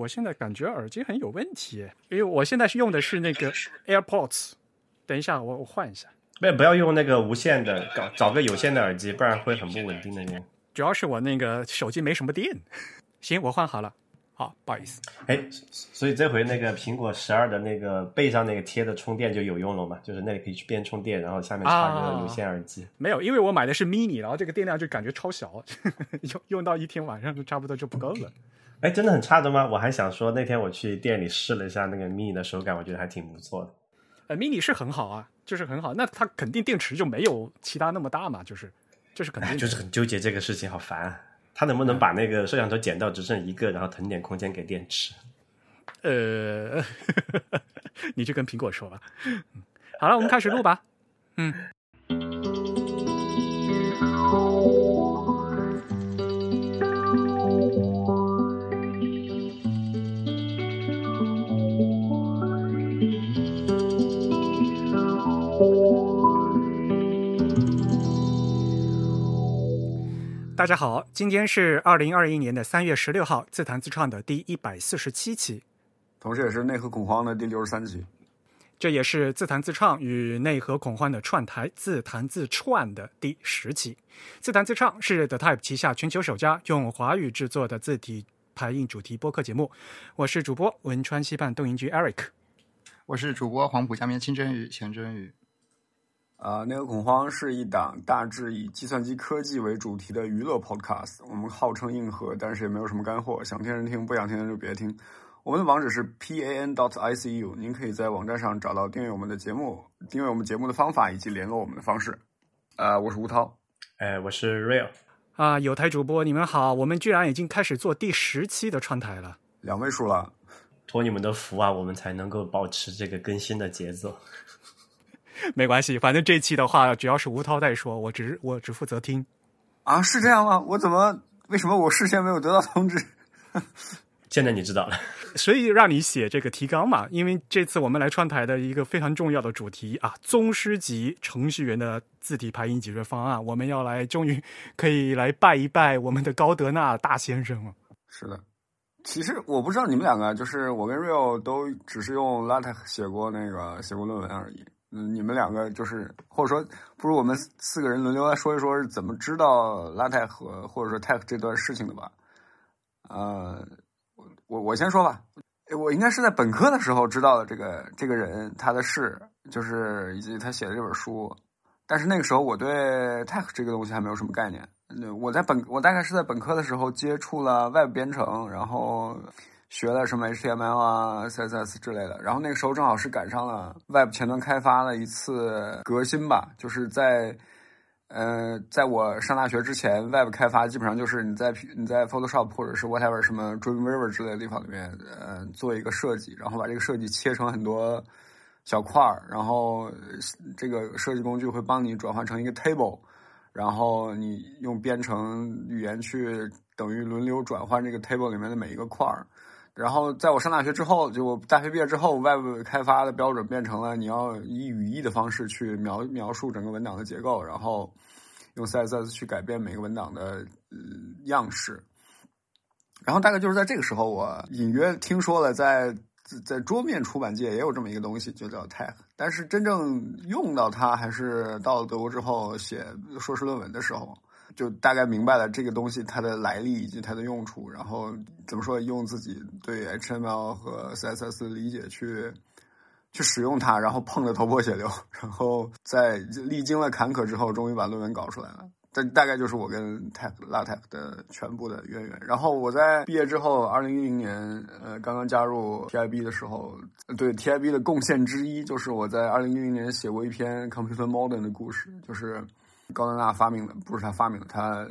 我现在感觉耳机很有问题，因为我现在是用的是那个 AirPods。等一下，我我换一下。不不要用那个无线的，搞找个有线的耳机，不然会很不稳定的用。主要是我那个手机没什么电。行，我换好了。好，不好意思。哎，所以这回那个苹果十二的那个背上那个贴的充电就有用了嘛？就是那里可以去边充电，然后下面插个有线耳机。没有，因为我买的是 mini，然后这个电量就感觉超小，用用到一天晚上就差不多就不够了。哎，真的很差的吗？我还想说，那天我去店里试了一下那个 mini 的手感，我觉得还挺不错的。呃，mini 是很好啊，就是很好。那它肯定电池就没有其他那么大嘛？就是，就是肯定就是很纠结这个事情，好烦。他能不能把那个摄像头剪到只剩一个，然后腾点空间给电池？呃，你就跟苹果说吧。好了，我们开始录吧。嗯。大家好，今天是二零二一年的三月十六号，自弹自唱的第一百四十七期，同时也是内核恐慌的第六十三期。这也是自弹自唱与内核恐慌的串台自弹自串的第十期。自弹自唱是 The Type 旗下全球首家用华语制作的字体排印主题播客节目。我是主播汶川西畔东营居 Eric，我是主播黄浦下面清蒸鱼钱真鱼。啊，那个恐慌是一档大致以计算机科技为主题的娱乐 podcast。我们号称硬核，但是也没有什么干货，想听人听，不想听人就别听。我们的网址是 pan dot icu，您可以在网站上找到订阅我们的节目、订阅我们节目的方法以及联络我们的方式。啊，我是吴涛，哎，我是 Real。啊，有台主播，你们好，我们居然已经开始做第十期的串台了，两位数了，托你们的福啊，我们才能够保持这个更新的节奏。没关系，反正这期的话，只要是吴涛在说，我只我只负责听。啊，是这样吗？我怎么为什么我事先没有得到通知？现在你知道了，所以让你写这个提纲嘛。因为这次我们来串台的一个非常重要的主题啊，宗师级程序员的字体排印解决方案，我们要来，终于可以来拜一拜我们的高德纳大先生了。是的，其实我不知道你们两个，就是我跟 Real 都只是用 LaTeX 写过那个写过论文而已。嗯，你们两个就是，或者说，不如我们四个人轮流来说一说，是怎么知道拉泰和或者说 Tech 这段事情的吧？呃，我我先说吧，我应该是在本科的时候知道的这个这个人他的事，就是以及他写的这本书，但是那个时候我对 Tech 这个东西还没有什么概念。我在本我大概是在本科的时候接触了 Web 编程，然后。学了什么 HTML 啊、CSS 之类的，然后那个时候正好是赶上了 Web 前端开发的一次革新吧，就是在，呃，在我上大学之前，Web 开发基本上就是你在你在 Photoshop 或者是 whatever 什么 Dreamweaver 之类的地方里面，呃，做一个设计，然后把这个设计切成很多小块儿，然后这个设计工具会帮你转换成一个 table，然后你用编程语言去等于轮流转换这个 table 里面的每一个块儿。然后在我上大学之后，就我大学毕业之后，Web 开发的标准变成了你要以语义的方式去描描述整个文档的结构，然后用 CSS 去改变每个文档的样式。然后大概就是在这个时候，我隐约听说了，在在桌面出版界也有这么一个东西，就叫 Tag。但是真正用到它，还是到了德国之后写硕士论文的时候。就大概明白了这个东西它的来历以及它的用处，然后怎么说用自己对 HTML 和 CSS 的理解去去使用它，然后碰得头破血流，然后在历经了坎坷之后，终于把论文搞出来了。这大概就是我跟 Tech LaTeX 的全部的渊源。然后我在毕业之后，二零一零年呃刚刚加入 TIB 的时候，对 TIB 的贡献之一就是我在二零一零年写过一篇 Computer Modern 的故事，就是。高德纳发明的不是他发明的，他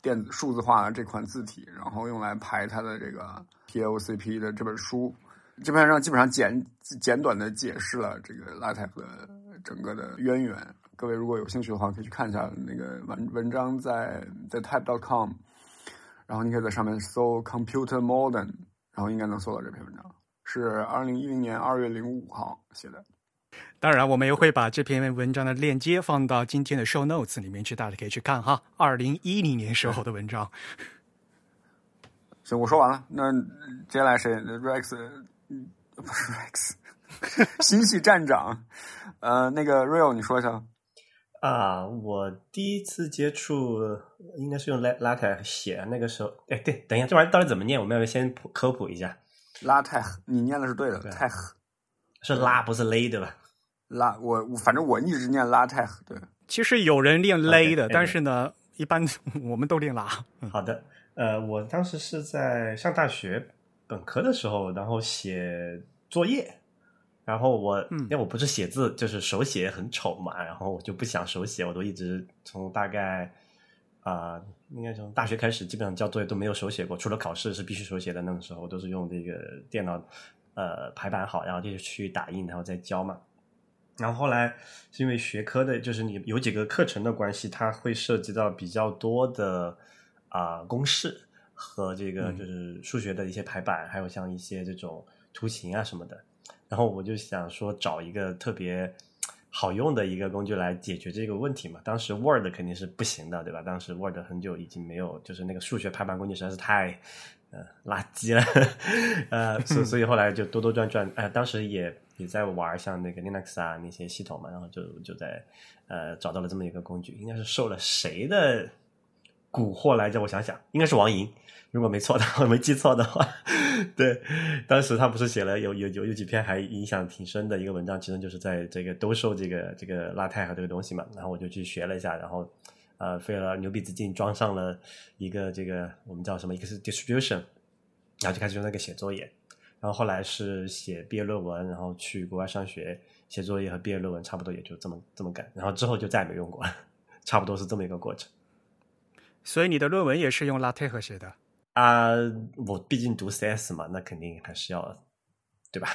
电子数字化的这款字体，然后用来排他的这个 POCP 的这本书，这篇上基本上简简短的解释了这个 LaTeX 的整个的渊源。各位如果有兴趣的话，可以去看一下那个文文章，在在 Type.com，然后你可以在上面搜 Computer Modern，然后应该能搜到这篇文章，是二零一零年二月零五号写的。当然，我们也会把这篇文章的链接放到今天的 show notes 里面去，大家可以去看哈。二零一零年时候的文章，行，我说完了。那接下来谁？Rex，嗯不是 Rex，星系站长。呃，那个 Real，你说一下。啊，我第一次接触应该是用 LaTeX 写，那个时候，哎，对，等一下，这玩意儿到底怎么念？我们要不要先普科普一下？LaTeX，你念的是对的对，Tex 是拉不是勒，对吧？拉，我我反正我一直念 LaTeX，对。其实有人练勒的但是呢，一般 我们都练拉。好的，呃，我当时是在上大学本科的时候，然后写作业，然后我、嗯因为我不是写字，就是手写很丑嘛，然后我就不想手写，我都一直从大概啊、应该从大学开始，基本上交作业都没有手写过，除了考试是必须手写的，那个时候都是用这个电脑呃排版好，然后就去打印，然后再交嘛。然后后来是因为学科的，就是你有几个课程的关系，它会涉及到比较多的啊、公式和这个嗯就是数学的一些排版，还有像一些这种图形啊什么的。然后我就想说找一个特别好用的一个工具来解决这个问题嘛。当时 Word 肯定是不行的，对吧？当时 Word 很久已经没有，就是那个数学排版工具实在是太呃垃圾了，呃，所 所以后来就兜兜转转，呃，当时也也在玩像那个 Linux 啊那些系统嘛，然后就就在呃找到了这么一个工具，应该是受了谁的蛊惑来着？我想想，应该是王莹，如果没错的话，没记错的话，对，当时他不是写了有有有有几篇还影响挺深的一个文章，其实就是在这个兜售这个这个拉泰和这个东西嘛，然后我就去学了一下，然后呃费了牛鼻子劲装上了一个这个我们叫什么一个是 distribution，然后就开始用那个写作业，然后后来是写毕业论文，然后去国外上学写作业和毕业论文差不多也就这么这么干，然后之后就再也没用过，差不多是这么一个过程。所以你的论文也是用 LaTeX 写的。啊、我毕竟读 CS 嘛，那肯定还是要，对吧？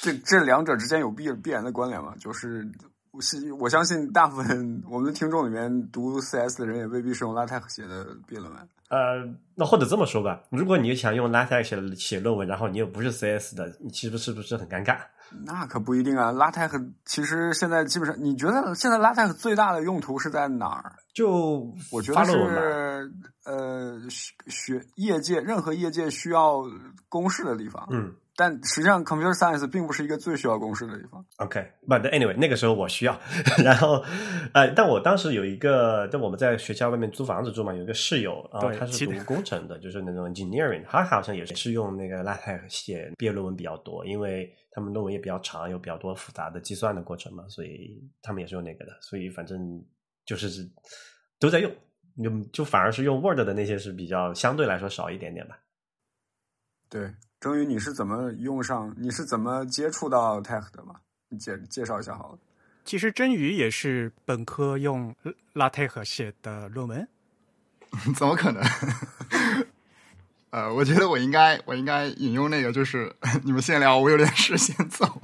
这这两者之间有必必然的关联吗？就是我是我相信大部分我们的听众里面读 CS 的人也未必是用 LaTeX 写的毕业论文。呃，那或者这么说吧，如果你想用 LaTeX 写写论文，然后你又不是 CS 的，你岂不是不是很尴尬？那可不一定啊，LaTeX 其实现在基本上，你觉得现在 LaTeX 最大的用途是在哪儿？就我觉得。是呃学学业界任何业界需要公式的地方，嗯但实际上 computer science 并不是一个最需要公式的地方。，OK，but、anyway，那个时候我需要，然后呃，但我当时有一个，就我们在学校外面租房子住嘛，有一个室友，然后他是读工程的，就是那种 engineering，他好像也是用那个 LaTeX 写毕业论文比较多，因为他们论文也比较长，有比较多复杂的计算的过程嘛，所以他们也是用那个的，所以反正就是都在用，就就反而是用 Word 的那些是比较相对来说少一点点吧。对，征宇，你是怎么用上？你是怎么接触到 Tech 的吗？你介介绍一下好了。其实真宇也是本科用 LaTeX 写的论文。怎么可能？呃，我觉得我应该，我应该引用那个，就是 你们先聊，我有点事先走。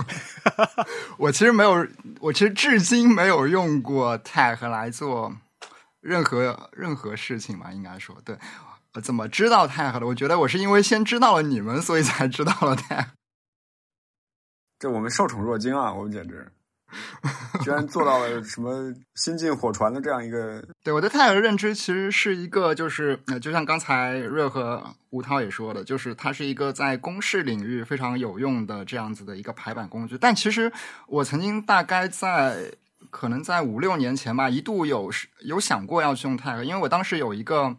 我其实没有，我其实至今没有用过 Tech 来做任何任何事情吧，应该说对。呃怎么知道 Tag 的？我觉得我是因为先知道了你们，所以才知道了 Tag。这我们受宠若惊啊！我们简直居然做到了什么新进火船的这样一个 对我对泰尔的认知其实是一个，就是呃，就像刚才瑞和吴涛也说的，就是它是一个在公式领域非常有用的这样子的一个排版工具。但其实我曾经大概在可能在五六年前吧，一度有有想过要去用泰尔，因为我当时有一个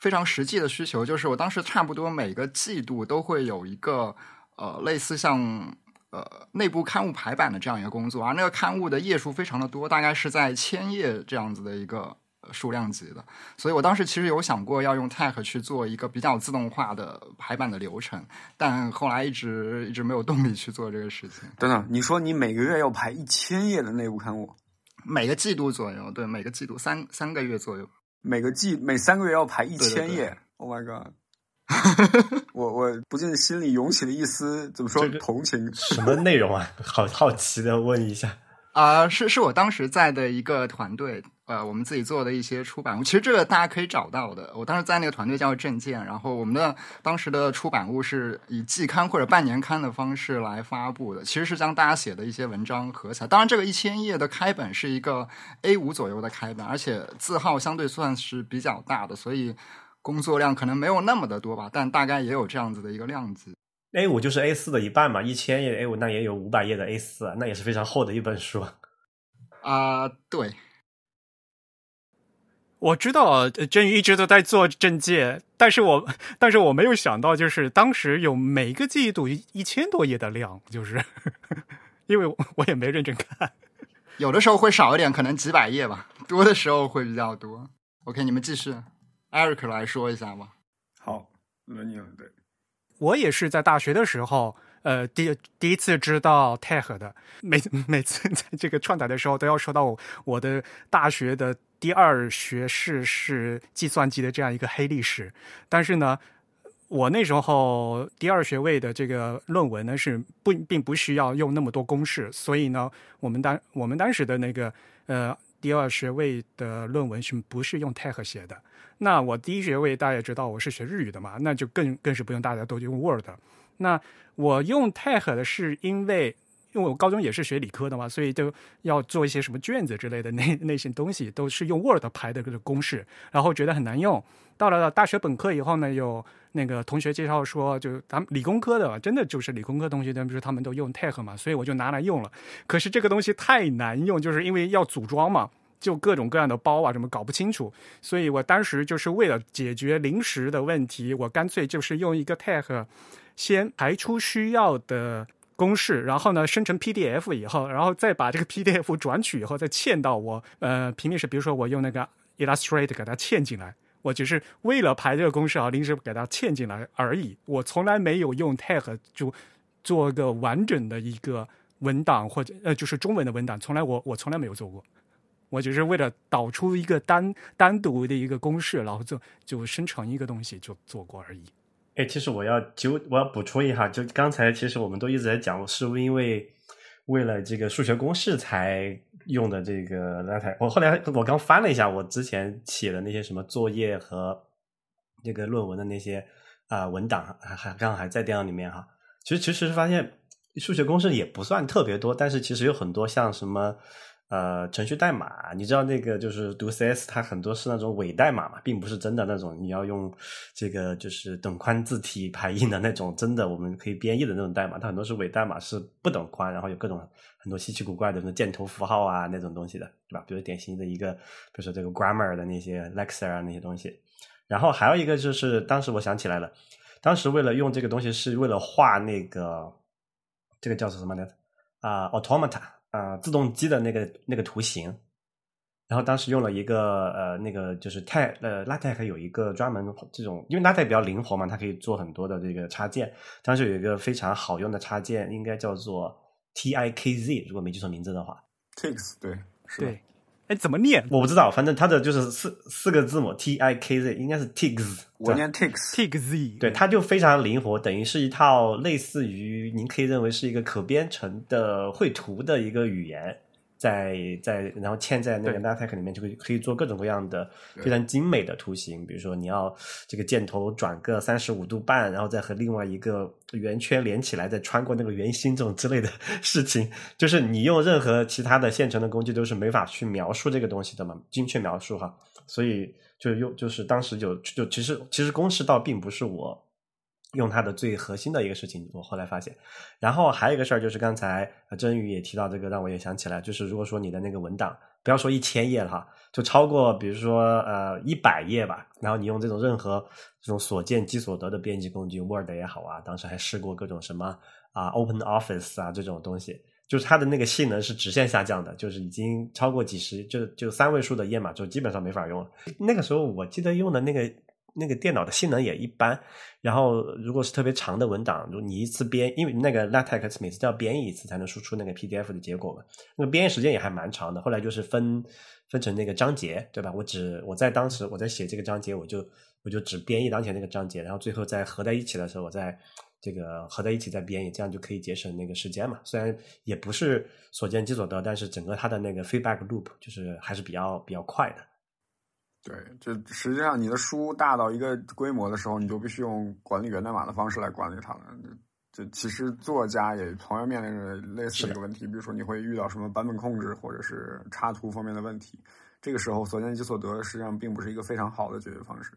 非常实际的需求，就是我当时差不多每个季度都会有一个呃类似像。呃，内部刊物排版的这样一个工作，而那个刊物的页数非常的多，大概是在千页这样子的一个呃数量级的，所以我当时其实有想过要用 Tag 去做一个比较自动化的排版的流程，但后来一直一直没有动力去做这个事情。等等，你说你每个月要排一千页的内部刊物，每个季度左右，对，每个季度三三个月左右，每个季每三个月要排一千页对对对，Oh my god！我我不禁心里涌起了一丝怎么说同情。什么内容啊？好好奇的问一下。啊、是是我当时在的一个团队，呃，我们自己做的一些出版物，其实这个大家可以找到的。我当时在那个团队叫证件，然后我们的当时的出版物是以季刊或者半年刊的方式来发布的，其实是将大家写的一些文章合起来。当然，这个一千页的开本是一个 A 五左右的开本，而且字号相对算是比较大的，所以工作量可能没有那么的多吧，但大概也有这样子的一个量级。A 五就是 A 四的一半嘛，一千页 A 五那也有五百页的 A 四，那也是非常厚的一本书。啊、对，我知道呃真宇一直都在做政界，但是我但是我没有想到，就是当时有每个季度一一千多页的量，就是 因为我我也没认真看。有的时候会少一点，可能几百页吧，多的时候会比较多。OK，你们继续，Eric 来说一下吧。好，轮你了，对。我也是在大学的时候，呃，第第一次知道 Tech 的。每 每次在这个串台的时候，都要说到我我的大学的第二学士是计算机的这样一个黑历史。但是呢，我那时候第二学位的这个论文呢是不并不需要用那么多公式，所以呢，我们当我们当时的那个呃第二学位的论文是不是用 Tech 写的？那我第一学位大家也知道我是学日语的嘛，那就更更是不用大家都用 Word。那我用 Tech 的是因为，因为我高中也是学理科的嘛，所以就要做一些什么卷子之类的那那些东西，都是用 Word 排的这个公式，然后觉得很难用。到了大学本科以后呢，有那个同学介绍说，就咱们理工科的，真的就是理工科同学，他们说他们都用 Tech 嘛，所以我就拿来用了。可是这个东西太难用，就是因为要组装嘛。就各种各样的包啊，什么搞不清楚，所以我当时就是为了解决临时的问题，我干脆就是用一个 Tag 先排出需要的公式，然后呢生成 PDF 以后，然后再把这个 PDF 转取以后再嵌到我呃平面式，比如说我用那个 Illustrator 给它嵌进来，我只是为了排这个公式啊，临时给它嵌进来而已，我从来没有用 Tag 就做个完整的一个文档或者呃就是中文的文档，从来我我从来没有做过。我只是为了导出一个单单独的一个公式，然后就就生成一个东西就做过而已。哎，其实我要纠我要补充一下，就刚才其实我们都一直在讲，是因为为了这个数学公式才用的这个 LaTeX。我后来我刚翻了一下，我之前写的那些什么作业和这个论文的那些啊、文档，还还刚好还在电脑里面哈。其实其实发现数学公式也不算特别多，但是其实有很多像什么。呃，程序代码，你知道那个就是读 CS，它很多是那种伪代码嘛，并不是真的那种你要用这个就是等宽字体排印的那种真的我们可以编译的那种代码，它很多是伪代码，是不等宽，然后有各种很多稀奇古怪的什么箭头符号啊那种东西的，对吧？比如典型的一个，比如说这个 grammar 的那些 lexer 啊那些东西，然后还有一个就是当时我想起来了，当时为了用这个东西是为了画那个这个叫做什么来着啊、automata。啊、呃，自动机的那个那个图形，然后当时用了一个呃那个就是泰呃 LaTeX 有一个专门这种，因为 LaTeX 比较灵活嘛，它可以做很多的这个插件。当时有一个非常好用的插件，应该叫做 TIKZ，如果没记错名字的话。Tix 对是的对，哎，怎么念我不知道，反正它的就是四四个字母 TIKZ，应该是 Tix。我念 Tix，？Tig Z，对，它就非常灵活，等于是一套类似于您可以认为是一个可编程的绘图的一个语言，在在然后嵌在那个对 LaTeX 里面，就可以可以做各种各样的非常精美的图形。比如说你要这个箭头转个三十五度半，然后再和另外一个圆圈连起来，再穿过那个圆心这种之类的 事情，就是你用任何其他的现成的工具都是没法去描述这个东西的嘛，精确描述哈。所以就用就是当时就就其实其实公式倒并不是我用它的最核心的一个事情，我后来发现。然后还有一个事儿就是刚才呃真宇也提到这个，让我也想起来，就是如果说你的那个文档不要说一千页了哈，就超过比如说呃一百页吧，然后你用这种任何这种所见即所得的编辑工具，Word 也好啊，当时还试过各种什么啊 Open Office 啊这种东西。就是它的那个性能是直线下降的，就是已经超过几十，就就三位数的页码就基本上没法用了。那个时候我记得用的那个那个电脑的性能也一般，然后如果是特别长的文档，如你一次编，因为那个 LaTeX 每次都要编译一次才能输出那个 PDF 的结果嘛，那个编译时间也还蛮长的。后来就是分分成那个章节，对吧？我只我在当时我在写这个章节，我就我就只编译当前那个章节，然后最后再合在一起的时候，我再。这个合在一起再编译，这样就可以节省那个时间嘛。虽然也不是所见即所得，但是整个它的那个 feedback loop 就是还是比较比较快的。对，就实际上你的书大到一个规模的时候，你就必须用管理源代码的方式来管理它了。就其实作家也同样面临着类似的一个问题，比如说你会遇到什么版本控制或者是插图方面的问题，这个时候所见即所得实际上并不是一个非常好的解决方式。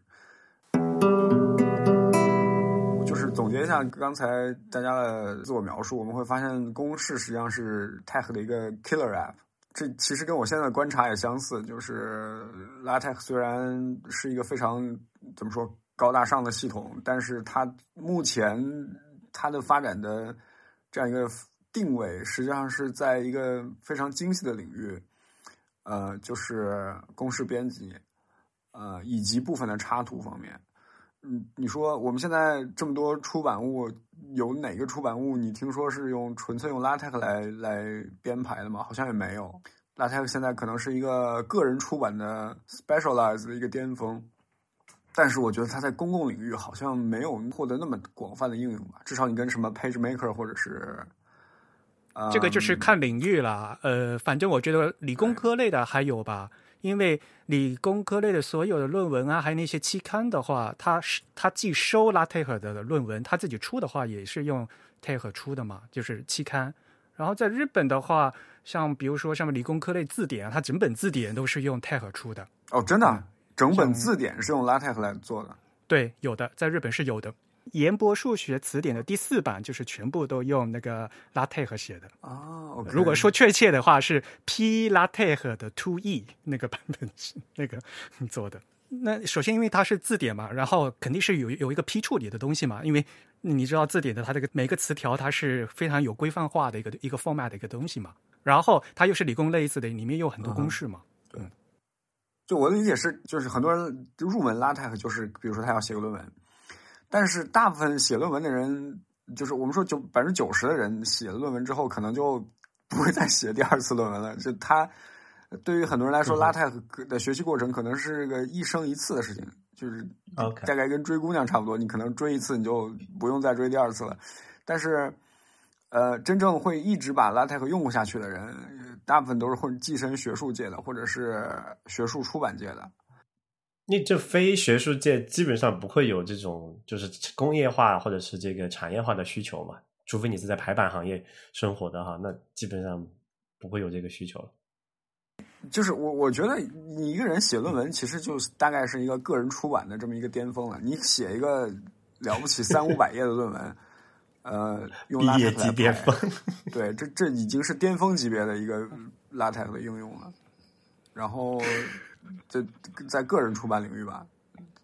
就是总结一下刚才大家的自我描述，我们会发现公式实际上是 Tech 的一个 killer app。这其实跟我现在的观察也相似，就是 LaTeX 虽然是一个非常怎么说高大上的系统，但是它目前它的发展的这样一个定位，实际上是在一个非常精细的领域，呃，就是公式编辑，呃，以及部分的插图方面。嗯，你说我们现在这么多出版物，有哪个出版物你听说是用纯粹用 LaTeX 来来编排的吗？好像也没有。LaTeX 现在可能是一个个人出版的 specialized 的一个巅峰，但是我觉得它在公共领域好像没有获得那么广泛的应用吧。至少你跟什么 PageMaker 或者是，呃，这个就是看领域了。呃，反正我觉得理工科类的还有吧。因为理工科类的所有的论文啊，还有那些期刊的话，它是它既收 LaTeX 的论文，它自己出的话也是用 TeX 出的嘛，就是期刊。然后在日本的话，像比如说像理工科类字典啊，它整本字典都是用 TeX 出的。哦，真的，整本字典是用 LaTeX 来做的。对，有的，在日本是有的。言博数学词典的第四版就是全部都用那个 LaTeX 写的哦。如果说确切的话，是 P LaTeX 的 Two E 那个版本是那个做的。那首先因为它是字典嘛，然后肯定是有有一个批处理的东西嘛。因为你知道字典的它这个每个词条它是非常有规范化的一个一个 format 的一个东西嘛。然后它又是理工类似的，里面有很多公式嘛。嗯。就我的理解是，就是很多人入门 LaTeX 就是，比如说他要写个论文。但是大部分写论文的人，就是我们说九百分之九十的人写了论文之后，可能就不会再写第二次论文了。就他对于很多人来说，拉泰的学习过程可能是个一生一次的事情，就是大概跟追姑娘差不多。你可能追一次，你就不用再追第二次了。但是，呃，真正会一直把拉泰克用下去的人，大部分都是混跻身学术界的，或者是学术出版界的。你这非学术界基本上不会有这种就是工业化或者是这个产业化的需求嘛？除非你是在排版行业生活的哈，那基本上不会有这个需求了。就是我我觉得你一个人写论文，其实就大概是一个个人出版的这么一个巅峰了。你写一个了不起三五百页的论文，呃，用 LaTeX 级巅峰，对，这这已经是巅峰级别的一个 LaTeX 的应用了。然后。这在个人出版领域吧，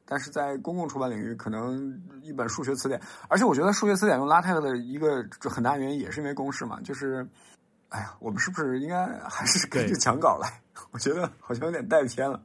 但是在公共出版领域，可能一本数学词典，而且我觉得数学词典用 LaTeX 的一个很大原因也是因为公式嘛，就是，哎呀，我们是不是应该还是根据讲稿来？我觉得好像有点带偏了。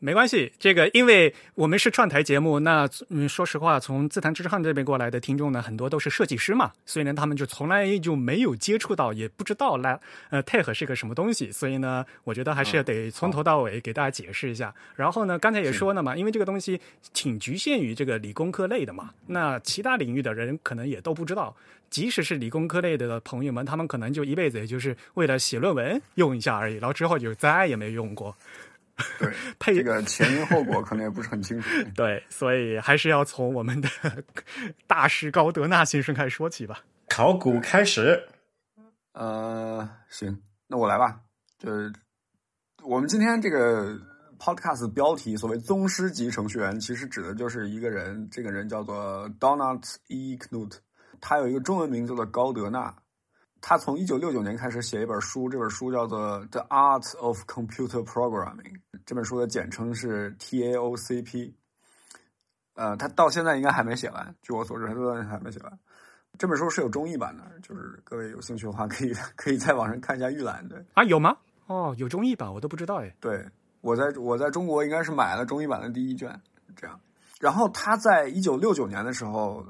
没关系，这个因为我们是串台节目，那嗯，说实话，从自弹自唱这边过来的听众呢，很多都是设计师嘛，所以呢，他们就从来就没有接触到，也不知道来呃 Tech 是个什么东西，所以呢，我觉得还是得从头到尾给大家解释一下。然后呢，刚才也说了嘛，因为这个东西挺局限于这个理工科类的嘛，那其他领域的人可能也都不知道，即使是理工科类的朋友们，他们可能就一辈子也就是为了写论文用一下而已，然后之后就再也没用过。对，配这个前因后果可能也不是很清楚。对，所以还是要从我们的 大师高德纳先生开始说起吧。考古开始。呃，行，那我来吧。就是我们今天这个 podcast 标题，所谓宗师级程序员，其实指的就是一个人。这个人叫做 Donald E. Knut，他有一个中文名字叫高德纳。他从一九六九年开始写一本书，这本书叫做《The Art of Computer Programming》，这本书的简称是 TAOCP。呃，他到现在应该还没写完，据我所知，他到现在还没写完。这本书是有中译版的，就是各位有兴趣的话，可以可以在网上看一下预览。对啊，有吗？哦，有中译版，我都不知道哎。对，我在我在中国应该是买了中译版的第一卷，这样。然后他在一九六九年的时候。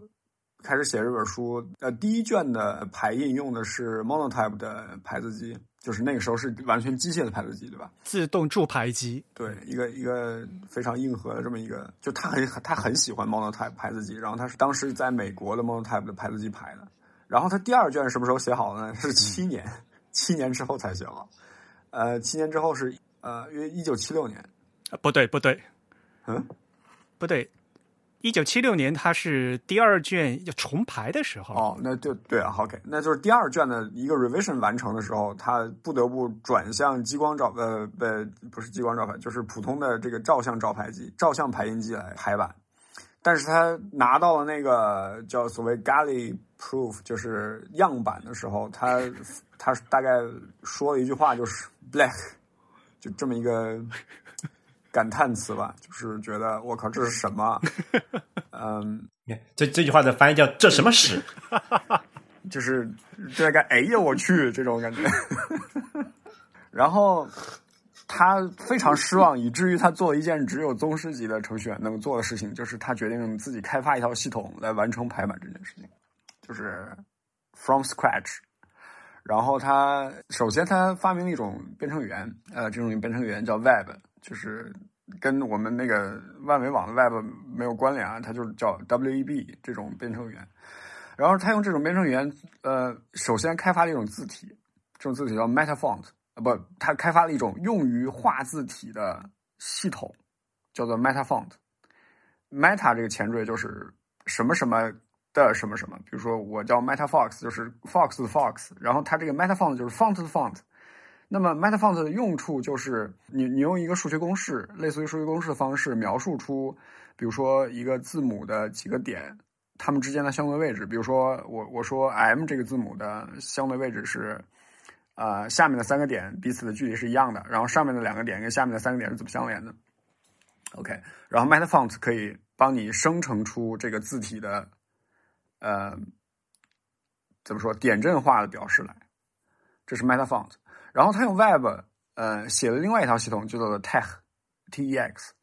开始写这本书，呃，第一卷的排印用的是 Monotype 的排字机，就是那个时候是完全机械的排字机，对吧？自动注排机，对，一个一个非常硬核的这么一个，就他很他很喜欢 Monotype 排字机，然后他是当时在美国的 Monotype 的排字机排的，然后他第二卷什么时候写好的呢？是七年，七年之后才写好，呃，七年之后是呃约一九七六年，不对不对，嗯，不对。一九七六年，他是第二卷要重排的时候。哦，那就对啊，OK，那就是第二卷的一个 revision 完成的时候，他不得不转向激光照呃呃不是激光照排，就是普通的这个照相照排机、照相排印机来排版。但是他拿到了那个叫所谓 galley proof，就是样板的时候，他他大概说了一句话，就是 black，就这么一个感叹词吧，就是觉得我靠，这是什么？嗯，这这句话的翻译叫“这什么屎 就是这个哎呀我去这种感觉。然后他非常失望，以至于他做了一件只有宗师级的程序员能做的事情，就是他决定自己开发一套系统来完成排版这件事情，就是 from scratch。然后他首先他发明了一种编程语言，呃，这种编程语言叫 Web，就是跟我们那个万维网的 Web 没有关联啊，它就是叫 WEB 这种编程语言。然后他用这种编程语言，呃，首先开发了一种字体，这种字体叫 MetaFont，呃，不，他开发了一种用于画字体的系统，叫做 MetaFont。Meta 这个前缀就是什么什么的什么什么，比如说我叫 MetaFox，就是 Fox 的 Fox，然后它这个 MetaFont 就是 font 的 font。那么 MetaFont 的用处就是你你用一个数学公式，类似于数学公式的方式描述出，比如说一个字母的几个点。它们之间的相对位置，比如说我我说 M 这个字母的相对位置是，呃，下面的三个点彼此的距离是一样的，然后上面的两个点跟下面的三个点是怎么相连的？OK，然后 MetaFont 可以帮你生成出这个字体的，呃，怎么说点阵化的表示来，这是 MetaFont。然后他用 Web 呃写了另外一套系统，就叫做 Tex，T-E-X。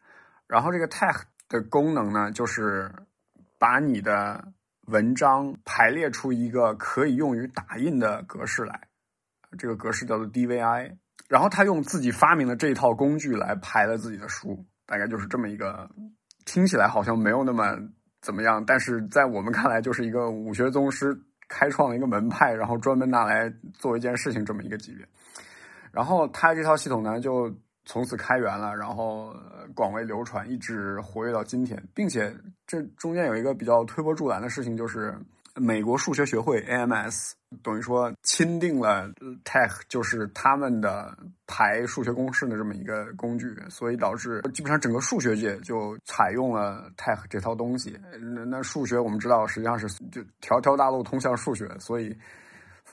然后这个 Tex 的功能呢，就是把你的文章排列出一个可以用于打印的格式来，这个格式叫做 DVI。然后他用自己发明的这一套工具来排了自己的书，大概就是这么一个，听起来好像没有那么怎么样，但是在我们看来就是一个武学宗师开创了一个门派，然后专门拿来做一件事情这么一个级别。然后他这套系统呢，就从此开源了，然后广为流传，一直活跃到今天，并且这中间有一个比较推波助澜的事情，就是美国数学学会 AMS 等于说钦定了 Tech 就是他们的排数学公式的这么一个工具，所以导致基本上整个数学界就采用了 Tech 这套东西。那那数学我们知道实际上是就条条大路通向数学，所以。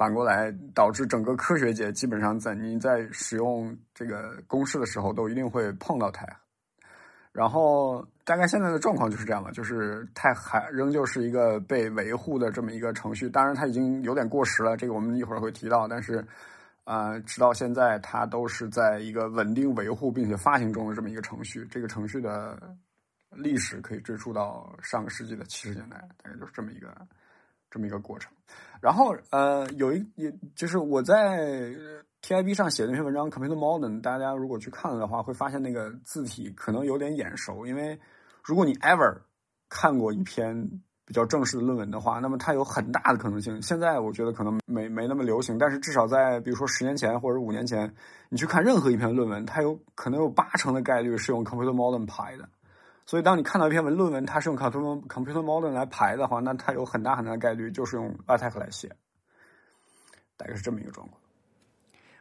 反过来导致整个科学界基本上在你在使用这个公式的时候都一定会碰到它。然后大概现在的状况就是这样了，就是它还仍旧是一个被维护的这么一个程序。当然它已经有点过时了，这个我们一会儿会提到。但是，呃，直到现在它都是在一个稳定维护并且发行中的这么一个程序。这个程序的历史可以追溯到上个世纪的七十年代，大概就是这么一个。这么一个过程，然后呃，有一也就是我在 TIB 上写的那篇文章《Computer Modern》，大家如果去看了的话，会发现那个字体可能有点眼熟，因为如果你 ever 看过一篇比较正式的论文的话，那么它有很大的可能性。现在我觉得可能没没那么流行，但是至少在比如说十年前或者五年前，你去看任何一篇论文，它有可能有八成的概率是用 Computer Modern 排的。所以，当你看到一篇文论文，它是用 Computer Computer Modern 来排的话，那它有很大很大的概率就是用 LaTeX 来写，大概是这么一个状况。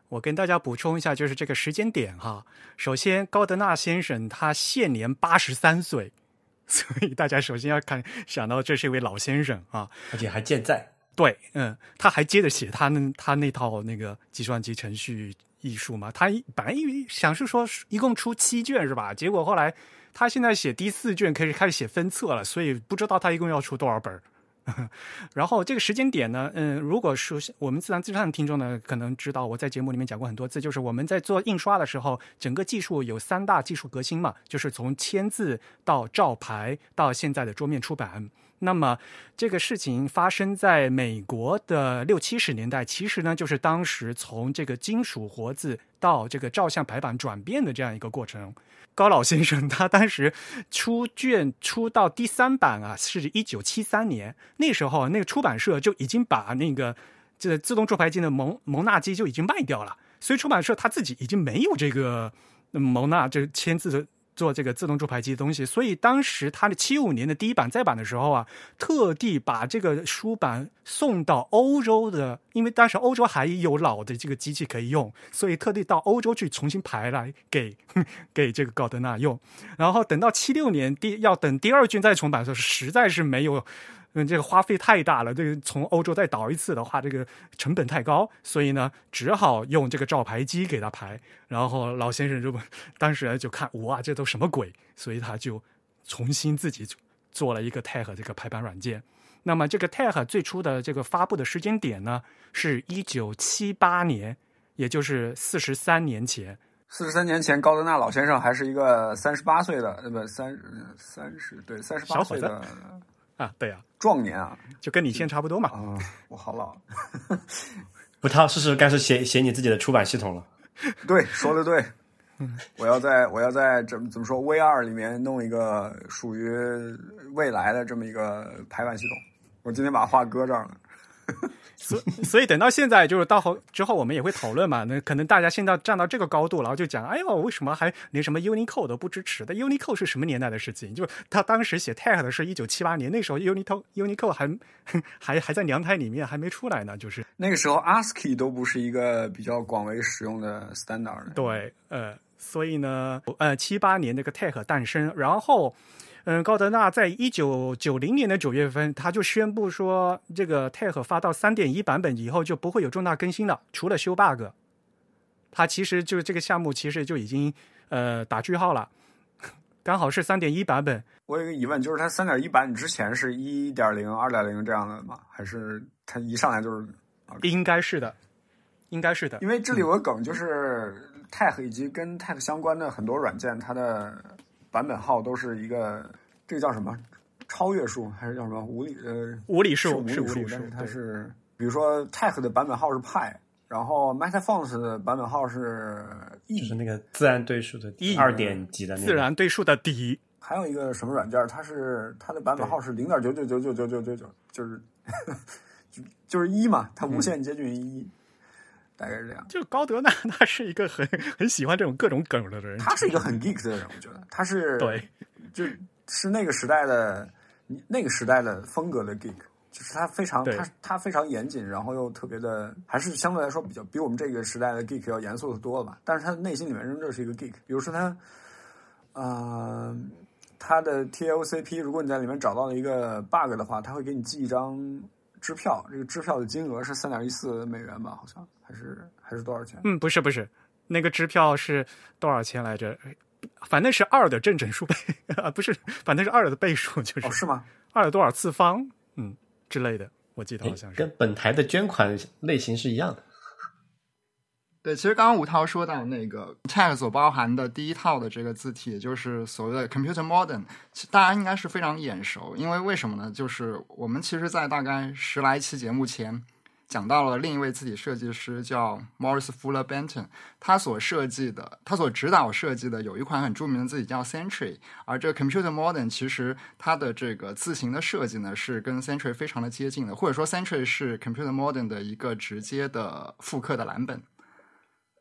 我跟大家补充一下，就是这个时间点哈。首先，高德纳先生他现年八十三岁，所以大家首先要看想到这是一位老先生啊，而且还健在。对，嗯，他还接着写他那他那套那个计算机程序艺术嘛。他本来想是说一共出七卷是吧？结果后来。他现在写第四卷，可以开始写分册了，所以不知道他一共要出多少本 然后这个时间点呢，嗯，如果说我们自然自上的听众呢，可能知道我在节目里面讲过很多次，就是我们在做印刷的时候，整个技术有三大技术革新嘛，就是从签字到照牌到现在的桌面出版。那么这个事情发生在美国的六七十年代，其实呢，就是当时从这个金属活字到这个照相排版转变的这样一个过程。高老先生他当时出卷出到第三版啊，是一九七三年。那时候那个出版社就已经把那个这自动注牌机的蒙蒙纳机就已经卖掉了，所以出版社他自己已经没有这个蒙纳这签字的做这个自动注排机的东西，所以当时他的七五年的第一版再版的时候啊，特地把这个书版送到欧洲的，因为当时欧洲还有老的这个机器可以用，所以特地到欧洲去重新排来给 给这个高德纳用。然后等到七六年第要等第二卷再重版的时候，实在是没有。嗯，这个花费太大了，这个从欧洲再倒一次的话，这个成本太高，所以呢，只好用这个照排机给他排。然后老先生就当时就看，哇，这都什么鬼？所以他就重新自己做了一个 TAG 这个排版软件。那么这个 TAG 最初的这个发布的时间点呢，是一九七八年，也就是四十三年前。四十三年前，高德纳老先生还是一个三十八岁的，呃，不，三三十对三十八岁的。啊，对啊，壮年啊，就跟你现在差不多嘛。啊，我好老。不他，是不是该是写写你自己的出版系统了？对，说的对。我要在我要在怎怎么说 V 二里面弄一个属于未来的这么一个排版系统。我今天把话搁这儿了。所所以等到现在，就是到后之后，我们也会讨论嘛。那可能大家现在站到这个高度，然后就讲，哎呦，为什么还连什么 Unicode 都不支持但？Unicode 是什么年代的事情？就他当时写 Tag 的是一九七八年，那时候 Unicode Unicode 还还还在娘胎里面，还没出来呢。就是那个时候，ASCII 都不是一个比较广为使用的 standard。对，呃，所以呢，呃，七八年那个 Tag 诞生，然后。嗯，高德纳在一九九零年的九月份，他就宣布说，这个 TAG 发到三点一版本以后就不会有重大更新了，除了修 bug。他其实就是这个项目，其实就已经呃打句号了，刚好是三点一版本。我有个疑问，就是它三点一版本之前是一点零、二点零这样的吗？还是它一上来就是？应该是的，应该是的。因为这里有个梗，就是 TAG 以及跟 TAG 相关的很多软件，它的。版本号都是一个，这个叫什么？超越数还是叫什么无理？呃，无理数是无理数，但是它是，比如说 Tech 的版本号是派，然后 MetaFont 的版本号是 E，就是那个自然对数的 E 二点几的那个自然对数的底。还有一个什么软件，它是它的版本号是零点九九九九九九九九，就是 就就是一嘛，它无限接近于一。大概是这样。就高德呢，他是一个很很喜欢这种各种梗的人。他是一个很 geek 的人，我觉得他是 对，就是那个时代的那个时代的风格的 geek，就是他非常他他非常严谨，然后又特别的，还是相对来说比较比我们这个时代的 geek 要严肃的多了吧。但是他的内心里面仍旧是一个 geek。比如说他，呃，他的 TLCP，如果你在里面找到了一个 bug 的话，他会给你寄一张支票，这个支票的金额是三点一四美元吧，好像。还是还是多少钱？嗯，不是不是，那个支票是多少钱来着？反正是二的正整数倍啊，不是，反正是二的倍数，就是哦，是吗？二的多少次方？嗯，之类的，我记得好像是跟本台的捐款类型是一样的。对，其实刚刚吴涛说到那个 Tag 所包含的第一套的这个字体，也就是所谓的 Computer Modern，大家应该是非常眼熟，因为为什么呢？就是我们其实，在大概十来期节目前。讲到了另一位字体设计师叫 Morris Fuller Benton，他所设计的，他所指导设计的有一款很著名的字体叫 Century，而这个 Computer Modern 其实它的这个字形的设计呢是跟 Century 非常的接近的，或者说 Century 是 Computer Modern 的一个直接的复刻的蓝本。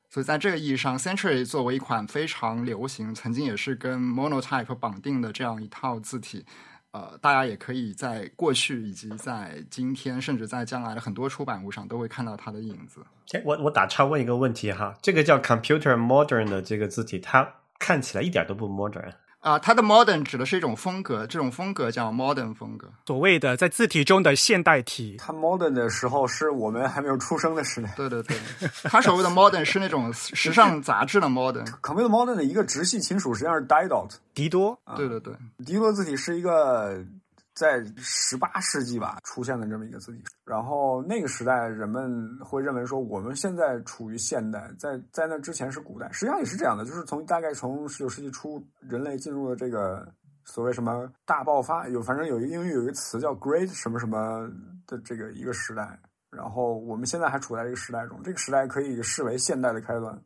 所以在这个意义上，Century 作为一款非常流行，曾经也是跟 Monotype 绑定的这样一套字体。呃，大家也可以在过去以及在今天，甚至在将来的很多出版物上，都会看到它的影子。我我打岔问一个问题哈，这个叫 Computer Modern 的这个字体，它看起来一点都不 modern。啊，它的 modern 指的是一种风格，这种风格叫 modern 风格，所谓的在字体中的现代体。它 modern 的时候是我们还没有出生的时代。对对对，它所谓的 modern 是那种时尚杂志的 modern。Computer Modern 的一个直系亲属实际上是 Didot，迪多。对对对，迪多字体是一个。在十八世纪吧出现的这么一个字体，然后那个时代人们会认为说我们现在处于现代，在在那之前是古代，实际上也是这样的，就是从大概从十九世纪初，人类进入了这个所谓什么大爆发，有反正有一个英语有一个词叫 Great 什么什么的这个一个时代，然后我们现在还处在这个时代中，这个时代可以视为现代的开端，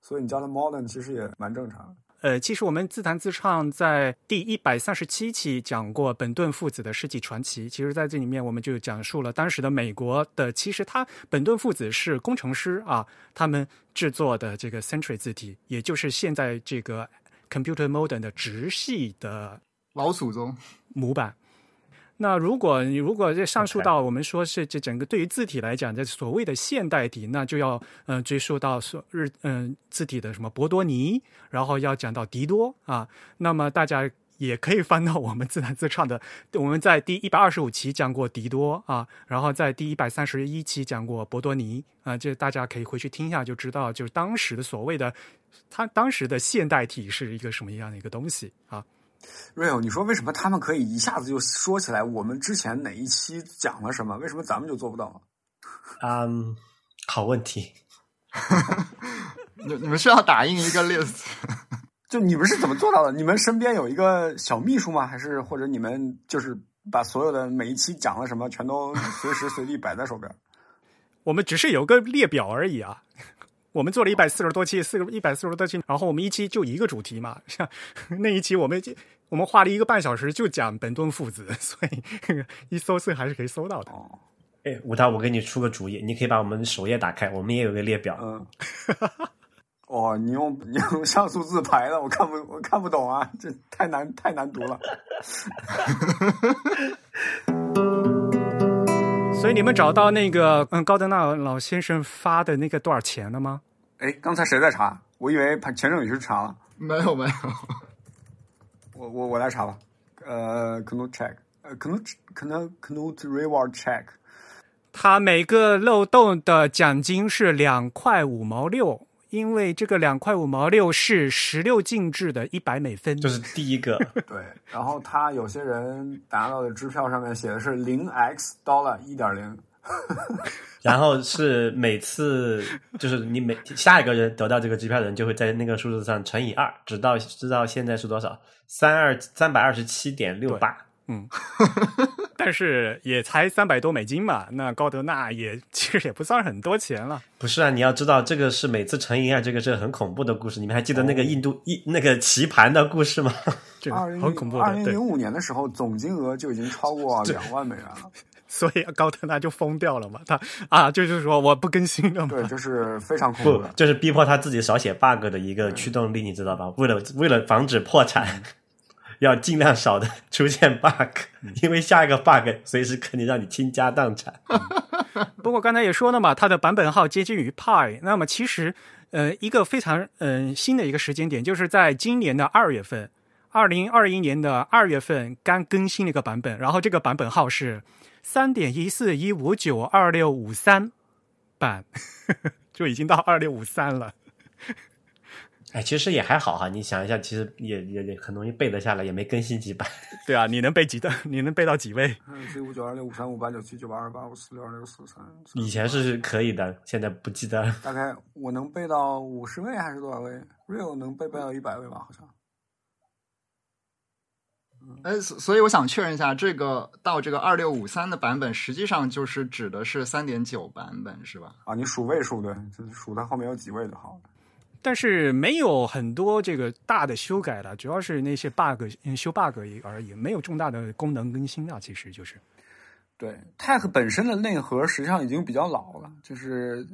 所以你叫它 modern 其实也蛮正常的。呃，其实我们自弹自唱在第一百三十七期讲过本顿父子的世纪传奇。其实，在这里面我们就讲述了当时的美国的，其实他本顿父子是工程师啊，他们制作的这个 Century 字体，也就是现在这个 Computer Modern 的直系的老祖宗模板。那如果你如果这上述到我们说是这整个对于字体来讲，这所谓的现代体，那就要嗯、呃追溯到所日嗯、字体的什么博多尼，然后要讲到迪多啊。那么大家也可以翻到我们自弹自唱的，我们在第一百二十五期讲过迪多啊，然后在第一百三十一期讲过博多尼啊，这大家可以回去听一下就知道，就是当时的所谓的他当时的现代体是一个什么样的一个东西啊。Real，你说为什么他们可以一下子就说起来我们之前哪一期讲了什么？为什么咱们就做不到？嗯，好问题。你 你们需要打印一个 list，就你们是怎么做到的？你们身边有一个小秘书吗？还是或者你们就是把所有的每一期讲了什么全都随时随地摆在手边？我们只是有个列表而已啊。我们做了一百四十多期，四个一百四十多期，然后我们一期就一个主题嘛。像那一期我们就我们花了一个半小时就讲本顿父子，所以一搜是还是可以搜到的。哦，哎，吴涛，我给你出个主意，你可以把我们首页打开，我们也有个列表。嗯，哦，你用你用像素字排的，我看不我看不懂啊，这太难太难读了。所以你们找到那个嗯高德纳老先生发的那个多少钱了吗？哎，刚才谁在查？我以为钱正宇去查了，没有没有，我我我来查吧。呃，Knut check，呃，Knut Knut Knut reward check。他每个漏洞的奖金是两块五毛六，因为这个两块五毛六是十六进制的一百美分，就是第一个，对，然后他有些人拿到的支票上面写的是零 x dollar 一点零，然后是每次就是你每下一个人得到这个机票的人就会在那个数字上乘以二，直到知道现在是多少，三二三百二十七点六八。嗯 但是也才三百多美金嘛，那高德纳也其实也不算很多钱了。不是啊，你要知道这个是每次乘以二，这个是很恐怖的故事。你们还记得那个印度印、那个棋盘的故事吗？这个二零很恐怖的，对二零零，五年的时候，总金额就已经超过两万美元了。所以高特纳就疯掉了嘛，他啊就是说我不更新了嘛，对，就是非常恐怖不的，。就是逼迫他自己少写 bug 的一个驱动力，你知道吧？为了为了防止破产，要尽量少的 出现 bug，因为下一个 bug 随时可能让你倾家荡产。不过刚才也说了嘛，它的版本号接近于 Pi。那么其实，呃，一个非常嗯、呃新的一个时间点，就是在今年的二月份，二零二一年的二月份刚更新了一个版本，然后这个版本号是三点一四一五九二六五三版，就已经到二六五三了。哎，其实也还好哈，你想一下，其实也也也很容易背得下来，也没更新几版。对啊，你能背几的？你能背到几位？嗯，四五九二六五三五八九七九八二八五四六二六四三。以前是可以的，现在不记得了。大概我能背到五十位还是多少位？Real 能背背到一百位吧，好像。哎，所所以我想确认一下，这个到这个二六五三的版本，实际上就是指的是三点九版本，是吧？啊，你数位数对，就是数它后面有几位就好了。但是没有很多这个大的修改了，主要是那些 bug 嗯修 bug 而已，没有重大的功能更新啊。其实就是对，Tech 本身的内核实际上已经比较老了，就是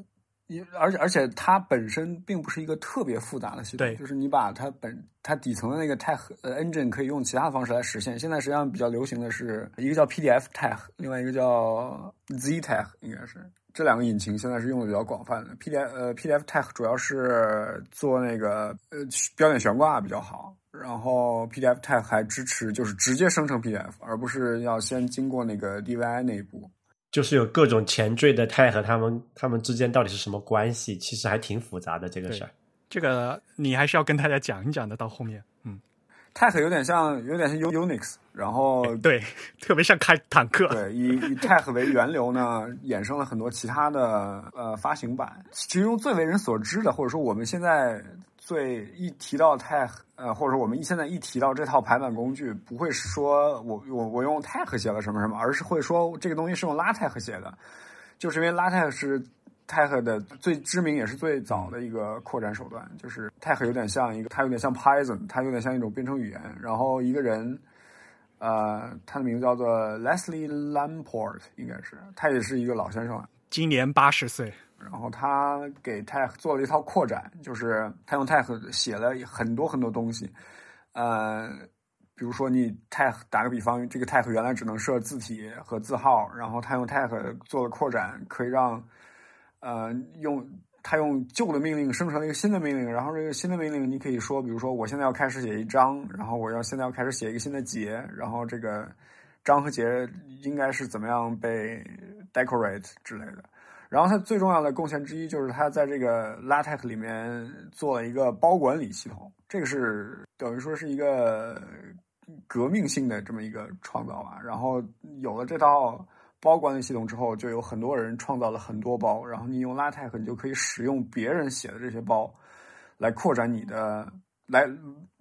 因而且而且它本身并不是一个特别复杂的系统，就是你把它本它底层的那个 Tech 呃 engine 可以用其他方式来实现。现在实际上比较流行的是一个叫 PDF Tech，另外一个叫 Z Tech，应该是。这两个引擎现在是用的比较广泛的，PDF 呃 PDF Tech 主要是做那个呃标点悬挂比较好，然后 PDF Tech 还支持就是直接生成 PDF，而不是要先经过那个 DVI 那一步。就是有各种前缀的 tag 和他们他们之间到底是什么关系，其实还挺复杂的这个事儿。这个你还是要跟大家讲一讲的。到后面，嗯，Tech 有点像有点像 Unix，然后对，特别像开坦克，对以以 Tech 为源流呢，衍生了很多其他的呃发行版，其中最为人所知的，或者说我们现在最一提到 Tech，呃，或者说我们现在一提到这套排版工具，不会说我我我用 Tech 写了什么什么，而是会说这个东西是用 LaTeX 写的，就是因为 LaTeX 是 Tech 的最知名也是最早的一个扩展手段，就是 Tech 有点像一个，它有点像 Python，它有点像一种编程语言，然后一个人。呃，他的名字叫做 Leslie Lamport，应该是他也是一个老先生了。今年八十岁，然后他给 tag 做了一套扩展，就是他用 tag 写了很多很多东西，呃，比如说你 tag 打个比方，这个 tag 原来只能设字体和字号，然后他用 tag 做了扩展，可以让呃用他用旧的命令生成了一个新的命令，然后这个新的命令你可以说，比如说我现在要开始写一章，然后我要现在要开始写一个新的节，然后这个章和节应该是怎么样被 decorate 之类的。然后它最重要的贡献之一就是它在这个 LaTeX 里面做了一个包管理系统，这个是等于说是一个革命性的这么一个创造吧。然后有了这套包管理系统之后，就有很多人创造了很多包，然后你用 LaTeX 你就可以使用别人写的这些包来扩展你的，来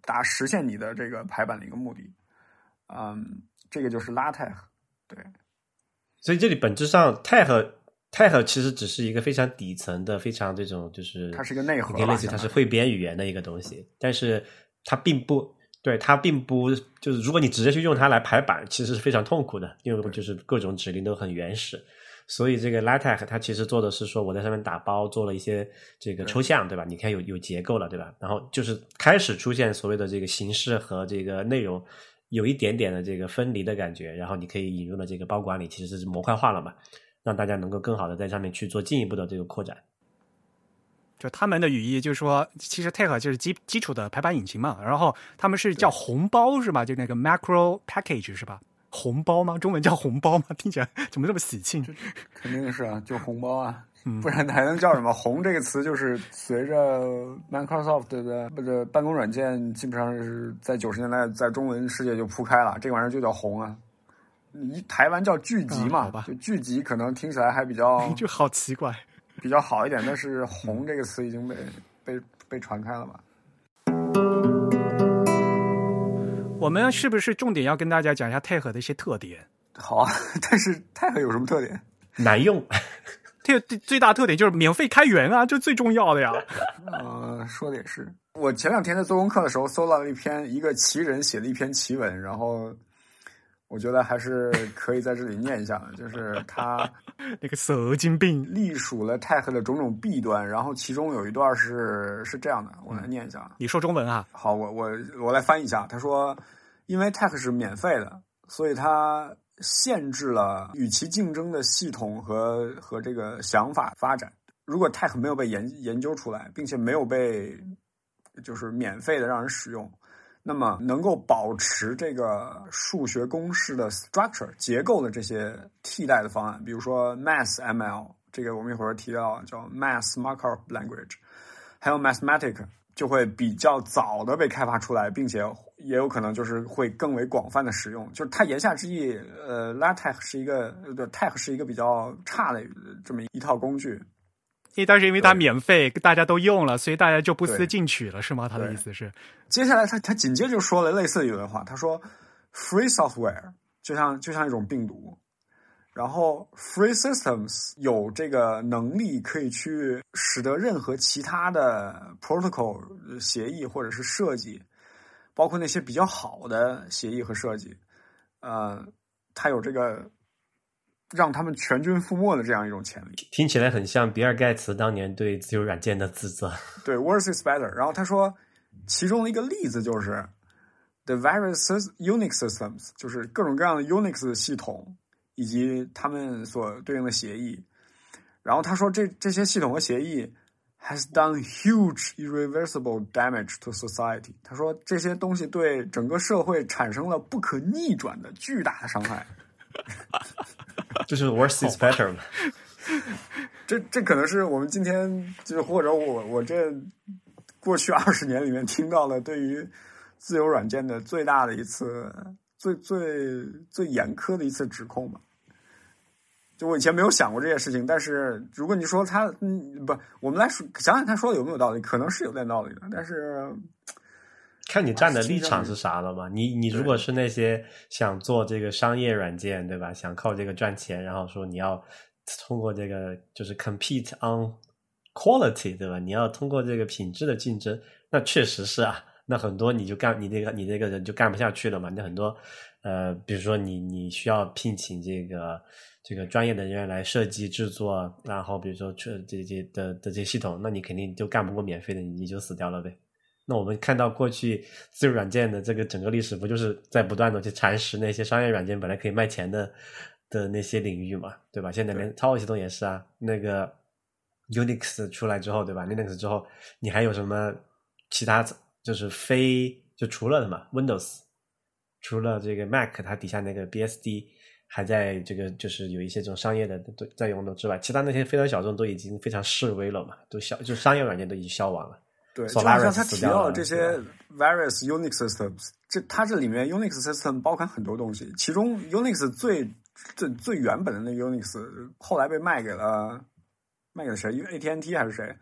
达实现你的这个排版的一个目的。嗯，这个就是 LaTeX，对。所以这里本质上 tag。Tag 其实只是一个非常底层的、非常这种，就是它是一个内核，类似它是汇编语言的一个东西，但是它并不对，它并不就是如果你直接去用它来排版，其实是非常痛苦的，因为就是各种指令都很原始。所以这个 LaTeX 它其实做的是说，我在上面打包做了一些这个抽象，对吧？你看有有结构了，对吧？然后就是开始出现所谓的这个形式和这个内容有一点点的这个分离的感觉，然后你可以引入了这个包管理，其实是模块化了嘛。让大家能够更好的在上面去做进一步的这个扩展。就他们的语义就是说，其实 Take 就是基基础的排版引擎嘛，然后他们是叫红包是吧？就那个 macro package 是吧？红包吗？中文叫红包吗？听起来怎么这么喜庆？肯定是啊，就红包啊，不然还能叫什么？红这个词就是随着 Microsoft 的不是办公软件，基本上是在九十年代在中文世界就铺开了，这玩意儿就叫红啊。你台湾叫聚集嘛？就聚集，可能听起来还比较 就好奇怪，比较好一点。但是“红”这个词已经被被被传开了吧？我们是不是重点要跟大家讲一下泰和的一些特点？好啊，但是泰和有什么特点？难用。特最大特点就是免费开源啊，这最重要的呀。呃，说的也是。我前两天在做功课的时候，搜到了一篇一个奇人写的一篇奇文，然后。我觉得还是可以在这里念一下的，就是他 那个蛇精病隶属了泰和的种种弊端，然后其中有一段是是这样的，我来念一下。你说中文啊？好，我我我来翻译一下。他说，因为 tag 是免费的，所以它限制了与其竞争的系统和和这个想法发展。如果 tag 没有被研研究出来，并且没有被就是免费的让人使用。那么，能够保持这个数学公式的 structure 结构的这些替代的方案，比如说 MathML，这个我们一会儿提到叫 Math Markup Language，还有 Mathematic，就会比较早的被开发出来，并且也有可能就是会更为广泛的使用。就是它言下之意，呃，LaTeX 是一个呃，Tex 是一个比较差的这么一套工具。因为当时因为它免费，大家都用了，所以大家就不思进取了，是吗？他的意思是。接下来他他紧接着就说了类似的一段话，他说：“Free software 就像就像一种病毒，然后 Free systems 有这个能力可以去使得任何其他的 protocol 协议或者是设计，包括那些比较好的协议和设计，呃，它有这个。”让他们全军覆没的这样一种潜力，听起来很像比尔盖茨当年对自由软件的自责。对，worse is better。然后他说，其中的一个例子就是 the various Unix systems，就是各种各样的 Unix 系统以及他们所对应的协议。然后他说，这这些系统和协议 has done huge irreversible damage to society。他说，这些东西对整个社会产生了不可逆转的巨大的伤害。就是 worse is better？这这可能是我们今天就是或者我我这过去二十年里面听到的对于自由软件的最大的一次最最最严苛的一次指控吧。就我以前没有想过这件事情，但是如果你说他嗯不，我们来说想想他说的有没有道理，可能是有点道理的，但是。看你站的立场是啥了嘛？你你如果是那些想做这个商业软件，对吧？想靠这个赚钱，然后说你要通过这个就是 compete on quality，对吧？你要通过这个品质的竞争，那确实是啊。那很多你就干你这个你这个人就干不下去了嘛。那很多呃，比如说你你需要聘请这个这个专业的人员来设计制作，然后比如说这这这的的这些系统，那你肯定就干不过免费的，你你就死掉了呗。那我们看到过去自由软件的这个整个历史，不就是在不断的去蚕食那些商业软件本来可以卖钱的的那些领域嘛，对吧？现在连操作系统也是啊，那个 Unix 出来之后，对吧？Linux 之后，你还有什么其他就是非就除了什么 Windows，除了这个 Mac 它底下那个 BSD 还在这个就是有一些这种商业的在用的之外，其他那些非常小众都已经非常式微了嘛，都消就商业软件都已经消亡了。对，就好像他提到的这些 various Unix systems，这它这里面 Unix system 包含很多东西，其中 Unix 最最最原本的那个 Unix 后来被卖给了卖给了谁？AT&T 还是谁？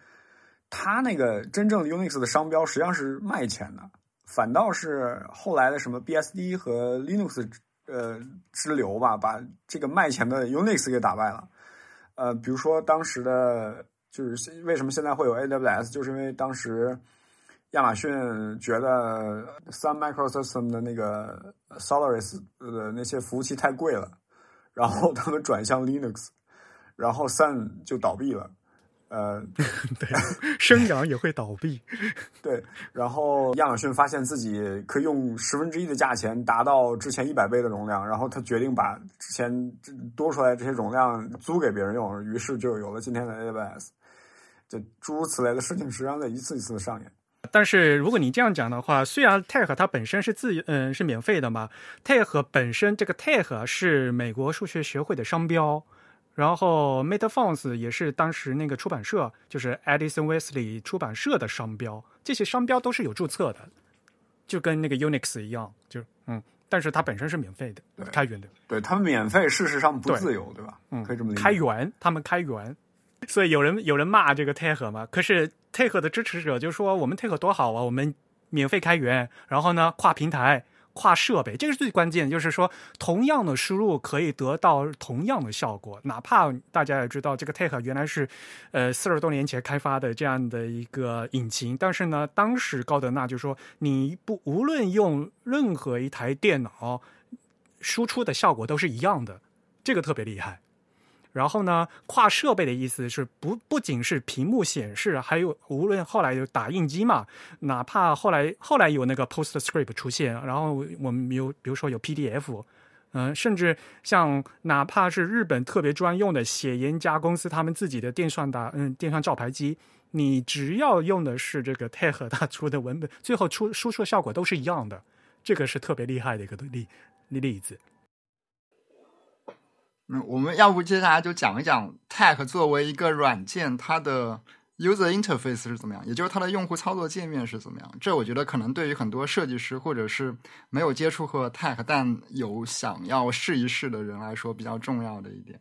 他那个真正 Unix 的商标实际上是卖钱的，反倒是后来的什么 BSD 和 Linux 呃支流吧，把这个卖钱的 Unix 给打败了。呃，比如说当时的。就是为什么现在会有 AWS，就是因为当时亚马逊觉得 Sun Microsystem 的那个 Solaris 的那些服务器太贵了，然后他们转向 Linux，然后 Sun 就倒闭了。呃，对，生养也会倒闭。对，然后亚马逊发现自己可以用十分之一的价钱达到之前一百倍的容量，然后他决定把之前多出来这些容量租给别人用，于是就有了今天的 AWS。就诸如此类的事情，实际上在一次一次的上演。但是如果你这样讲的话，虽然 Tech 它本身是自嗯是免费的嘛，Tech 本身这个 Tech 是美国数学学会的商标，然后 MetaPhones 也是当时那个出版社，就是 Edison Wesley 出版社的商标，这些商标都是有注册的，就跟那个 Unix 一样，就嗯，但是它本身是免费的，开源的，对他们免费，事实上不自由，对吧？嗯，可以这么理解。开源，他们开源。所以有人有人骂这个 Tech 嘛？可是 Tech 的支持者就说我们 Tech 多好啊，我们免费开源，然后呢跨平台、跨设备，这个是最关键。就是说，同样的输入可以得到同样的效果，哪怕大家也知道这个 Tech 原来是呃四十多年前开发的这样的一个引擎，但是呢，当时高德纳就说你不无论用任何一台电脑输出的效果都是一样的，这个特别厉害。然后呢，跨设备的意思是不不仅是屏幕显示，还有无论后来有打印机嘛，哪怕后来后来有那个 PostScript 出现，然后我们有比如说有 PDF，嗯，甚至像哪怕是日本特别专用的写言家公司他们自己的电算打嗯电算照排机，你只要用的是这个 Tech 它出的文本，最后出输出效果都是一样的，这个是特别厉害的一个例例子。嗯，我们要不接下来就讲一讲 Tech 作为一个软件，它的 user interface 是怎么样，也就是它的用户操作界面是怎么样。这我觉得可能对于很多设计师或者是没有接触过 Tech 但有想要试一试的人来说比较重要的一点。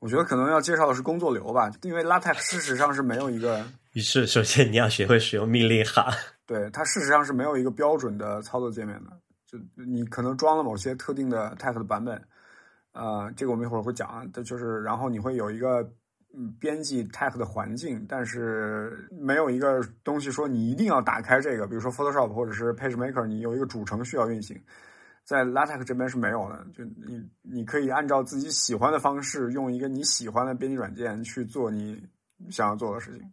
我觉得可能要介绍的是工作流吧，因为 LaTeX 事实上是没有一个。于是，首先你要学会使用命令行。对，它事实上是没有一个标准的操作界面的，就你可能装了某些特定的 Tech 的版本。呃，这个我们一会儿会讲，这就是然后你会有一个嗯编辑 Tech 的环境，但是没有一个东西说你一定要打开这个，比如说 Photoshop 或者是 PageMaker，你有一个主程序要运行，在 LaTeX 这边是没有的，就你你可以按照自己喜欢的方式，用一个你喜欢的编辑软件去做你想要做的事情。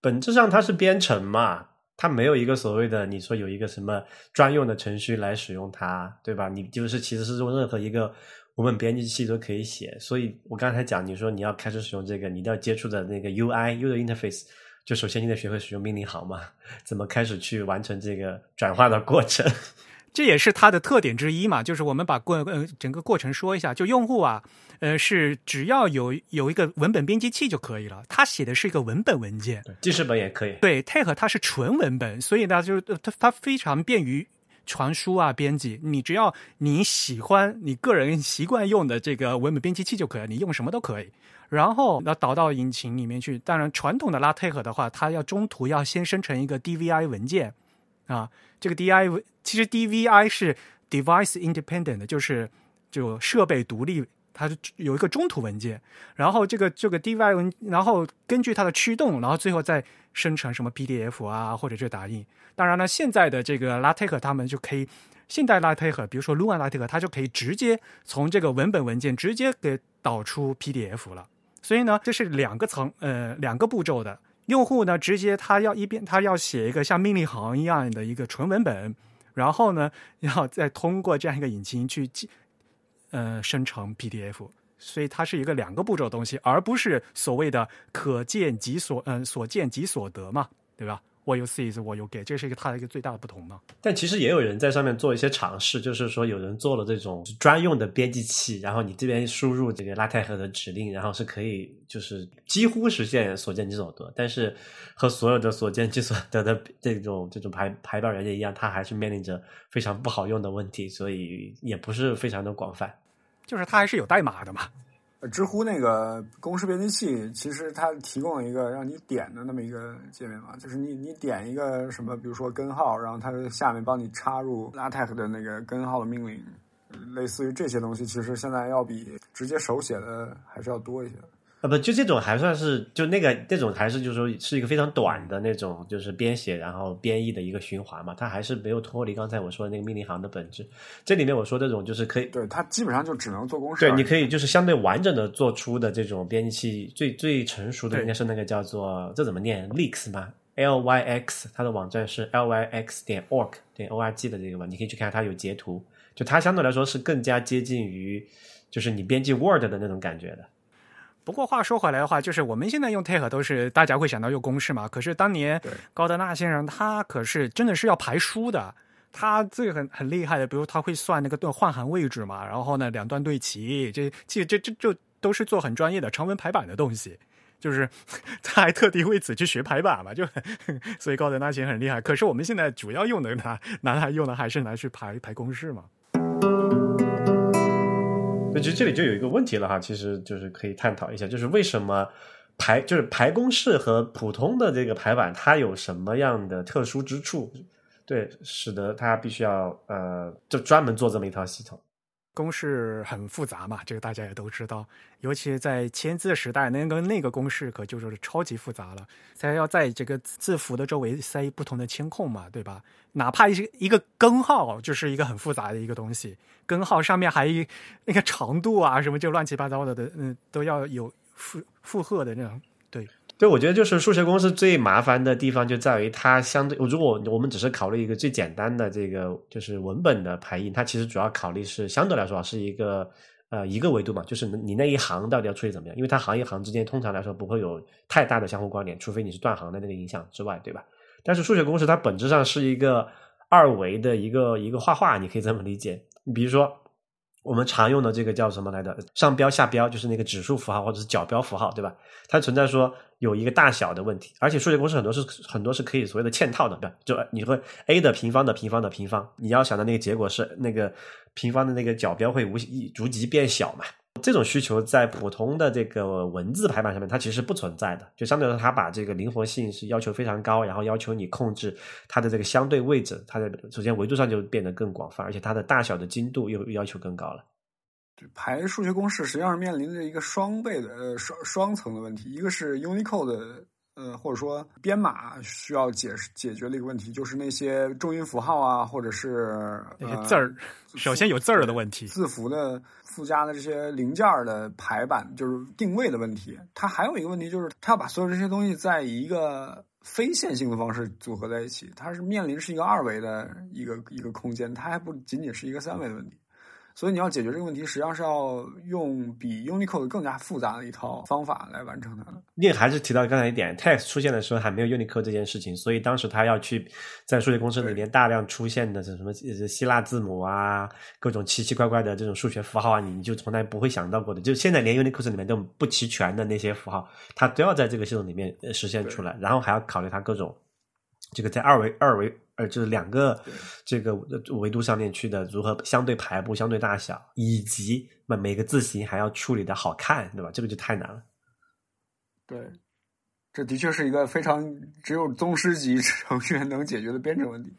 本质上它是编程嘛，它没有一个所谓的你说有一个什么专用的程序来使用它，对吧？你就是其实是用任何一个。我们编辑器都可以写，所以我刚才讲，你说你要开始使用这个，你一定要接触的那个 UI user interface，就首先你得学会使用命令行嘛，怎么开始去完成这个转化的过程？这也是它的特点之一嘛，就是我们把过呃整个过程说一下，就用户啊，呃是只要有有一个文本编辑器就可以了，他写的是一个文本文件，记事本也可以。对，Take 它是纯文本，所以呢，就是它它非常便于。传输啊，编辑，你只要你喜欢，你个人习惯用的这个文本编辑器就可以，你用什么都可以。然后要导到引擎里面去。当然，传统的 LaTeX 的话，它要中途要先生成一个 DVI 文件啊。这个 DI 其实 DVI 是 Device Independent，就是就设备独立它就有一个中途文件，然后这个这个 DVI 文，然后根据它的驱动，然后最后再生成什么 PDF 啊，或者是打印。当然了，现在的这个 LaTeX 他们就可以，现代 LaTeX，比如说 Lua LaTeX，它就可以直接从这个文本文件直接给导出 PDF 了。所以呢，这是两个层呃两个步骤的。用户呢，直接他要一边他要写一个像命令行一样的一个纯文本，然后呢，要再通过这样一个引擎去呃生成 PDF。所以它是一个两个步骤的东西，而不是所谓的可见即所嗯所见即所得嘛，对吧？What you see is what you get，这是一个它的一个最大的不同嘛。但其实也有人在上面做一些尝试，就是说有人做了这种专用的编辑器，然后你这边输入这个拉泰克的指令，然后是可以就是几乎实现所见即所得。但是和所有的所见即所得的这种这种排排版软件一样，它还是面临着非常不好用的问题，所以也不是非常的广泛。就是它还是有代码的嘛。知乎那个公式编辑器，其实它提供了一个让你点的那么一个界面嘛，就是你你点一个什么，比如说根号，然后它下面帮你插入 LaTeX 的那个根号的命令，类似于这些东西，其实现在要比直接手写的还是要多一些。啊，不，就这种还算是，就那个这种还是就是说是一个非常短的那种，就是编写然后编译的一个循环嘛，它还是没有脱离刚才我说的那个命令行的本质。这里面我说这种就是可以，对它基本上就只能做公式。对，你可以就是相对完整的做出的这种编辑器，最最成熟的应该是那个叫做这怎么念 Lix 吗？L Y X，它的网站是 L Y X 点 org 点 O R G 的这个嘛，你可以去看它有截图，就它相对来说是更加接近于就是你编辑 Word 的那种感觉的。不过话说回来的话，就是我们现在用 TeX 都是大家会想到用公式嘛。可是当年高德纳先生他可是真的是要排书的，他这个很很厉害的，比如他会算那个段换行位置嘛，然后呢两段对齐，这其实这这这都是做很专业的长文排版的东西。就是 他还特地为此去学排版嘛，就所以高德纳先生很厉害。可是我们现在主要用的拿拿来用的还是拿去排排公式嘛。就其实这里就有一个问题了哈，其实就是可以探讨一下，就是为什么排就是排公式和普通的这个排版它有什么样的特殊之处？对，使得它必须要呃，就专门做这么一套系统。公式很复杂嘛，这个大家也都知道，尤其在签字时代，那个那个公式可就是超级复杂了。再要在这个字符的周围塞不同的铅控嘛，对吧？哪怕一一个根号，就是一个很复杂的一个东西，根号上面还那个长度啊，什么就乱七八糟的的，嗯，都要有负负荷的那种，对。我觉得就是数学公式最麻烦的地方就在于它相对，如果我们只是考虑一个最简单的这个就是文本的排印，它其实主要考虑是相对来说是一个呃一个维度嘛，就是你那一行到底要处理怎么样，因为它行一行之间通常来说不会有太大的相互关联，除非你是断行的那个影响之外，对吧？但是数学公式它本质上是一个二维的一个一个画画，你可以这么理解，你比如说。我们常用的这个叫什么来着？上标下标就是那个指数符号或者是角标符号，对吧？它存在说有一个大小的问题，而且数学公式很多是很多是可以所谓的嵌套的，对吧？就你会 a 的平方的平方的平方，你要想的那个结果是那个平方的那个角标会无一逐级变小嘛？这种需求在普通的这个文字排版上面，它其实不存在的。就相对来说，它把这个灵活性是要求非常高，然后要求你控制它的这个相对位置，它的首先维度上就变得更广泛，而且它的大小的精度又要求更高了。排数学公式实际上是面临着一个双倍的呃双双层的问题，一个是 Unicode 呃或者说编码需要解释解决的一个问题，就是那些重音符号啊，或者是那些字儿，首先有字儿的问题，字符的。附加的这些零件的排版就是定位的问题，它还有一个问题就是，它要把所有这些东西在一个非线性的方式组合在一起，它是面临是一个二维的一个一个空间，它还不仅仅是一个三维的问题。所以你要解决这个问题，实际上是要用比 Unicode 更加复杂的一套方法来完成它的。你还是提到刚才一点，Text 出现的时候还没有 Unicode 这件事情，所以当时他要去在数学公式里面大量出现的这什么希腊字母啊，各种奇奇怪怪的这种数学符号啊，你就从来不会想到过的。就现在连 Unicode 里面都不齐全的那些符号，它都要在这个系统里面实现出来，然后还要考虑它各种这个在二维二维。呃，就是两个这个维度上面去的如何相对排布、相对大小，以及每每个字形还要处理的好看，对吧？这个就太难了。对，这的确是一个非常只有宗师级程序员能解决的编程问题。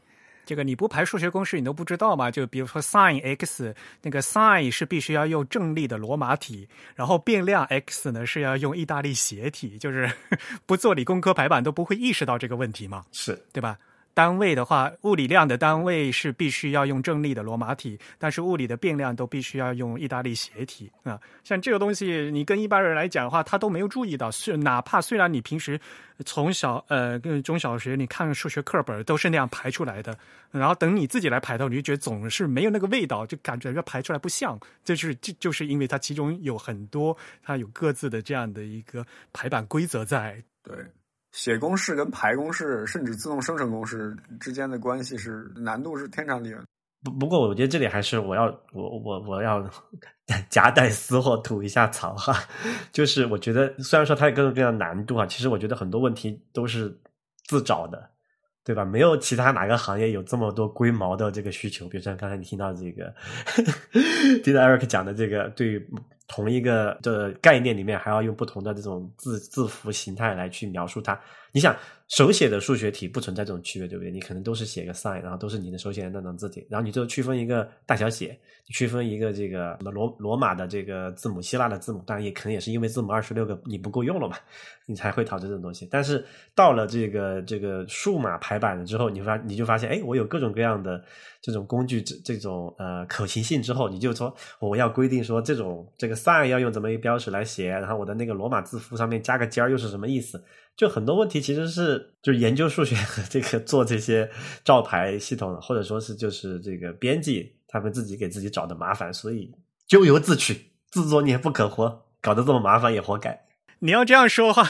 这个你不排数学公式，你都不知道吗？就比如说 sin x，那个 sin 是必须要用正立的罗马体，然后变量 x 呢是要用意大利斜体，就是 不做理工科排版都不会意识到这个问题嘛，是对吧？单位的话，物理量的单位是必须要用正立的罗马体，但是物理的变量都必须要用意大利斜体啊。像这个东西，你跟一般人来讲的话，他都没有注意到。是哪怕虽然你平时从小呃跟中小学你看数学课本都是那样排出来的，然后等你自己来排的，你就觉得总是没有那个味道，就感觉要排出来不像。这是就就是因为它其中有很多它有各自的这样的一个排版规则在。对。写公式跟排公式，甚至自动生成公式之间的关系是难度是天差地远。不不过，我觉得这里还是我要我我我要 夹带私货吐一下槽哈，就是我觉得虽然说它有各种各样的难度啊，其实我觉得很多问题都是自找的，对吧？没有其他哪个行业有这么多龟毛的这个需求。比如说刚才你听到这个，听到 Eric 讲的这个，对。同一个的概念里面，还要用不同的这种字字符形态来去描述它。你想手写的数学题不存在这种区别，对不对？你可能都是写个 sin，然后都是你的手写的那种字体，然后你就区分一个大小写，区分一个这个什么罗罗马的这个字母，希腊的字母，当然也可能也是因为字母二十六个你不够用了嘛，你才会讨这种东西。但是到了这个这个数码排版了之后，你发你就发现，哎，我有各种各样的这种工具，这这种呃可行性之后，你就说我要规定说这种这个 sin 要用怎么一个标识来写，然后我的那个罗马字符上面加个尖儿又是什么意思？就很多问题其实是就研究数学和这个做这些照牌系统，或者说是就是这个编辑他们自己给自己找的麻烦，所以咎由自取，自作孽不可活，搞得这么麻烦也活该。你要这样说话，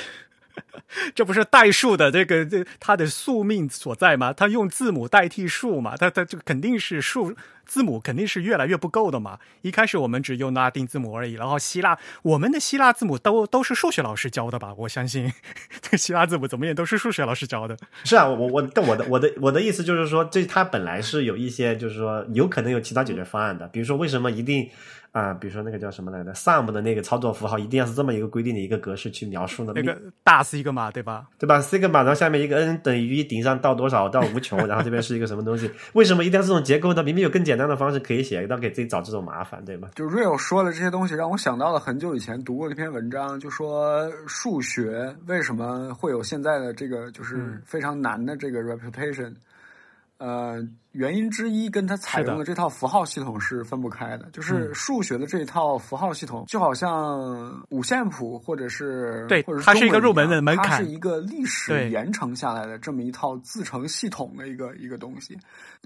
这不是代数的这个这它的宿命所在吗？它用字母代替数嘛，它它这肯定是数。字母肯定是越来越不够的嘛。一开始我们只用拉丁字母而已，然后希腊，我们的希腊字母都都是数学老师教的吧？我相信，这 个希腊字母怎么也都是数学老师教的。是啊，我我但我的我的我的意思就是说，这它本来是有一些，就是说有可能有其他解决方案的。比如说，为什么一定啊？比如说那个叫什么来着？sum 的那个操作符号一定要是这么一个规定的一个格式去描述呢？那个大 sigma 对吧？对吧？sigma，然后下面一个 n 等于一顶上到多少到无穷，然后这边是一个什么东西？为什么一定要这种结构呢？明明有更简单。的方式可以写，倒给自己找这种麻烦，对吗？就 Real 说的这些东西，让我想到了很久以前读过一篇文章，就说数学为什么会有现在的这个就是非常难的这个 reputation。呃，原因之一跟它采用的这套符号系统是分不开的，就是数学的这一套符号系统，就好像五线谱或者是对，或者它是一个入门的门槛，它是一个历史延承下来的这么一套自成系统的一个一个东西。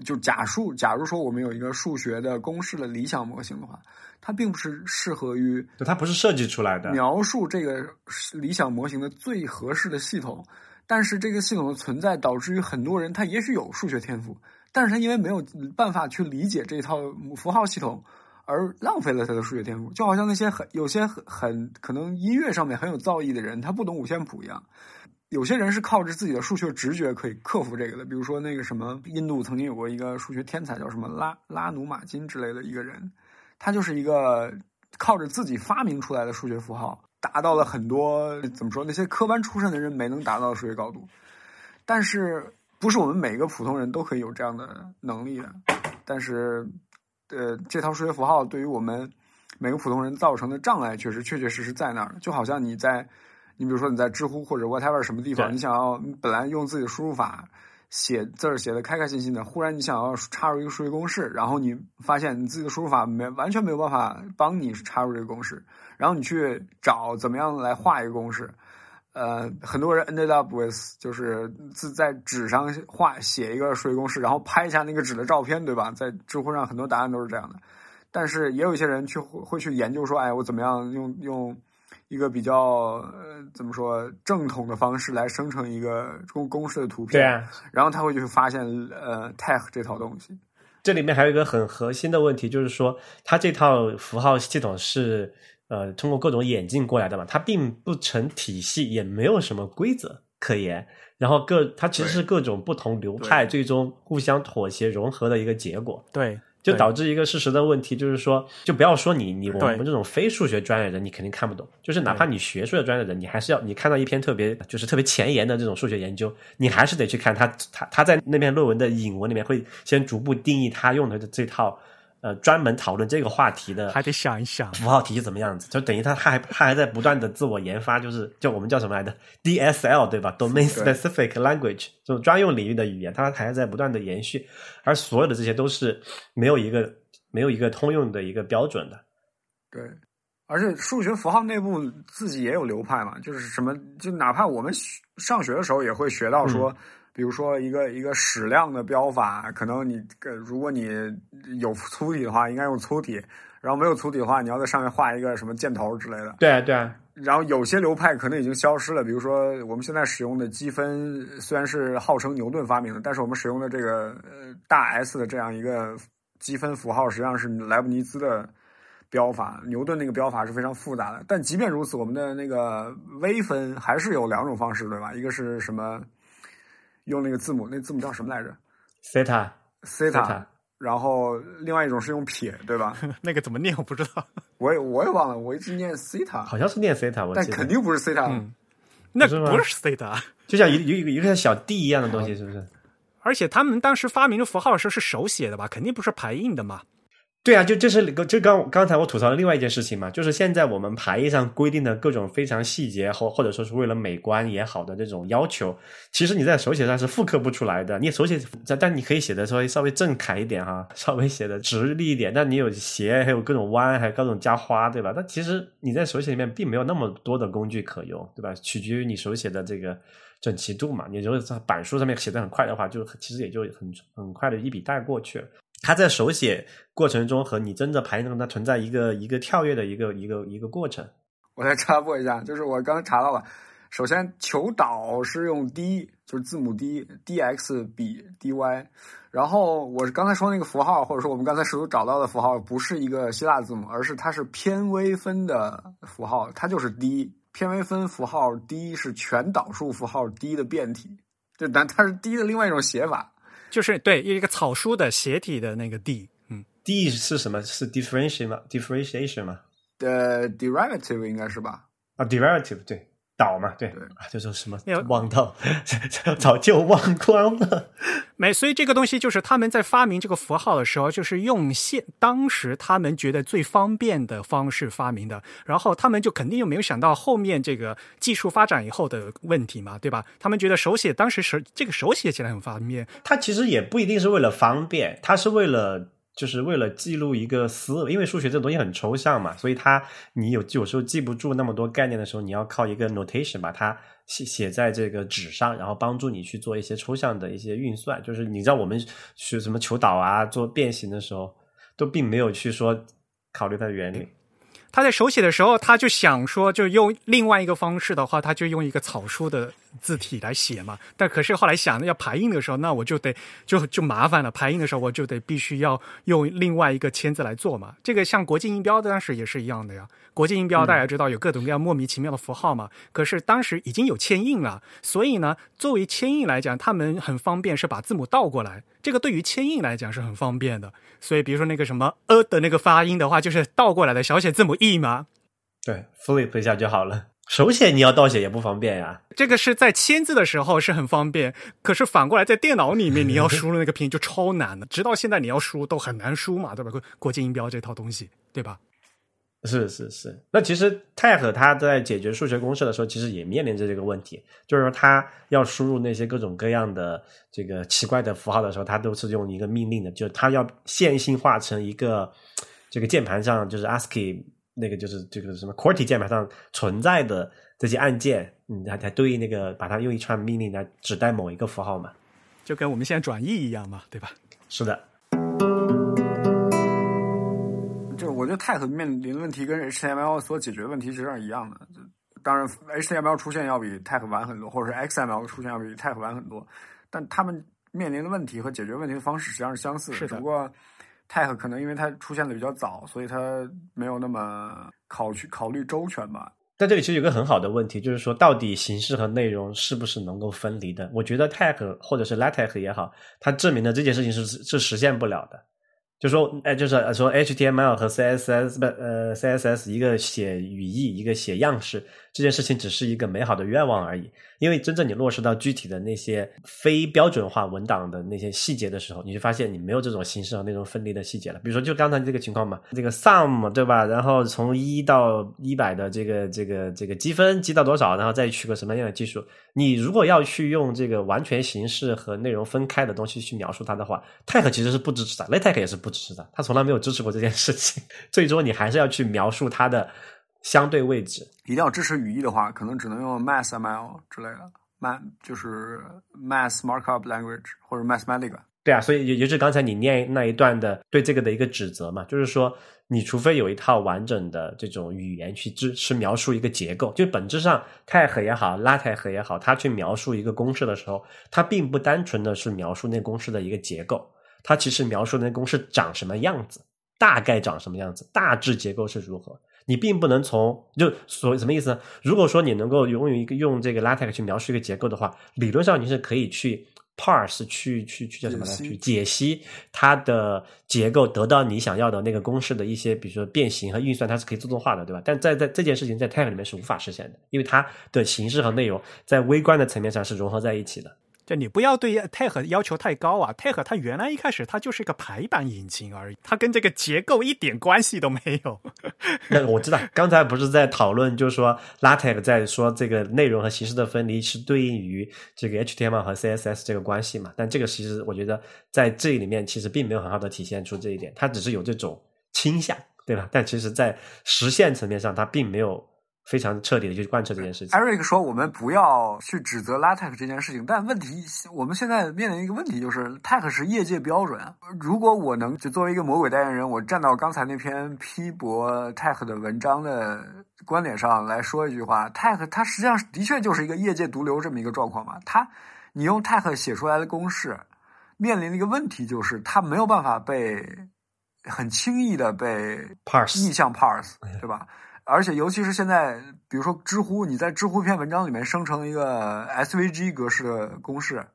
就假数，假如说我们有一个数学的公式的理想模型的话，它并不是适合于，它不是设计出来的描述这个理想模型的最合适的系统。但是这个系统的存在导致于很多人他也许有数学天赋，但是他因为没有办法去理解这套符号系统，而浪费了他的数学天赋。就好像那些很有些很很可能音乐上面很有造诣的人，他不懂五线谱一样。有些人是靠着自己的数学直觉可以克服这个的。比如说那个什么，印度曾经有过一个数学天才，叫什么拉拉努马金之类的一个人，他就是一个靠着自己发明出来的数学符号。达到了很多怎么说？那些科班出身的人没能达到的数学高度，但是不是我们每个普通人都可以有这样的能力的。但是，呃，这套数学符号对于我们每个普通人造成的障碍，确实确确实实在那儿。就好像你在，你比如说你在知乎或者 whatever 什么地方，你想要本来用自己的输入法。写字儿写的开开心心的，忽然你想要插入一个数学公式，然后你发现你自己的输入法没完全没有办法帮你插入这个公式，然后你去找怎么样来画一个公式，呃，很多人 ended up with 就是自在纸上画写一个数学公式，然后拍一下那个纸的照片，对吧？在知乎上很多答案都是这样的，但是也有一些人去会去研究说，哎，我怎么样用用。一个比较呃，怎么说正统的方式来生成一个公公式的图片，对啊，然后他会去发现呃 tag 这套东西。这里面还有一个很核心的问题，就是说它这套符号系统是呃通过各种演进过来的嘛，它并不成体系，也没有什么规则可言。然后各它其实是各种不同流派最终互相妥协融合的一个结果。对。就导致一个事实的问题，就是说，就不要说你你我们这种非数学专业人，你肯定看不懂。就是哪怕你学数学专业的人，你还是要你看到一篇特别就是特别前沿的这种数学研究，你还是得去看他他他在那篇论文的引文里面会先逐步定义他用的这套呃专门讨论这个话题的还得想一想。符号体系怎么样子，就等于他他还他还在不断的自我研发，就是就我们叫什么来着？DSL 对吧？Domain Specific Language 这种专用领域的语言，它还在不断的延续，而所有的这些都是没有一个没有一个通用的一个标准的。对，而且数学符号内部自己也有流派嘛，就是什么，就哪怕我们学上学的时候也会学到说，比如说一个一个矢量的标法，可能你呃如果你有粗体的话，应该用粗体，然后没有粗体的话，你要在上面画一个什么箭头之类的。对啊，对啊，然后有些流派可能已经消失了，比如说我们现在使用的积分，虽然是号称牛顿发明的，但是我们使用的这个呃大 S 的这样一个积分符号，实际上是莱布尼兹的标法。牛顿那个标法是非常复杂的，但即便如此，我们的那个微分还是有两种方式，对吧？一个是什么？用那个字母，那字母叫什么来着 Theta？theta Theta。然后另外一种是用撇，对吧？那个怎么念我不知道，我也我也忘了，我一直念 theta，好像是念 Theta，我但，肯定不是 theta。嗯那不是 theta。就像一有一个一个小 D 一样的东西，是不是？而且他们当时发明的符号的时候是手写的吧？肯定不是排印的嘛。对啊，就这是就刚刚才我吐槽的另外一件事情嘛，就是现在我们排印上规定的各种非常细节或或者说是为了美观也好的这种要求，其实你在手写上是复刻不出来的。你手写，但你可以写的稍微稍微正楷一点哈，稍微写的直立一点。但你有斜，还有各种弯，还有各种加花，对吧？但其实你在手写里面并没有那么多的工具可用，对吧？取决于你手写的这个整齐度嘛。你如果在板书上面写的很快的话，就其实也就很很快的一笔带过去了。它在手写过程中和你真的排印中，它存在一个一个跳跃的一个一个一个过程。我再插播一下，就是我刚才查到了，首先求导是用 D，就是字母 D，DX 比 DY，然后我刚才说那个符号，或者说我们刚才试图找到的符号，不是一个希腊字母，而是它是偏微分的符号，它就是 D。偏微分符号 D 是全导数符号 D 的变体，就但它是 D 的另外一种写法。就是对一个草书的斜体的那个 D，嗯，D 是什么？是 differentiation 吗？differentiation 吗？的 derivative 应该是吧？啊，derivative 对，导嘛，对，就是什么忘到，早就忘光了。没，所以这个东西就是他们在发明这个符号的时候，就是用现当时他们觉得最方便的方式发明的，然后他们就肯定又没有想到后面这个技术发展以后的问题嘛，对吧？他们觉得手写当时手这个手写起来很方便，它其实也不一定是为了方便，它是为了。就是为了记录一个思维，因为数学这东西很抽象嘛，所以它你有有时候记不住那么多概念的时候，你要靠一个 notation 把它写写在这个纸上，然后帮助你去做一些抽象的一些运算。就是你知道我们学什么求导啊，做变形的时候，都并没有去说考虑它的原理。他在手写的时候，他就想说，就用另外一个方式的话，他就用一个草书的字体来写嘛。但可是后来想要排印的时候，那我就得就就麻烦了。排印的时候，我就得必须要用另外一个签字来做嘛。这个像国际音标当时也是一样的呀。国际音标大家知道有各种各样莫名其妙的符号嘛。可是当时已经有签印了，所以呢，作为签印来讲，他们很方便是把字母倒过来。这个对于签印来讲是很方便的。所以比如说那个什么呃的那个发音的话，就是倒过来的小写字母 e 嘛。对，flip 一下就好了。手写你要倒写也不方便呀。这个是在签字的时候是很方便，可是反过来在电脑里面你要输入那个拼音就超难的，直到现在你要输都很难输嘛，对吧？国国际音标这套东西，对吧？是是是，那其实泰和他在解决数学公式的时候，其实也面临着这个问题，就是说他要输入那些各种各样的这个奇怪的符号的时候，他都是用一个命令的，就是他要线性化成一个这个键盘上就是 ASCII 那个就是这个什么 QWERTY 键盘上存在的这些按键，嗯，它它对应那个把它用一串命令来指代某一个符号嘛。就跟我们现在转译一样嘛，对吧？是的，就是我觉得 Type 面临的问题跟 HTML 所解决的问题实际上是一样的。就当然，HTML 出现要比 Type 晚很多，或者是 XML 出现要比 Type 晚很多，但他们面临的问题和解决问题的方式实际上是相似的只不过 Type 可能因为它出现的比较早，所以它没有那么考去考虑周全吧。在这里其实有个很好的问题，就是说到底形式和内容是不是能够分离的？我觉得 Tech 或者是 LaTeX 也好，它证明了这件事情是是实现不了的。就说，哎，就是说 HTML 和 CSS 不呃 CSS 一个写语义，一个写样式，这件事情只是一个美好的愿望而已。因为真正你落实到具体的那些非标准化文档的那些细节的时候，你就发现你没有这种形式和内容分离的细节了。比如说，就刚才这个情况嘛，这个 sum 对吧？然后从一到一百的这个这个这个积分积到多少，然后再取个什么样的技术？你如果要去用这个完全形式和内容分开的东西去描述它的话，Tag 其实是不支持的，LaTeX 也是不支持的，它从来没有支持过这件事情。最终你还是要去描述它的相对位置。一定要支持语义的话，可能只能用 MassML 之类的。math 就是 math markup language 或者 mathematica。对啊，所以也就是刚才你念那一段的对这个的一个指责嘛，就是说，你除非有一套完整的这种语言去支持描述一个结构，就本质上 tag 也好，latex 也好，它去描述一个公式的时候，它并不单纯的是描述那公式的一个结构，它其实描述那公式长什么样子，大概长什么样子，大致结构是如何。你并不能从就所什么意思呢？如果说你能够用一个用这个 LaTeX 去描述一个结构的话，理论上你是可以去 parse 去去去叫什么呢？去解析它的结构，得到你想要的那个公式的一些，比如说变形和运算，它是可以自动化的，对吧？但在在这件事情在 Tag 里面是无法实现的，因为它的形式和内容在微观的层面上是融合在一起的。你不要对 Tag 要求太高啊，Tag 它原来一开始它就是一个排版引擎而已，它跟这个结构一点关系都没有。那我知道，刚才不是在讨论，就是说 LaTeX 在说这个内容和形式的分离是对应于这个 HTML 和 CSS 这个关系嘛？但这个其实我觉得在这里面其实并没有很好的体现出这一点，它只是有这种倾向，对吧？但其实在实现层面上，它并没有。非常彻底的去贯彻这件事情。Eric 说：“我们不要去指责 LaTeX 这件事情，但问题，我们现在面临一个问题，就是 Tag 是业界标准。如果我能就作为一个魔鬼代言人，我站到刚才那篇批驳 Tag 的文章的观点上来说一句话：Tag 它实际上的确就是一个业界毒瘤这么一个状况嘛。它，你用 Tag 写出来的公式，面临的一个问题就是它没有办法被很轻易的被 parse 逆向 parse，对吧？”而且，尤其是现在，比如说知乎，你在知乎一篇文章里面生成一个 SVG 格式的公式，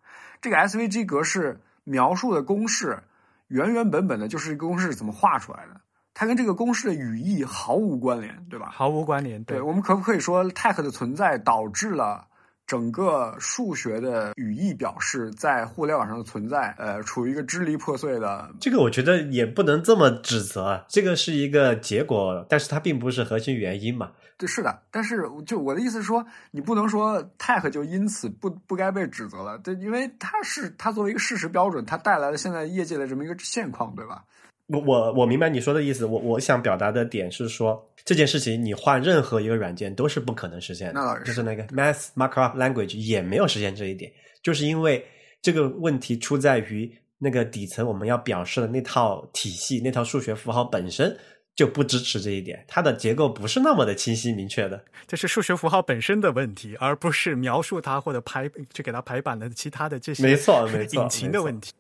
这个 SVG 格式描述的公式原原本本的就是一个公式怎么画出来的，它跟这个公式的语义毫无关联，对吧？毫无关联。对我们可不可以说 tag 的存在导致了？整个数学的语义表示在互联网上的存在，呃，处于一个支离破碎的。这个我觉得也不能这么指责，这个是一个结果，但是它并不是核心原因嘛。对，是的，但是就我的意思是说，你不能说 tech 就因此不不该被指责了，对，因为它是它作为一个事实标准，它带来了现在业界的这么一个现况，对吧？我我我明白你说的意思，我我想表达的点是说，这件事情你换任何一个软件都是不可能实现的，就是那个 Math Markup Language 也没有实现这一点，就是因为这个问题出在于那个底层我们要表示的那套体系、那套数学符号本身就不支持这一点，它的结构不是那么的清晰明确的，这是数学符号本身的问题，而不是描述它或者排去给它排版的其他的这些没错没错引擎的问题。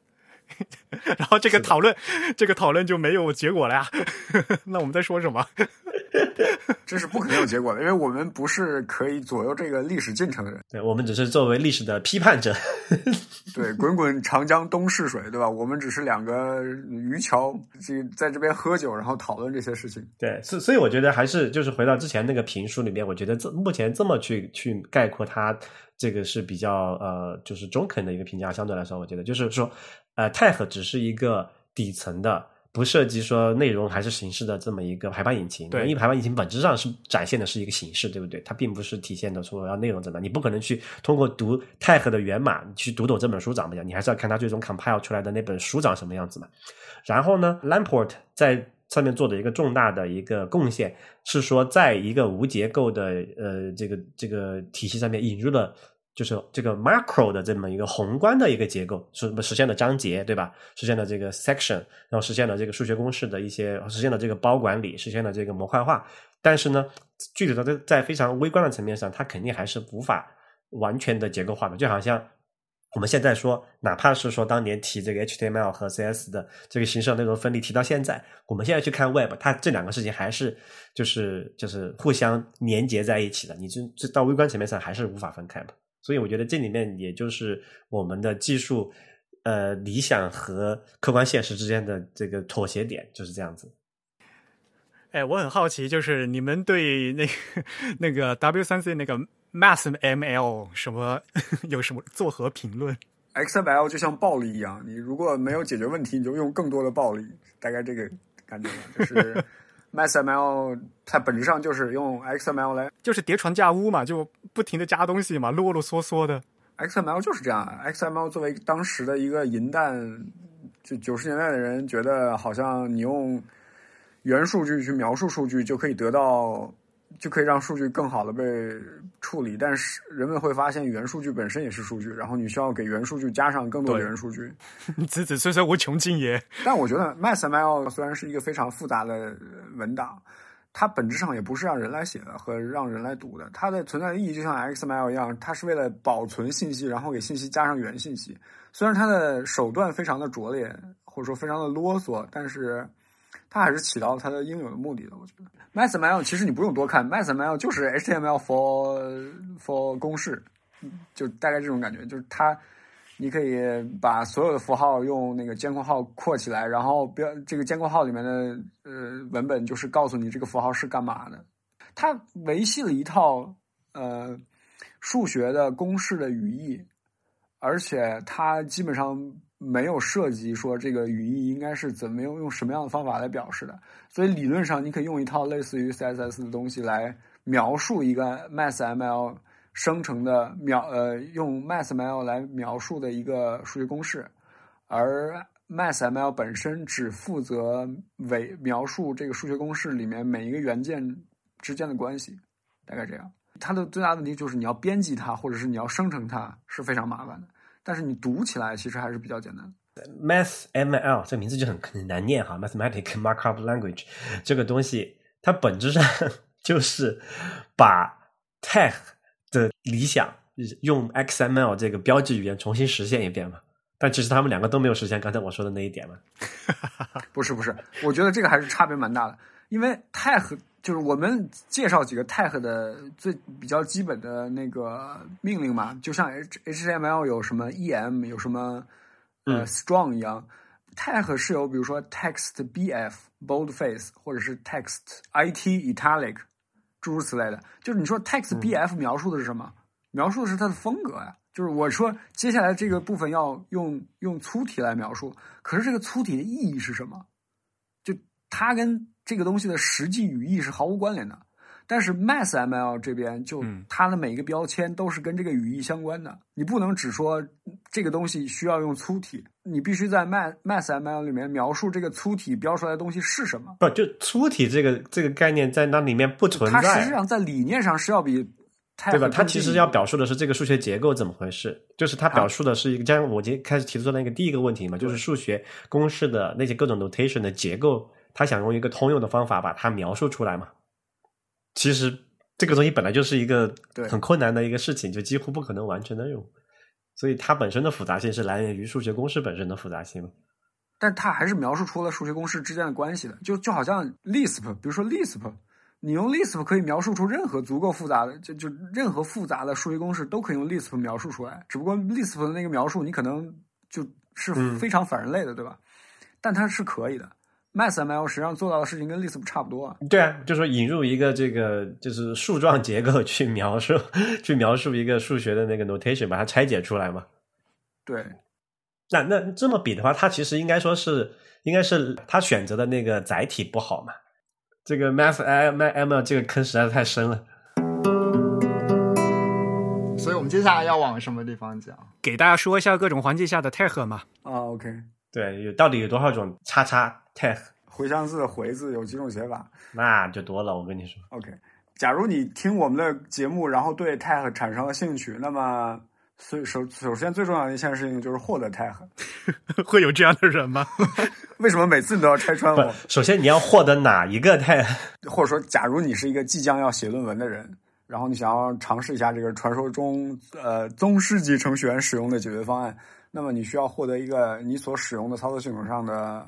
然后这个讨论，这个讨论就没有结果了呀？那我们在说什么？这是不可能有结果的，因为我们不是可以左右这个历史进程的人。对，我们只是作为历史的批判者。对，滚滚长江东逝水，对吧？我们只是两个渔樵，这在这边喝酒，然后讨论这些事情。对，所所以我觉得还是就是回到之前那个评书里面，我觉得这目前这么去去概括它，这个是比较呃，就是中肯的一个评价。相对来说，我觉得就是说。呃，Tag 只是一个底层的，不涉及说内容还是形式的这么一个排版引擎。对，因为排版引擎本质上是展现的是一个形式，对不对？它并不是体现的说要内容怎么，你不可能去通过读 Tag 的源码去读懂这本书长什么样，你还是要看它最终 compile 出来的那本书长什么样子嘛。然后呢，Lamport 在上面做的一个重大的一个贡献是说，在一个无结构的呃这个这个体系上面引入了。就是这个 macro 的这么一个宏观的一个结构，是实现了章节，对吧？实现了这个 section，然后实现了这个数学公式的一些，实现了这个包管理，实现了这个模块化。但是呢，具体的在在非常微观的层面上，它肯定还是无法完全的结构化的。就好像我们现在说，哪怕是说当年提这个 HTML 和 CS 的这个形式内容分离，提到现在，我们现在去看 Web，它这两个事情还是就是就是互相连接在一起的。你这这到微观层面上还是无法分开的。所以我觉得这里面也就是我们的技术呃理想和客观现实之间的这个妥协点，就是这样子。哎，我很好奇，就是你们对那个 那个 W 三 C 那个 Mass ML 什么 有什么作何评论？XML 就像暴力一样，你如果没有解决问题，你就用更多的暴力，大概这个感觉吧。就是 MassML 它本质上就是用 XML 来就是叠床架屋嘛，就不停的加东西嘛，啰啰嗦嗦的。XML 就是这样，XML 作为当时的一个银弹，就九十年代的人觉得好像你用元数据去描述数据就可以得到，就可以让数据更好的被处理，但是人们会发现原数据本身也是数据，然后你需要给原数据加上更多的对元数据。子子孙孙无穷尽也。但我觉得 MassML 虽然是一个非常复杂的文档，它本质上也不是让人来写的和让人来读的。它的存在的意义就像 XML 一样，它是为了保存信息，然后给信息加上原信息。虽然它的手段非常的拙劣，或者说非常的啰嗦，但是它还是起到了它的应有的目的的。我觉得 MassML 其实你不用多看，MassML 就是 HTML for for 公式，就大概这种感觉，就是它。你可以把所有的符号用那个监控号括起来，然后标这个监控号里面的呃文本就是告诉你这个符号是干嘛的。它维系了一套呃数学的公式的语义，而且它基本上没有涉及说这个语义应该是怎么用用什么样的方法来表示的。所以理论上你可以用一套类似于 CSS 的东西来描述一个 MassML。生成的描呃用 MassML 来描述的一个数学公式，而 MassML 本身只负责为描述这个数学公式里面每一个元件之间的关系，大概这样。它的最大问题就是你要编辑它，或者是你要生成它是非常麻烦的，但是你读起来其实还是比较简单的。MathML 这名字就很很难念哈，Mathematic Markup Language 这个东西，它本质上 就是把 Tech 的理想用 XML 这个标记语言重新实现一遍嘛。但其实他们两个都没有实现刚才我说的那一点嘛。不是不是，我觉得这个还是差别蛮大的，因为 tag 就是我们介绍几个 tag 的最比较基本的那个命令嘛，就像 H HTML 有什么 em 有什么呃 strong 一样、tag 是有比如说 text bf boldface 或者是 text it italic 诸如此类的，就是你说 text bf 描述的是什么？描述的是它的风格呀。就是我说接下来这个部分要用用粗体来描述，可是这个粗体的意义是什么？就它跟这个东西的实际语义是毫无关联的。但是 MassML 这边就它的每一个标签都是跟这个语义相关的，你不能只说这个东西需要用粗体，你必须在 Mass MassML 里面描述这个粗体标出来的东西是什么。不，就粗体这个这个概念在那里面不存在。它实际上在理念上是要比。对吧？它其实要表述的是这个数学结构怎么回事，就是它表述的是一个，像我今天开始提出的那个第一个问题嘛，就是数学公式的那些各种 notation 的结构，它想用一个通用的方法把它描述出来嘛。其实这个东西本来就是一个很困难的一个事情，就几乎不可能完成的任务，所以它本身的复杂性是来源于数学公式本身的复杂性。但它还是描述出了数学公式之间的关系的，就就好像 Lisp，比如说 Lisp。你用 Lisp 可以描述出任何足够复杂的，就就任何复杂的数学公式都可以用 Lisp 描述出来。只不过 Lisp 的那个描述你可能就是非常反人类的，嗯、对吧？但它是可以的。MassML 实际上做到的事情跟 Lisp 差不多、啊。对啊，就说引入一个这个就是树状结构去描述，去描述一个数学的那个 notation，把它拆解出来嘛。对。那那这么比的话，它其实应该说是，应该是它选择的那个载体不好嘛。这个 Math ML 这个坑实在是太深了，所以我们接下来要往什么地方讲？给大家说一下各种环境下的 tag 嘛。啊，OK，对，有到底有多少种叉叉 tag？回乡字、回字有几种写法？那就多了，我跟你说。OK，假如你听我们的节目，然后对 tag 产生了兴趣，那么。所以首首先最重要的一件事情就是获得 tag，会有这样的人吗？为什么每次你都要拆穿我？首先你要获得哪一个 tag？或者说，假如你是一个即将要写论文的人，然后你想要尝试一下这个传说中呃宗师级程序员使用的解决方案，那么你需要获得一个你所使用的操作系统上的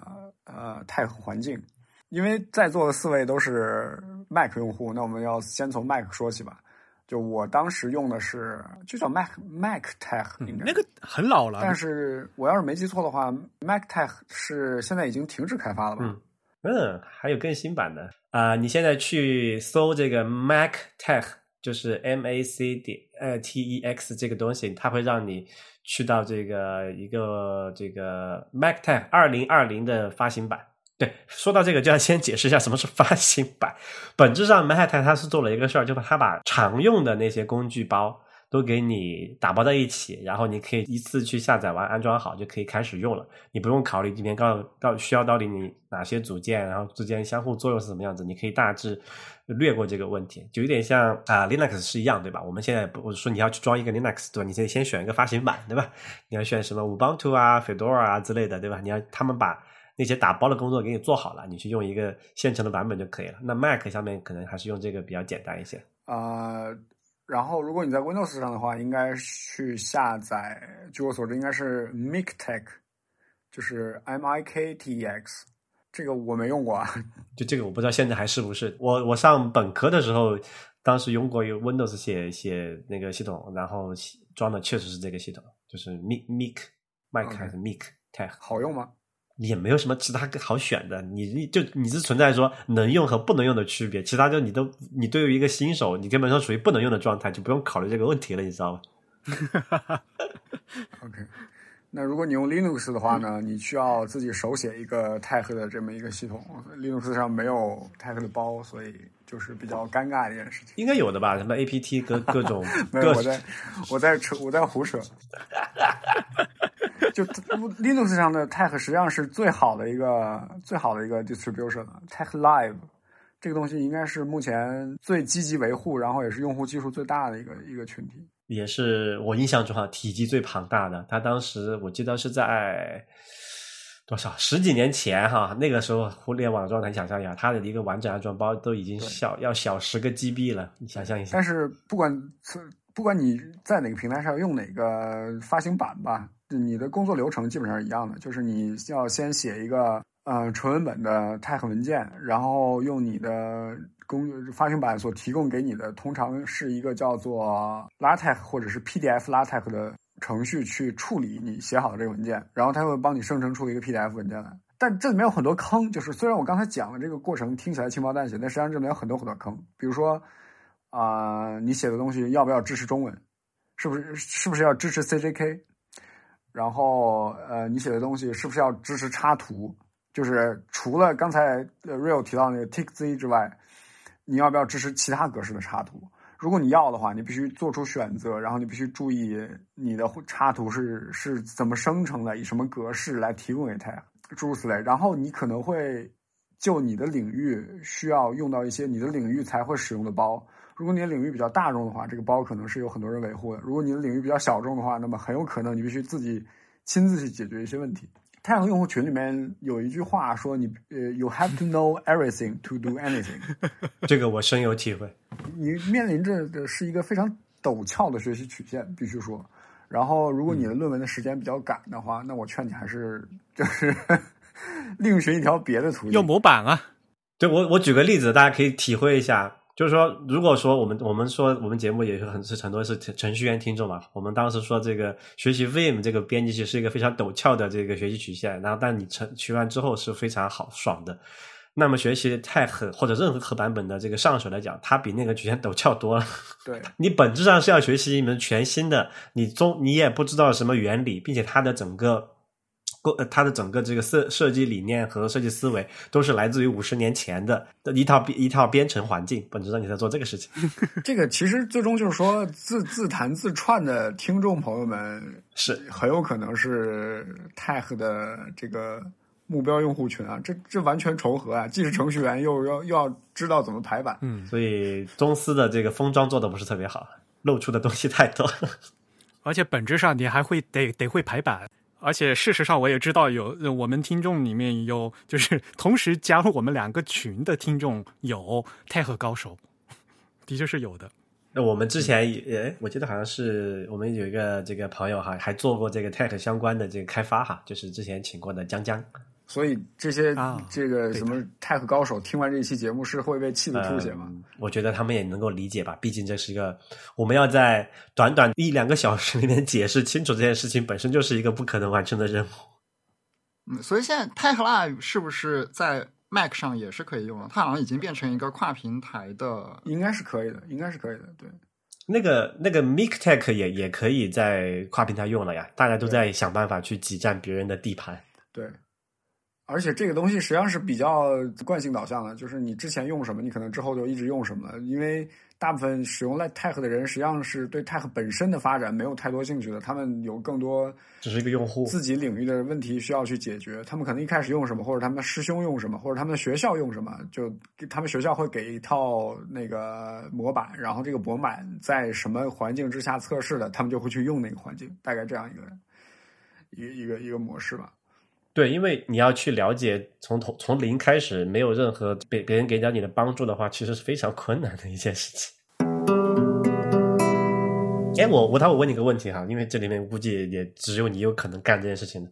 呃 tag 环境。因为在座的四位都是 Mac 用户，那我们要先从 Mac 说起吧。就我当时用的是就叫 Mac Mac Tech，应该、那个很老了，但是我要是没记错的话，Mac Tech 是现在已经停止开发了吧？嗯嗯，还有更新版的啊、你现在去搜这个 Mac Tech，就是 M A C 点呃 T E X 这个东西，它会让你去到这个一个这个 Mac Tech 二零二零的发行版。对，说到这个就要先解释一下什么是发行版。本质上，Mac Tech 它是做了一个事儿，就是它把常用的那些工具包都给你打包在一起，然后你可以一次去下载完、安装好，就可以开始用了。你不用考虑今天到到需要到底你哪些组件，然后之间相互作用是什么样子，你可以大致略过这个问题，就有点像啊、Linux 是一样，对吧？我们现在不我说你要去装一个 Linux，对吧？你得先选一个发行版，对吧？你要选什么 Ubuntu 啊、Fedora 啊之类的，对吧？你要他们把那些打包的工作给你做好了，你去用一个现成的版本就可以了。那 Mac 上面可能还是用这个比较简单一些。呃，然后如果你在 Windows 上的话，应该去下载，据我所知应该是 MikTeX，就是 M I K T E X，这个我没用过啊。就这个我不知道现在还是不是。我我上本科的时候，当时用过有 Windows 写写那个系统，然后装的确实是这个系统，就是 Mic Mic OK 还是 Mic Tech，好用吗？也没有什么其他好选的。你你就你是存在说能用和不能用的区别，其他就你都你对于一个新手，你根本上属于不能用的状态，就不用考虑这个问题了，你知道吗？OK，那如果你用 Linux 的话呢，你需要自己手写一个 Tech 的这么一个系统，Linux 上没有 Tech 的包，所以就是比较尴尬的一件事情。应该有的吧？什么 APT 各各种 没有，我在我在扯，我在胡扯。就 Linux 上的 Tech 实际上是最好的一个最好的一个 distribution 了，Tech Live 这个东西应该是目前最积极维护，然后也是用户基数最大的一个一个群体。也是我印象中哈体积最庞大的。他当时我记得是在多少十几年前哈，那个时候互联网状态，你想象一下，它的一个完整安装包都已经小要小十个 GB 了，你想象一下但。是不管不管你在哪个平台上用哪个发行版吧，你的工作流程基本上是一样的，就是你要先写一个呃纯文本的 Tech 文件，然后用你的工发行版所提供给你的，通常是一个叫做 LaTeX 或者是 PDF LaTeX 的程序去处理你写好的这个文件，然后它会帮你生成出一个 PDF 文件来。但这里面有很多坑，就是虽然我刚才讲的这个过程听起来轻描淡写，但实际上这里面有很多很多坑，比如说。啊、你写的东西要不要支持中文？是不是是不是要支持 CJK？然后呃，你写的东西是不是要支持插图？就是除了刚才 Real 提到那个 TickZ 之外，你要不要支持其他格式的插图？如果你要的话，你必须做出选择，然后你必须注意你的插图是是怎么生成的，以什么格式来提供给它，诸如此类。然后你可能会就你的领域需要用到一些你的领域才会使用的包。如果你的领域比较大众的话，这个包可能是有很多人维护的；如果你的领域比较小众的话，那么很有可能你必须自己亲自去解决一些问题。太阳用户群里面有一句话说你：“呃，you have to know everything to do anything。这个我深有体会。”你面临着的是一个非常陡峭的学习曲线，必须说。然后，如果你的论文的时间比较赶的话，那我劝你还是就是 另寻一条别的途径。用模板啊，对我我举个例子，大家可以体会一下。就是说，如果说我们我们说我们节目也是很是很多是程序员听众嘛，我们当时说这个学习 Vim 这个编辑器是一个非常陡峭的这个学习曲线，然后但你成学完之后是非常好爽的。那么学习 Tech 或者任何版本的这个上手来讲，它比那个曲线陡峭多了。对，你本质上是要学习一门全新的，你中你也不知道什么原理，并且它的整个构呃它的整个这个设设计理念和设计思维都是来自于五十年前的的一套一套编程环境，本质上你在做这个事情。这个其实最终就是说自自弹自串的听众朋友们是很有可能是 Tech 的这个目标用户群啊，这这完全重合啊，既是程序员又要又要知道怎么排版。嗯，所以中司的这个封装做的不是特别好，露出的东西太多。而且本质上你还会得得会排版。而且事实上，我也知道有我们听众里面有，就是同时加入我们两个群的听众有泰和高手，的确是有的。那我们之前也，我记得好像是我们有一个这个朋友哈，还做过这个泰和相关的这个开发哈，就是之前请过的江江。所以这些、啊这个什么泰克高手听完这一期节目是会被气得吐血吗？嗯我觉得他们也能够理解吧，毕竟这是一个我们要在短短一两个小时里面解释清楚这件事情，本身就是一个不可能完成的任务。嗯，所以现在 Tech Live 是不是在 Mac 上也是可以用了？它好像已经变成一个跨平台的。应该是可以的，应该是可以的。对，那个那个 MikTech 也也可以在跨平台用了呀，大家都在想办法去挤占别人的地盘。对，而且这个东西实际上是比较惯性导向的，就是你之前用什么，你可能之后就一直用什么，因为大部分使用 Tech 的人实际上是对 Tech 本身的发展没有太多兴趣的，他们有更多只是一个用户自己领域的问题需要去解决，他们可能一开始用什么，或者他们的师兄用什么，或者他们的学校用什么，就他们学校会给一套那个模板，然后这个模板在什么环境之下测试的，他们就会去用那个环境，大概这样一个一个一个一个模式吧。对，因为你要去了解从头从零开始，没有任何别别人给到你的帮助的话，其实是非常困难的一件事情。哎，我吴涛，我问你个问题哈，因为这里面估计也只有你有可能干这件事情的。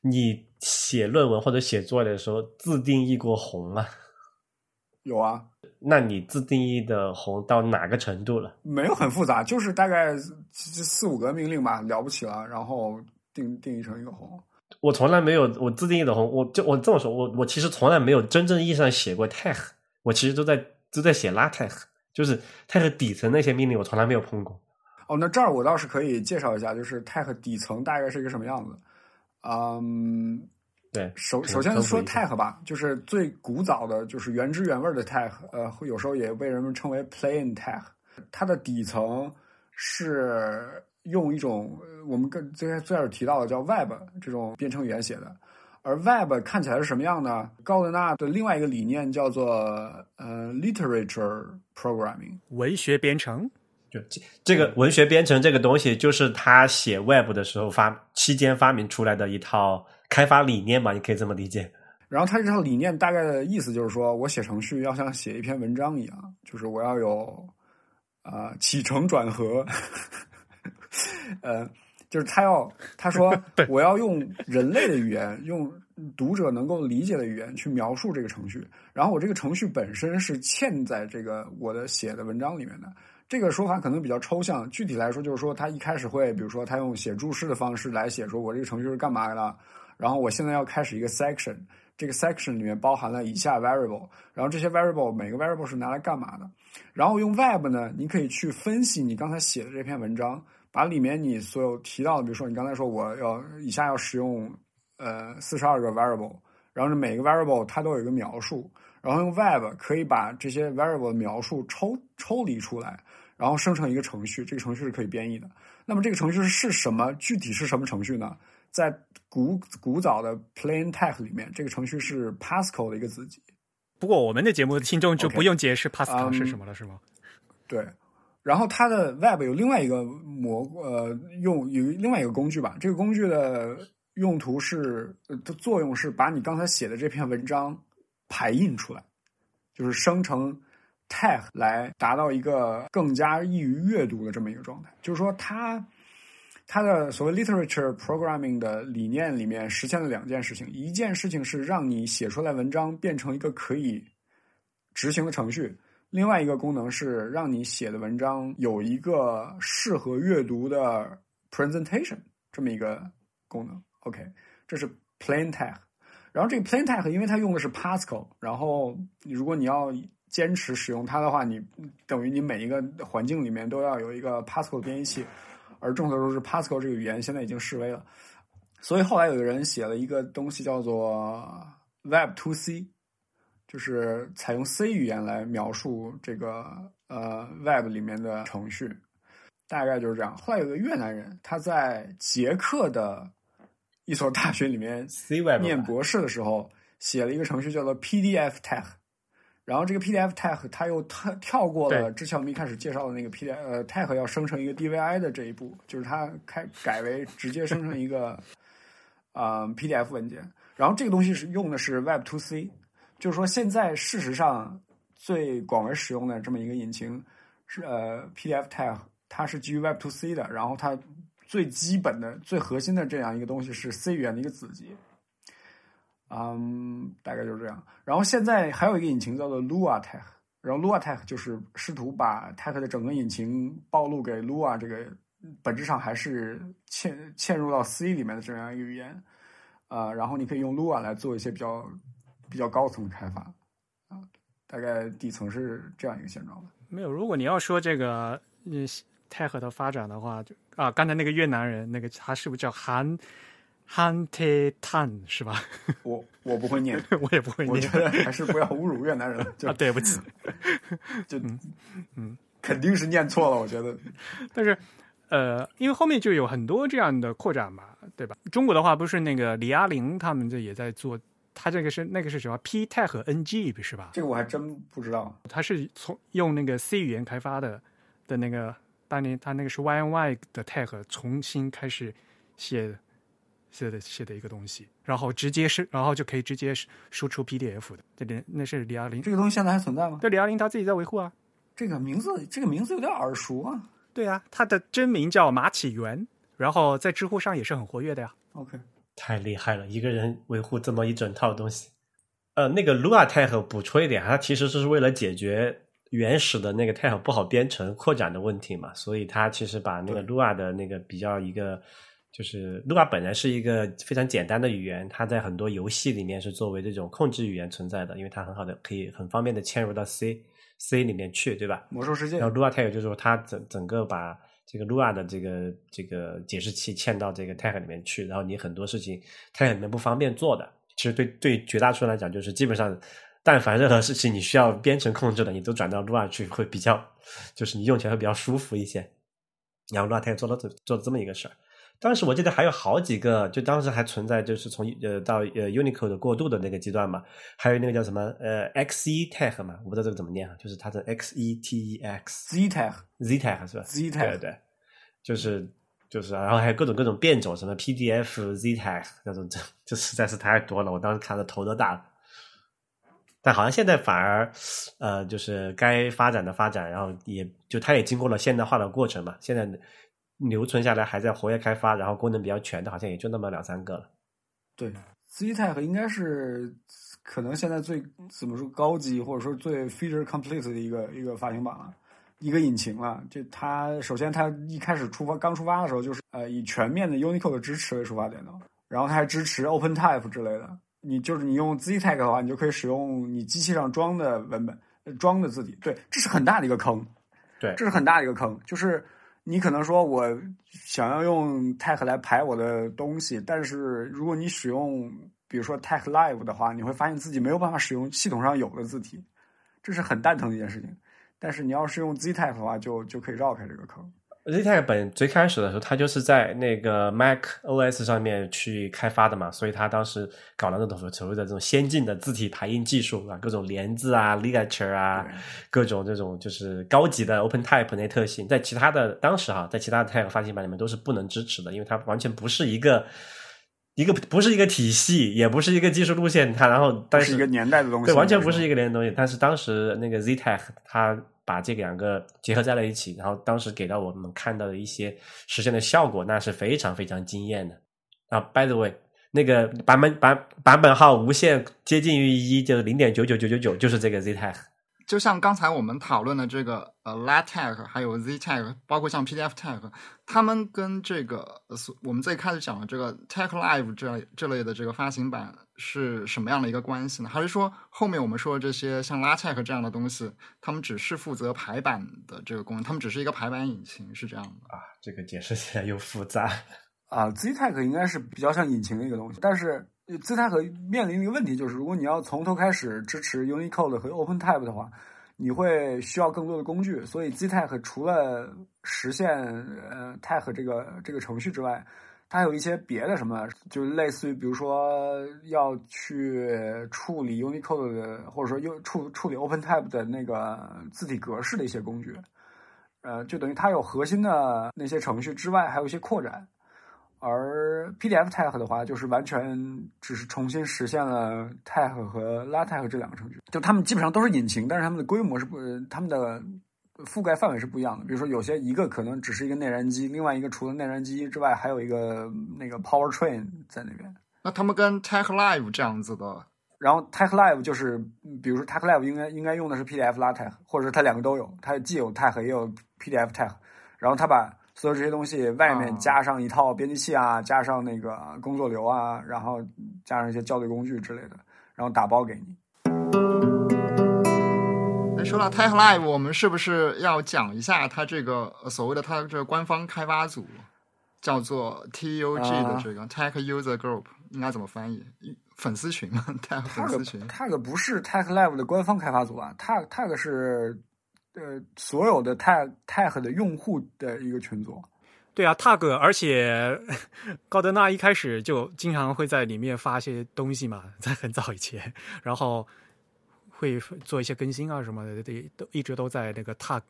你写论文或者写作业的时候，自定义过红吗？有啊，那你自定义的红到哪个程度了？没有很复杂，就是大概四四五个命令吧，了不起了，然后定定义成一个红。我从来没有我自定义的红，我就我这么说，我我其实从来没有真正意义上写过 tech，我其实都在都在写 latex，就是 tech 底层那些命令我从来没有碰过。哦，那这儿我倒是可以介绍一下，就是 Tech 底层大概是一个什么样子。嗯，对，首首先说科普一下 Tech 吧，就是最古早的，就是原汁原味的 Tech，呃，会有时候也被人们称为 Plain Tech。它的底层是用一种呃我们跟最开最开始提到的叫 Web 这种编程语言写的。而 Web 看起来是什么样呢？高德纳的另外一个理念叫做呃 Literature Programming。文学编程，就这这个文学编程这个东西，就是他写 Web 的时候发期间发明出来的一套开发理念嘛，你可以这么理解。然后他这套理念大概的意思就是说，我写程序要像写一篇文章一样，就是我要有啊、呃起承转合，呃，就是他要他说 我要用人类的语言，用读者能够理解的语言去描述这个程序，然后我这个程序本身是嵌在这个我的写的文章里面的。这个说法可能比较抽象，具体来说就是说，他一开始会，比如说他用写注释的方式来写，说我这个程序是干嘛的，然后我现在要开始一个 section，这个 section 里面包含了以下 variable，然后这些 variable 每个 variable 是拿来干嘛的？然后用 web 呢，你可以去分析你刚才写的这篇文章，把里面你所有提到的，比如说你刚才说我要以下要使用呃四十二个 variable，然后每个 variable 它都有一个描述，然后用 web 可以把这些 variable 的描述抽抽离出来，然后生成一个程序，这个程序是可以编译的。那么这个程序是什么？具体是什么程序呢？在古古早的 Plain Text 里面，这个程序是 Pascal 的一个子集。不过我们的节目的听众就不用解释 Pascal 嗯是什么了，是吗？对，然后它的 Web 有另外一个模呃用有另外一个工具吧，这个工具的用途是的作用是把你刚才写的这篇文章排印出来，就是生成 tag 来达到一个更加易于阅读的这么一个状态。就是说它。它的所谓 literature programming 的理念里面实现了两件事情，一件事情是让你写出来文章变成一个可以执行的程序，另外一个功能是让你写的文章有一个适合阅读的 presentation 这么一个功能。OK，这是 plain text。然后这个 plain text 因为它用的是 Pascal，然后如果你要坚持使用它的话，你等于你每一个环境里面都要有一个 Pascal 编译器。而众所周知，Pascal 这个语言现在已经式微了，所以后来有个人写了一个东西叫做 Web to C，就是采用 C 语言来描述这个呃 Web 里面的程序，大概就是这样。后来有个越南人，他在捷克的一所大学里面 C Web 念博士的时候，写了一个程序叫做 PDF Tag。然后这个 PDF tag 他又跳跳过了之前我们一开始介绍的那个 PDF 呃 tag 要生成一个 DVI 的这一步，就是它开改为直接生成一个啊、呃 PDF 文件。然后这个东西是用的是 Web to C，就是说现在事实上最广为使用的这么一个引擎是呃 PDF tag，它是基于 Web to C 的，然后它最基本的、最核心的这样一个东西是 C 语言的一个子集。嗯，大概就是这样。然后现在还有一个引擎叫做 Lua Tech，然后 Lua Tech 就是试图把 Tech 的整个引擎暴露给 Lua 这个本质上还是嵌嵌入到 C 里面的这样一个语言，啊，然后你可以用 Lua 来做一些比较比较高层的开发，啊，大概底层是这样一个现状吧。没有，如果你要说这个嗯泰和的发展的话，就啊，刚才那个越南人那个他是不是叫韩韩泰坦是吧？我我不会念，我也不会念我觉得还是不要侮辱越南人了，就啊，对不起。就嗯，肯定是念错了，我觉得。但是呃，因为后面就有很多这样的扩展嘛，对吧？中国的话不是那个李阿玲他们这也在做，他这个是那个是什么 P Tech 和 NG 是吧？这个我还真不知道。它是从用那个 C 语言开发的的那个，当年它那个是 YNY 的 Tag 重新开始写写的写的一个东西，然后直接是然后就可以直接输出 PDF 的，这点那是李亚林，这个东西现在还存在吗？对李亚林他自己在维护啊。这个名字，这个名字有点耳熟啊。对啊，他的真名叫马启源，然后在知乎上也是很活跃的呀。OK，太厉害了，一个人维护这么一整套东西。呃，那个 Lua Tech 补充一点，它其实是为了解决原始的那个 Tech 不好编程扩展的问题嘛，所以它其实把那个 Lua 的那个比较一个，就是 Lua 本来是一个非常简单的语言，它在很多游戏里面是作为这种控制语言存在的，因为它很好的可以很方便的嵌入到 C C 里面去，对吧？魔兽世界然后 Lua Tech 就是说它整整个把这个 Lua 的这个这个解释器嵌到这个 Tech 里面去，然后你很多事情 Tech 里面不方便做的，其实对对绝大多数来讲，就是基本上，但凡任何事情你需要编程控制的，你都转到 Lua 去会比较，就是你用起来会比较舒服一些。然后 Lua Tech 做了这做了这么一个事儿。当时我记得还有好几个，就当时还存在，就是从呃到呃 Unicode 过渡的那个阶段嘛，还有那个叫什么呃 XE Tech 嘛，我不知道这个怎么念啊，就是它的 X E T E X Z Tech Z Tech 是吧？Z Tech 对，就是就是，然后还有各种各种变种，什么 PDF Z Tech 那种，这这实在是太多了，我当时看的头都大了。但好像现在反而，呃，就是该发展的发展，然后也就它也经过了现代化的过程嘛，现在留存下来还在活跃开发，然后功能比较全的，好像也就那么两三个了。对，Z Tech 应该是可能现在最怎么说高级或者说最 feature complete 的一个一个发行版了，一个引擎了。就它首先它一开始出发刚出发的时候就是呃以全面的 Unicode 支持为出发点的，然后它还支持 OpenType 之类的。你就是你用 Z Tech 的话，你就可以使用你机器上装的文本、呃装的字体。对，这是很大的一个坑。对这是很大的一个坑，就是你可能说我想要用 Tag 来排我的东西，但是如果你使用比如说 Tag Live 的话，你会发现自己没有办法使用系统上有的字体，这是很蛋疼的一件事情。但是你要是用 Z Type 的话，就就可以绕开这个坑。ZTech 本最开始的时候，它就是在那个 Mac OS 上面去开发的嘛，所以它当时搞了那种所谓的这种先进的字体排印技术啊，各种连字啊、ligature 啊，各种这种就是高级的 OpenType 那些特性，在其他的当时哈，在其他的 Type 发行版里面都是不能支持的，因为它完全不是一个一个不是一个体系，也不是一个技术路线，它然后但是一个年代的东西，对，完全不是一个年代的东西。但是当时那个 ZTech 它把这两个结合在了一起，然后当时给到我们看到的一些实现的效果，那是非常非常惊艳的。啊，by the way，那个版本版版本号无限接近于一，就是零点九九九九九，就是这个 ZTech。就像刚才我们讨论的这个呃 LaTeX 还有 ZTech，包括像 PDF Tech，他们跟这个呃我们最开始讲的这个 Tech Live 这这类的这个发行版是什么样的一个关系呢？还是说后面我们说的这些像 LaTeX 这样的东西，他们只是负责排版的这个功能，他们只是一个排版引擎，是这样的？啊，这个解释起来又复杂。啊，ZTech 应该是比较像引擎的一个东西，但是 ZTech 面临的一个问题就是，如果你要从头开始支持 Unicode 和 OpenType 的话，你会需要更多的工具。所以 ZTech 除了实现呃 Tech 这个这个程序之外，它有一些别的什么，就类似于比如说要去处理 Unicode 的，或者说又处处理 OpenType 的那个字体格式的一些工具。呃，就等于它有核心的那些程序之外，还有一些扩展。而 PDF Tech 的话，就是完全只是重新实现了 Tech 和 LaTeX 这两个程序，就它们基本上都是引擎，但是它们的规模是不，它们的覆盖范围是不一样的。比如说，有些一个可能只是一个内燃机，另外一个除了内燃机之外，还有一个那个 Power Train 在那边。那他们跟 Tech Live 这样子的，然后 Tech Live 就是，嗯比如说 Tech Live 应该应该用的是 PDF LaTeX，或者是它两个都有，它既有 Tech 也有 PDF Tech，然后它把所有这些东西外面哦加上一套编辑器啊，加上那个工作流啊，然后加上一些校对工具之类的，然后打包给你。哎，说到 Tech Live，我们是不是要讲一下它这个呃所谓的它这个官方开发组，叫做 TUG 的啊这个 Tech User Group，应该怎么翻译？粉丝群嘛，Tech 粉丝群。Tag 不是 Tech Live 的官方开发组啊，Tag Tag 是呃所有的 Tag Tag 的用户的一个群组。对啊，tag，而且 高德纳一开始就经常会在里面发一些东西嘛，在很早以前，然后会做一些更新啊什么的，都都一直都在那个 tag。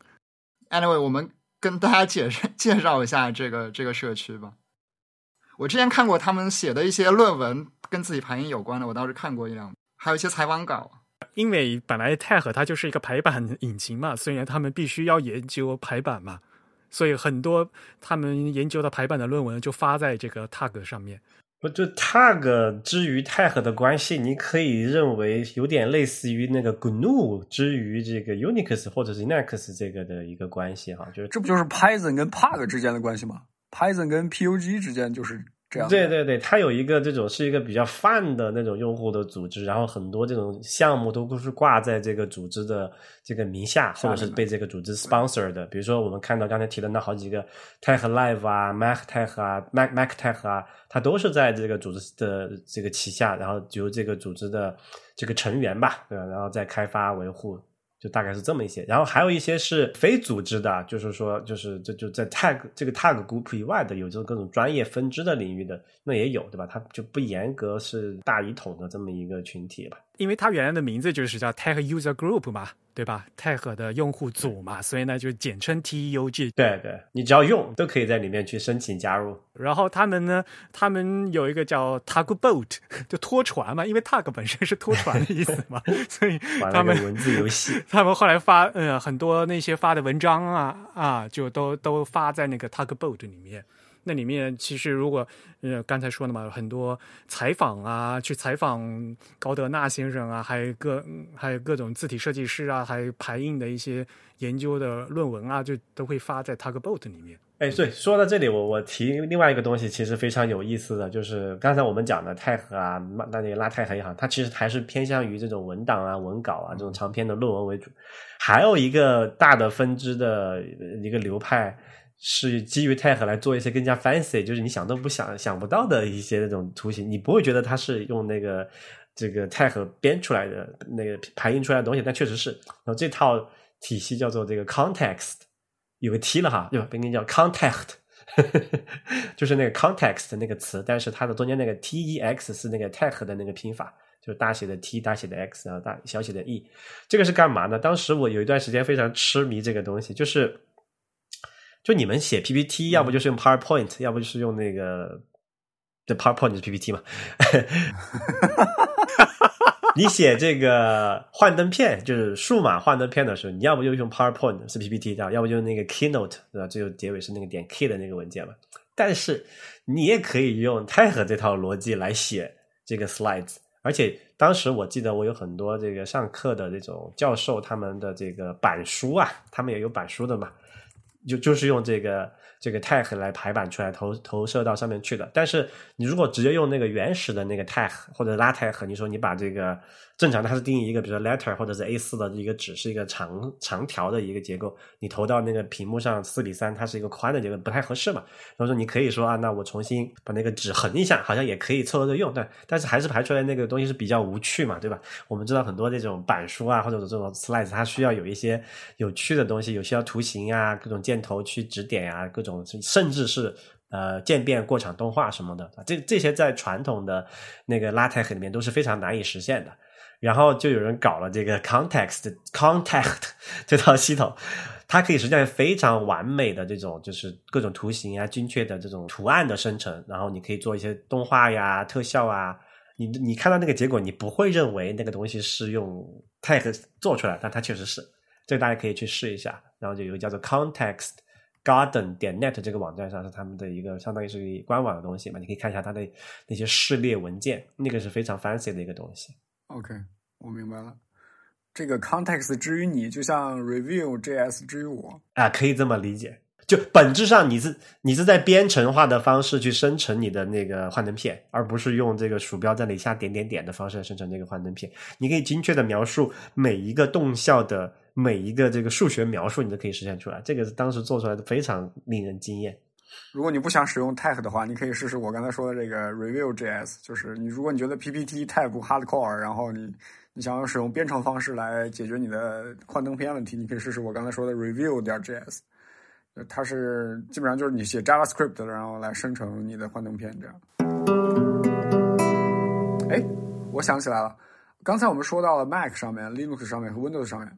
Anyway，我们跟大家介绍 介绍一下这个这个社区吧。我之前看过他们写的一些论文，跟自己排音有关的，我倒是看过一两，还有一些采访稿。因为本来 tag 它就是一个排版引擎嘛，虽然他们必须要研究排版嘛，所以很多他们研究的排版的论文就发在这个 tag 上面。不就 tag 之于 tag 的关系，你可以认为有点类似于那个 GNU 之于这个 Unix 或者是 Linux 这个的一个关系哈，就是这不就是 Python 跟 Pug 之间的关系吗？Python 跟 PUG 之间就是这样。对对对，它有一个这种是一个比较泛的那种用户的组织，然后很多这种项目都是挂在这个组织的这个名下，或者是被这个组织 sponsor 的。比如说我们看到刚才提的那好几个 Tech Live 啊、Mac Tech 啊、Mac Mac Tech 啊，它都是在这个组织的这个旗下，然后由这个组织的这个成员吧，对吧？然后再开发维护。就大概是这么一些，然后还有一些是非组织的，就是说，就是这就在 tag 这个 tag group 以外的，有这种各种专业分支的领域的，那也有，对吧？它就不严格是大一统的这么一个群体吧。因为它原来的名字就是叫 Tech User Group 嘛，对吧？Tech 的用户组嘛，所以呢就简称 TEUG。对对，你只要用都可以在里面去申请加入。然后他们呢，他们有一个叫 Tugboat，就拖船嘛，因为 tug 本身是拖船的意思嘛，所以他们文字游戏，他们后来发呃很多那些发的文章啊啊，就都都发在那个 Tugboat 里面。那里面其实如果呃刚才说的嘛，很多采访啊，去采访高德纳先生啊，还有各还有各种字体设计师啊，还有排印的一些研究的论文啊，就都会发在 Tugboat 里面。哎，对，说到这里，我我提另外一个东西，其实非常有意思的，就是刚才我们讲的泰和啊，那那个拉泰和也好，它其实还是偏向于这种文档啊、文稿啊这种长篇的论文为主。还有一个大的分支的一个流派是基于泰和来做一些更加 fancy，就是你想都不想想不到的一些那种图形，你不会觉得它是用那个这个泰和编出来的那个排印出来的东西，但确实是。然后这套体系叫做这个 context。有个 T 了哈，对吧？应该叫 contact，就是那个 context 那个词，但是它的中间那个 T E X 是那个泰和的那个拼法，就是大写的 T 大写的 X 然后大小写的 E，这个是干嘛呢？当时我有一段时间非常痴迷这个东西，就是就你们写 PPT，要不就是用 PowerPoint，、要不就是用那个这 PowerPoint 是 PPT 嘛。你写这个幻灯片，就是数码幻灯片的时候，你要不就用 PowerPoint 是 PPT 对吧？要不就是那个 Keynote 对吧？最后结尾是那个点 K 的那个文件嘛。但是你也可以用泰和这套逻辑来写这个 slides，而且当时我记得我有很多这个上课的这种教授，他们的这个板书啊，他们也有板书的嘛，就就是用这个这个 tag 来排版出来投投射到上面去的。但是你如果直接用那个原始的那个 tag 或者拉 tag，你说你把这个正常它是定义一个比如说 letter 或者是 A 四的一个纸是一个长长条的一个结构，你投到那个屏幕上四比三，它是一个宽的结构，不太合适嘛。然后说你可以说啊，那我重新把那个纸横一下，好像也可以凑合着用，但但是还是排出来那个东西是比较无趣嘛，对吧？我们知道很多这种板书啊，或者这种 slides，它需要有一些有趣的东西，有需要图形啊，各种箭头去指点啊，各种甚至是呃渐变过场动画什么的，这这些在传统的那个 LaTeX 里面都是非常难以实现的。然后就有人搞了这个 context contact 这套系统，它可以实现非常完美的这种就是各种图形啊、精确的这种图案的生成，然后你可以做一些动画呀、特效啊。你你看到那个结果，你不会认为那个东西是用 tag 做出来，但它确实是。这个大家可以去试一下。然后就有一个叫做 context garden 点 net 这个网站上是他们的一个相当于是官网的东西嘛，你可以看一下它的那些序列文件，那个是非常 fancy 的一个东西。OK，我明白了。这个 context 之于你，就像 review JS 之于我。啊，可以这么理解。就本质上你是你是在编程化的方式去生成你的那个幻灯片，而不是用这个鼠标在那下点点点的方式来生成这个幻灯片。你可以精确的描述每一个动效的每一个这个数学描述，你都可以实现出来。这个是当时做出来的非常令人惊艳。如果你不想使用 tag 的话，你可以试试我刚才说的这个 review JS，就是你如果你觉得 PPT 太不 hardcore，然后你你想要使用编程方式来解决你的幻灯片问题，你可以试试我刚才说的 review 点 JS。它是基本上就是你写 JavaScript，然后来生成你的幻灯片这样。哎，我想起来了，刚才我们说到了 Mac 上面、Linux 上面和 Windows 上面，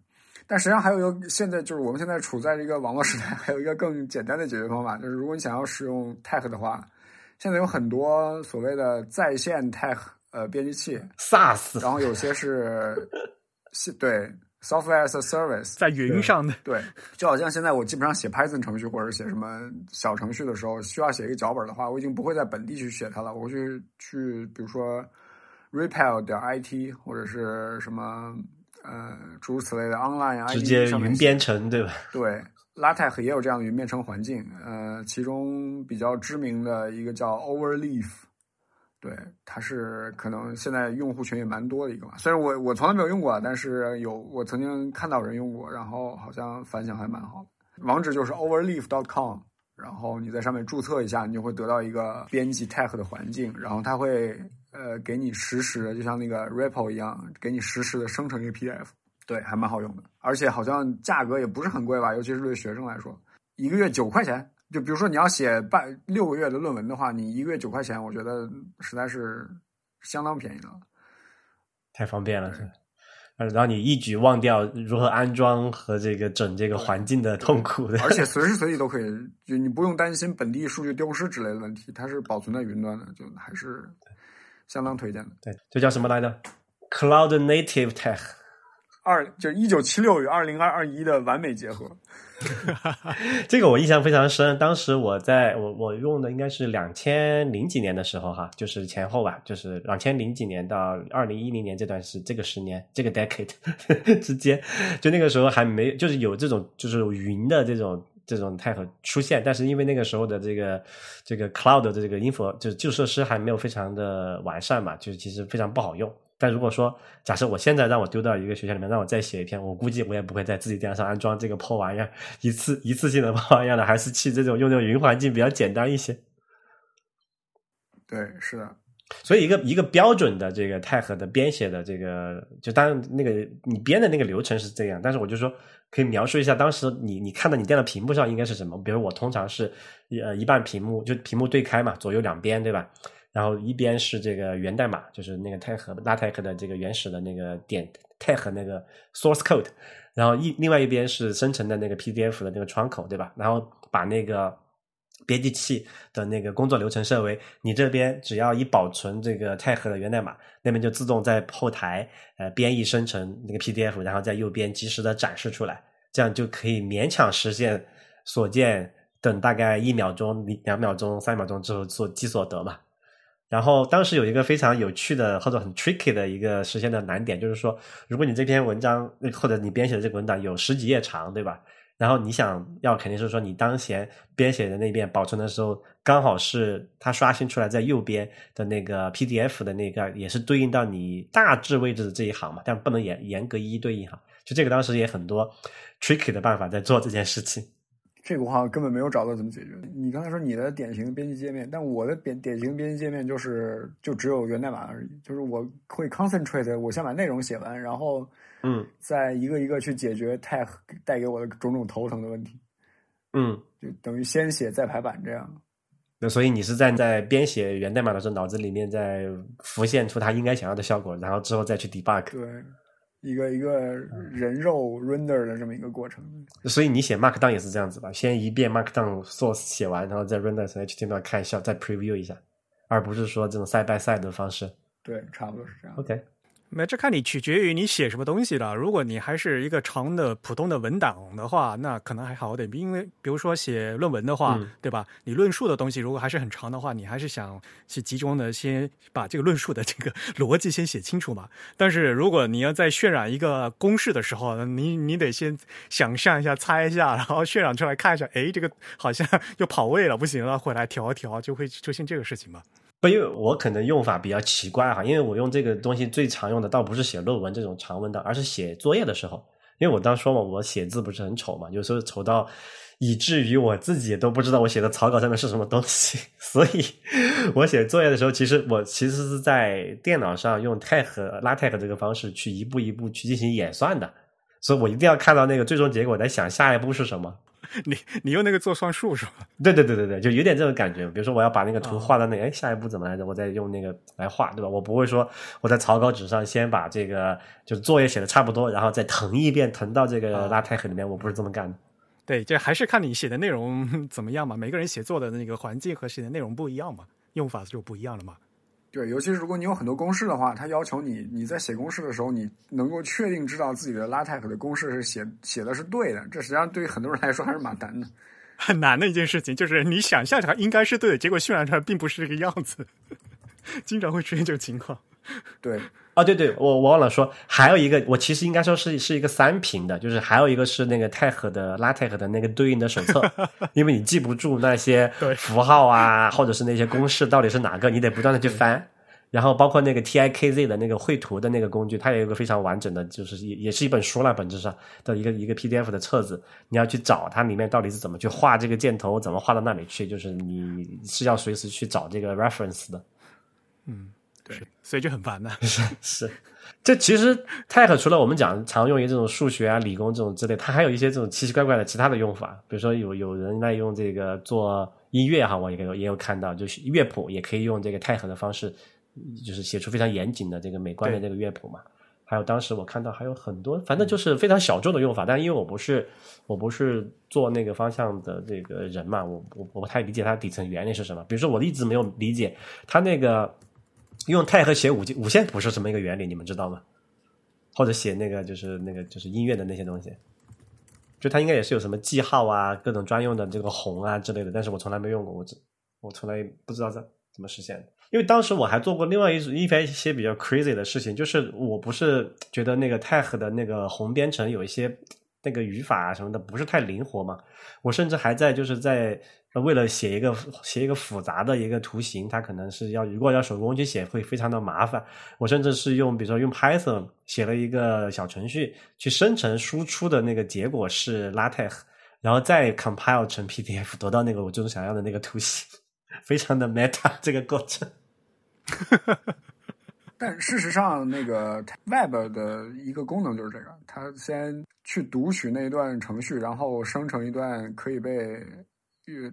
但实际上还有一个现在就是我们现在处在这个网络时代，还有一个更简单的解决方法，就是如果你想要使用 Tag 的话，现在有很多所谓的在线 Tag 呃编辑器，SaaS 然后有些是是 对 Software as a Service，在云上的，对，就好像现在我基本上写 Python 程序或者写什么小程序的时候，需要写一个脚本的话，我已经不会在本地去写它了，我会去去比如说 Repel 点 IT 或者是什么呃诸如此类的 Online 直接云编程对吧？对，LaTeX 也有这样的云编程环境，呃，其中比较知名的一个叫 Overleaf，对，它是可能现在用户群也蛮多的一个嘛。虽然我我从来没有用过，但是有我曾经看到人用过，然后好像反响还蛮好的。网址就是 overleaf.com，然后你在上面注册一下，你就会得到一个编辑 tag 的环境，然后它会呃给你实时的，就像那个 REPL 一样，给你实时的生成一个 PDF。对，还蛮好用的，而且好像价格也不是很贵吧，尤其是对学生来说，一个月九块钱。就比如说你要写半六个月的论文的话，你一个月九块钱，我觉得实在是相当便宜了。太方便了，是吧。呃让你一举忘掉如何安装和这个整这个环境的痛苦的，而且 随时随地都可以，就你不用担心本地数据丢失之类的问题，它是保存在云端的，就还是相当推荐的。对，这叫什么来着？Cloud Native Tech。二就是一九七六与二零二二一的完美结合。这个我印象非常深。当时我在我我用的应该是两千零几年的时候哈，就是前后吧，就是两千零几年到二零一零年这段是这个十年这个 decade 之间，就那个时候还没就是有这种就是云的这种这种 tech 出现，但是因为那个时候的这个这个 cloud 的这个 info 就是基础设施还没有非常的完善嘛，就是其实非常不好用。但如果说假设我现在让我丢到一个学校里面，让我再写一篇，我估计我也不会在自己电脑上安装这个破玩意儿，一次一次性的 破玩意儿的，还是去这种用这种云环境比较简单一些。对，是的，所以一个一个标准的这个 tag 的编写的这个，就当然那个你编的那个流程是这样，但是我就说可以描述一下当时你你看到你电脑屏幕上应该是什么？比如我通常是呃一半屏幕就屏幕对开嘛，左右两边对吧？然后一边是这个源代码，就是那个 tag LaTeX 的这个原始的那个点太和那个 source code，然后一另外一边是生成的那个 PDF 的那个窗口，对吧？然后把那个编辑器的那个工作流程设为你这边只要一保存这个泰禾的源代码，那边就自动在后台呃编译生成那个 PDF，然后在右边及时的展示出来，这样就可以勉强实现所见等大概一秒钟、两秒钟、三秒钟之后所即所得嘛。然后当时有一个非常有趣的或者很 tricky 的一个实现的难点，就是说，如果你这篇文章或者你编写的这个文档有十几页长，对吧？然后你想要肯定是说你当前编写的那遍保存的时候，刚好是它刷新出来在右边的那个 PDF 的那个，也是对应到你大致位置的这一行嘛，但不能严严格一一对应哈。就这个当时也很多 tricky 的办法在做这件事情。这个我好像根本没有找到怎么解决。你刚才说你的典型编辑界面，但我的典典型编辑界面就是就只有源代码而已，就是我会 concentrate，我先把内容写完，然后嗯再一个一个去解决 tag 带给我的种种头疼的问题，嗯，就等于先写再排版这样。那所以你是站在编写源代码的时候，脑子里面在浮现出它应该想要的效果，然后之后再去 debug。对，一个一个人肉 render 的这么一个过程。所以你写 Markdown 也是这样子吧？先一遍 Markdown source 写完，然后再 render 成 HTML 看一下，再 preview 一下，而不是说这种 side by side 的方式。对，差不多是这样。OK，那这看你取决于你写什么东西了。如果你还是一个长的普通的文档的话，那可能还好点。因为比如说写论文的话，嗯对吧？你论述的东西如果还是很长的话，你还是想去集中的先把这个论述的这个 逻辑先写清楚嘛。但是如果你要在渲染一个公式的时候，你你得先想象一下、猜一下，然后渲染出来看一下，哎，这个好像 又跑位了，不行了，回来调一调，就会出现这个事情嘛。不，因为我可能用法比较奇怪哈，因为我用这个东西最常用的倒不是写论文这种长文档，而是写作业的时候。因为我当时说嘛，我写字不是很丑嘛，有时候丑到以至于我自己都不知道我写的草稿上面是什么东西，所以我写作业的时候，其实我其实是在电脑上用 tag 拉 tag 这个方式去一步一步去进行演算的，所以我一定要看到那个最终结果，在想下一步是什么。你你用那个做算术是吧？对对对对对，就有点这种感觉。比如说，我要把那个图画到那，哎、下一步怎么来着？我再用那个来画，对吧？我不会说我在草稿纸上先把这个就是作业写的差不多，然后再腾一遍，腾到这个拉 tex 里面。我不是这么干的。对，这还是看你写的内容 怎么样嘛。每个人写作的那个环境和写的内容不一样嘛，用法就不一样了嘛。对，尤其是如果你有很多公式的话，它要求你你在写公式的时候，你能够确定知道自己的 LaTeX 的公式是写写的是对的，这实际上对于很多人来说还是蛮难的。很难的一件事情，就是你想象它应该是对的，结果渲染出来并不是这个样子，经常会出现这种情况。对，哦，对对，我我忘了说，还有一个，我其实应该说是是一个三屏的，就是还有一个是那个泰和的拉 tex 的那个对应的手册，因为你记不住那些 符号啊，或者是那些公式到底是哪个，你得不断的去翻。然后包括那个 TIKZ 的那个绘图的那个工具，它也有一个非常完整的，就是也也是一本书了，本质上的一个一个 PDF 的册子，你要去找它里面到底是怎么去画这个箭头，怎么画到那里去，就是你是要随时去找这个 reference 的。嗯对，所以就很烦的。是是，这其实 Tech 除了我们讲常用于这种数学啊、理工这种之类，它还有一些这种奇奇怪怪的其他的用法。比如说有有人在用这个做音乐哈，我也有也有看到，就是乐谱也可以用这个 Tech 的方式，就是写出非常严谨的这个美观的这个乐谱嘛。还有当时我看到还有很多，反正就是非常小众的用法。但因为我不是我不是做那个方向的这个人嘛，我我我不太理解它底层原理是什么。比如说我一直没有理解它那个用钛和写五五线谱是什么一个原理，你们知道吗？或者写那个就是那个就是音乐的那些东西，就它应该也是有什么记号啊，各种专用的这个红啊之类的，但是我从来没用过，我只我从来不知道这怎么实现的。因为当时我还做过另外一一番一些比较 crazy 的事情，就是我不是觉得那个 tag 的那个红编程有一些那个语法啊什么的不是太灵活嘛，我甚至还在就是在为了写一个写一个复杂的一个图形，它可能是要如果要手工去写会非常的麻烦，我甚至是用比如说用 Python 写了一个小程序去生成输出的那个结果是 LaTeX，然后再 compile 成 PDF 得到那个我就是想要的那个图形，非常的 meta 这个过程。但事实上，那个 Web 的一个功能就是这个，它先去读取那一段程序，然后生成一段可以被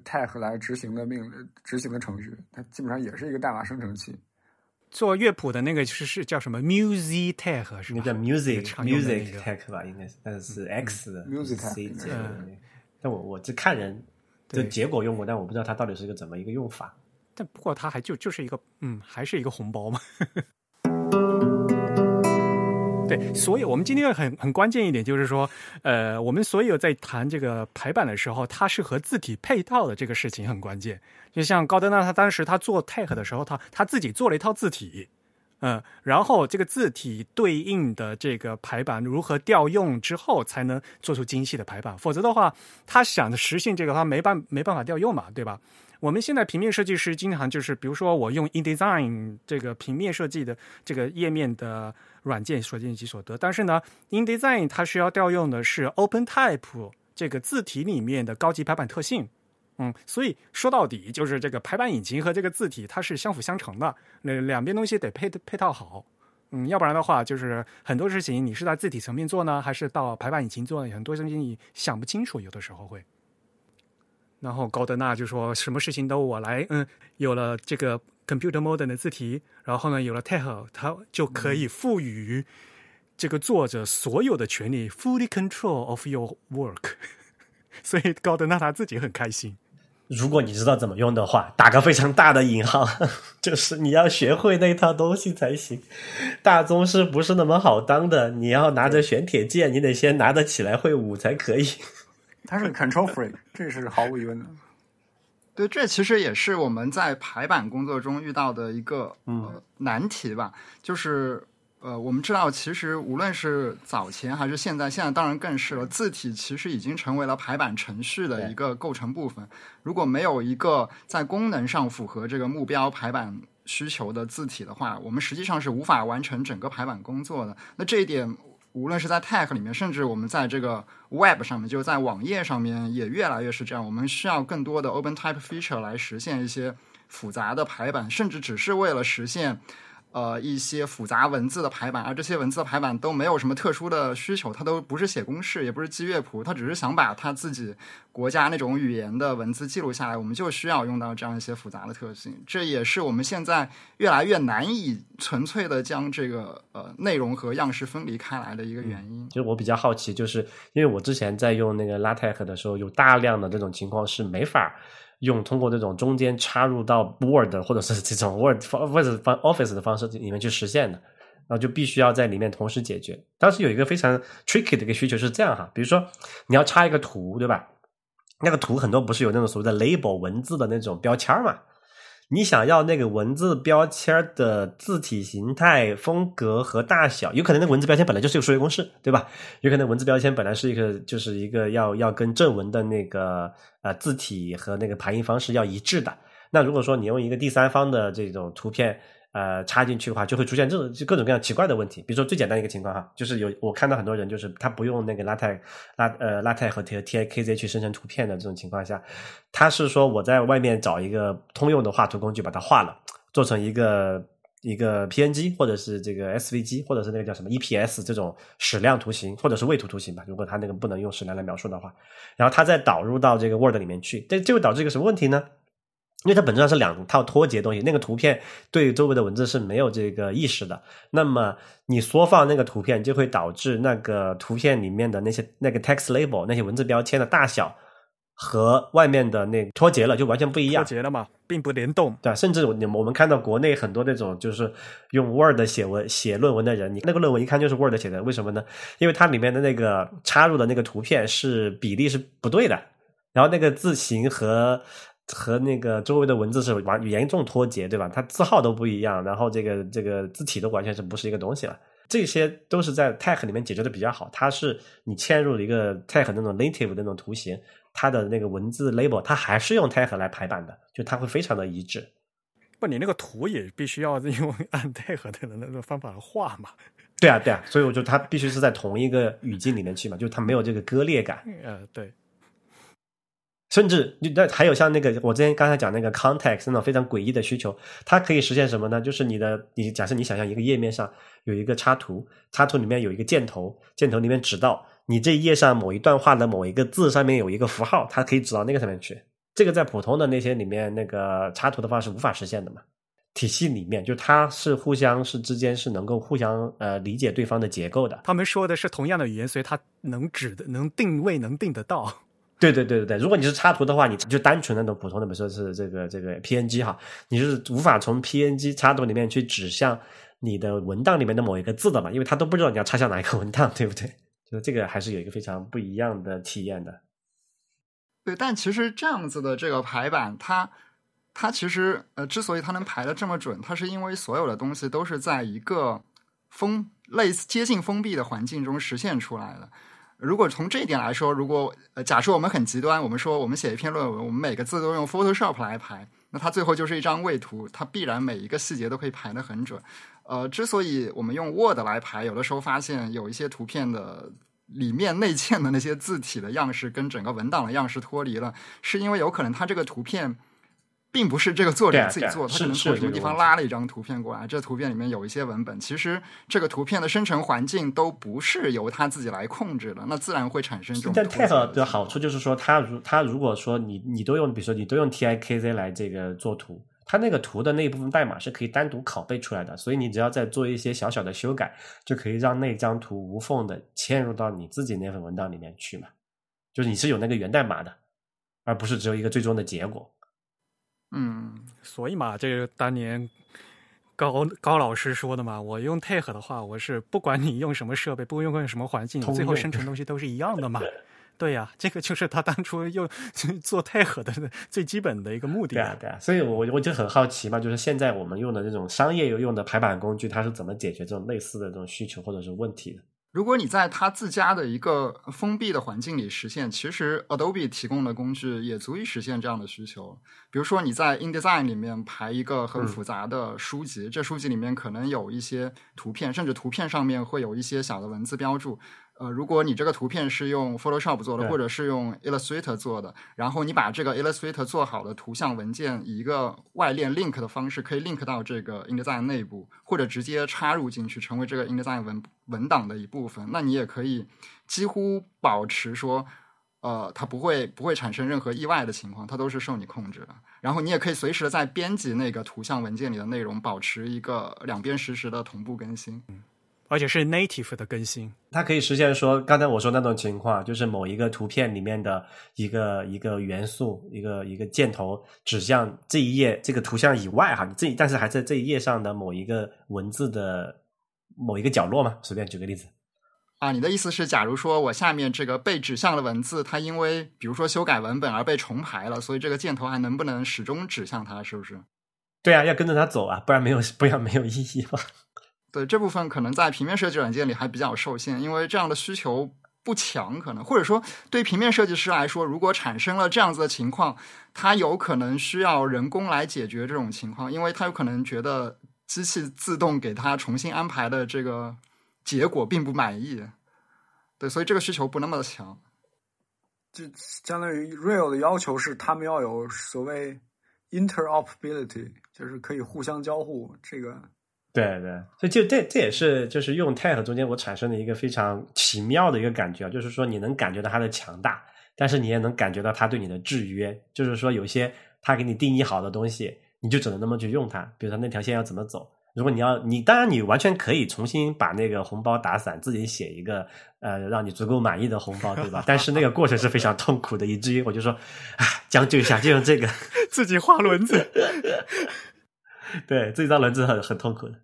tag 来执行的命令执行的程序，它基本上也是一个代码生成器。做乐谱的那个是是叫什么 Music Tech 是吧？那叫 music music 个 tech 吧，应该是，但是是 X 的 Music 个。但我我只看人的结果用过，但我不知道它到底是一个怎么一个用法。但不过它还就就是一个嗯，还是一个红包嘛。对，所以我们今天很很关键一点就是说，呃，我们所有在谈这个排版的时候，它是和字体配套的这个事情很关键。就像高德纳他当时他做 tag 的时候，他他自己做了一套字体，嗯，然后这个字体对应的这个排版如何调用之后，才能做出精细的排版。否则的话，他想实现这个，他没办没办法调用嘛，对吧？我们现在平面设计师经常就是，比如说我用 InDesign 这个平面设计的这个页面的软件所见即所得，但是呢，InDesign 它需要调用的是 OpenType 这个字体里面的高级排版特性。嗯，所以说到底就是这个排版引擎和这个字体它是相辅相成的，那两边东西得配配套好。嗯，要不然的话，就是很多事情你是在字体层面做呢，还是到排版引擎做呢？很多东西你想不清楚，有的时候会。然后高德纳就说什么事情都我来，嗯，有了这个 computer modern 的字体，然后呢有了 tag，它就可以赋予这个作者所有的权利，fully control of your work。所以高德纳他自己很开心。如果你知道怎么用的话，打个非常大的引号，就是你要学会那套东西才行。大宗师不是那么好当的，你要拿着玄铁剑，你得先拿得起来会舞才可以。他是 control freak，这是毫无疑问的。对，这其实也是我们在排版工作中遇到的一个嗯呃难题吧，就是呃，我们知道，其实无论是早前还是现在，现在当然更是了，字体其实已经成为了排版程序的一个构成部分。如果没有一个在功能上符合这个目标排版需求的字体的话，我们实际上是无法完成整个排版工作的。那这一点，无论是在 Tech 里面，甚至我们在这个 Web 上面，就在网页上面，也越来越是这样。我们需要更多的 Open Type Feature 来实现一些复杂的排版，甚至只是为了实现。呃，一些复杂文字的排版，而这些文字的排版都没有什么特殊的需求，它都不是写公式，也不是记乐谱，它只是想把它自己国家那种语言的文字记录下来，我们就需要用到这样一些复杂的特性。这也是我们现在越来越难以纯粹的将这个呃内容和样式分离开来的一个原因。其实我比较好奇，就是因为我之前在用那个 LaTeX 的时候，有大量的这种情况是没法用通过这种中间插入到 Word 或者是这种 Word 或者 Office 的方式里面去实现的，然后就必须要在里面同时解决。当时有一个非常 tricky 的一个需求是这样哈，比如说你要插一个图，对吧？那个图很多不是有那种所谓的 label 文字的那种标签嘛？你想要那个文字标签的字体形态、风格和大小，有可能那文字标签本来就是一个数学公式，对吧？有可能文字标签本来是一个，就是一个要要跟正文的那个呃字体和那个排印方式要一致的。那如果说你用一个第三方的这种图片呃插进去的话，就会出现这种就各种各样奇怪的问题。比如说最简单一个情况哈，就是有我看到很多人就是他不用那个 LaTeX 拉呃 LaTeX 和 T T K Z 去生成图片的这种情况下，他是说我在外面找一个通用的画图工具把它画了，做成一个一个 PNG 或者是这个 SVG 或者是那个叫什么 EPS 这种矢量图形或者是位图图形吧，如果它那个不能用矢量来描述的话，然后它再导入到这个 Word 里面去，这就会导致一个什么问题呢？因为它本质上是两套脱节东西，那个图片对周围的文字是没有这个意识的。那么你缩放那个图片，就会导致那个图片里面的那些那个 text label 那些文字标签的大小和外面的那脱节了，就完全不一样脱样。节了嘛，并不联动。对，甚至你我们看到国内很多那种就是用 Word 写文写论文的人，你那个论文一看就是 Word 写的，为什么呢？因为它里面的那个插入的那个图片是比例是不对的，然后那个字形和和那个周围的文字是完严重脱节，对吧？它字号都不一样，然后这个这个字体都完全是不是一个东西了。这些都是在 Tech 里面解决的比较好，它是你嵌入了一个 Tech 那种 native 的那种图形，它的那个文字 label 它还是用 Tech 来排版的，就它会非常的一致。不，你那个图也必须要用 按配合的那个方法画嘛。对啊，对啊，所以我觉得它必须是在同一个语境里面去嘛，就是它没有这个割裂感。呃，对，甚至那还有像那个我之前刚才讲那个 context 那种非常诡异的需求，它可以实现什么呢？就是你的你假设你想象一个页面上有一个插图，插图里面有一个箭头，箭头里面指到你这一页上某一段话的某一个字上面有一个符号，它可以指到那个上面去。这个在普通的那些里面那个插图的话是无法实现的嘛？体系里面就它是互相是之间是能够互相呃理解对方的结构的。他们说的是同样的语言，所以它能指的、能定位、能定得到。对对对对对，如果你是插图的话，你就单纯那种普通的，比如说是这个这个 PNG 哈，你是无法从 PNG 插图里面去指向你的文档里面的某一个字的嘛，因为他都不知道你要插向哪一个文档，对不对？就是这个还是有一个非常不一样的体验的。对，但其实这样子的这个排版，它它其实呃，之所以它能排的这么准，它是因为所有的东西都是在一个封类似接近封闭的环境中实现出来的。如果从这一点来说，如果呃假设我们很极端，我们说我们写一篇论文，我们每个字都用 Photoshop 来排，那它最后就是一张位图，它必然每一个细节都可以排得很准。呃，之所以我们用 Word 来排，有的时候发现有一些图片的里面内嵌的那些字体的样式跟整个文档的样式脱离了，是因为有可能它这个图片。并不是这个作者自己做，他可能从什么地方拉了一张图片过来。这图片里面有一些文本，其实这个图片的生成环境都不是由他自己来控制的，那自然会产生这种。但 Tech 的好处就是说，他如他如果说你你都用，比如说你都用 TIKZ 来这个做图，它那个图的那一部分代码是可以单独拷贝出来的，所以你只要再做一些小小的修改，就可以让那张图无缝的嵌入到你自己那份文档里面去嘛。就是你是有那个源代码的。而不是只有一个最终的结果。嗯，所以嘛，这个当年高高老师说的嘛，我用 Take 的话，我是不管你用什么设备，不用用什么环境，通最后生成东西都是一样的嘛。对呀、这个就是他当初用做 Take 的最基本的一个目的。对啊，对啊，所以我我就很好奇嘛，就是现在我们用的这种商业用的排版工具，它是怎么解决这种类似的这种需求或者是问题的？如果你在它自家的一个封闭的环境里实现，其实 Adobe 提供的工具也足以实现这样的需求。比如说你在 InDesign 里面排一个很复杂的书籍，这书籍里面可能有一些图片，甚至图片上面会有一些小的文字标注。呃，如果你这个图片是用 Photoshop 做的，或者是用 Illustrator 做的，然后你把这个 Illustrator 做好的图像文件以一个外链 link 的方式，可以 link 到这个 InDesign 内部，或者直接插入进去，成为这个 InDesign 文文档的一部分。那你也可以几乎保持说，呃，它不会不会产生任何意外的情况，它都是受你控制的。然后你也可以随时的在编辑那个图像文件里的内容，保持一个两边实时的同步更新。而且是 native 的更新。它可以实现说，刚才我说那种情况，就是某一个图片里面的一个一个元素，一个一个箭头指向这一页这个图像以外哈，你这但是还在这一页上的某一个文字的某一个角落嘛？随便举个例子。啊，你的意思是，假如说我下面这个被指向的文字，它因为比如说修改文本而被重排了，所以这个箭头还能不能始终指向它？是不是？对啊，要跟着它走啊，不然没有不然没有意义嘛。对这部分可能在平面设计软件里还比较受限，因为这样的需求不强，可能或者说对平面设计师来说，如果产生了这样子的情况，他有可能需要人工来解决这种情况，因为他有可能觉得机器自动给他重新安排的这个结果并不满意。对，所以这个需求不那么强。就相当于 Real 的要求是他们要有所谓 interoperability，就是可以互相交互。这个对对，所以就这这也是就是用 Tag 中间我产生的一个非常奇妙的一个感觉啊，就是说你能感觉到它的强大，但是你也能感觉到它对你的制约，就是说有些它给你定义好的东西，你就只能那么去用它，比如说那条线要怎么走。如果你要你当然你完全可以重新把那个红包打散，自己写一个呃让你足够满意的红包，对吧？但是那个过程是非常痛苦的，以至于我就说，啊，将就一下，就用这个。自己画轮子，对，自己造轮子很很痛苦的。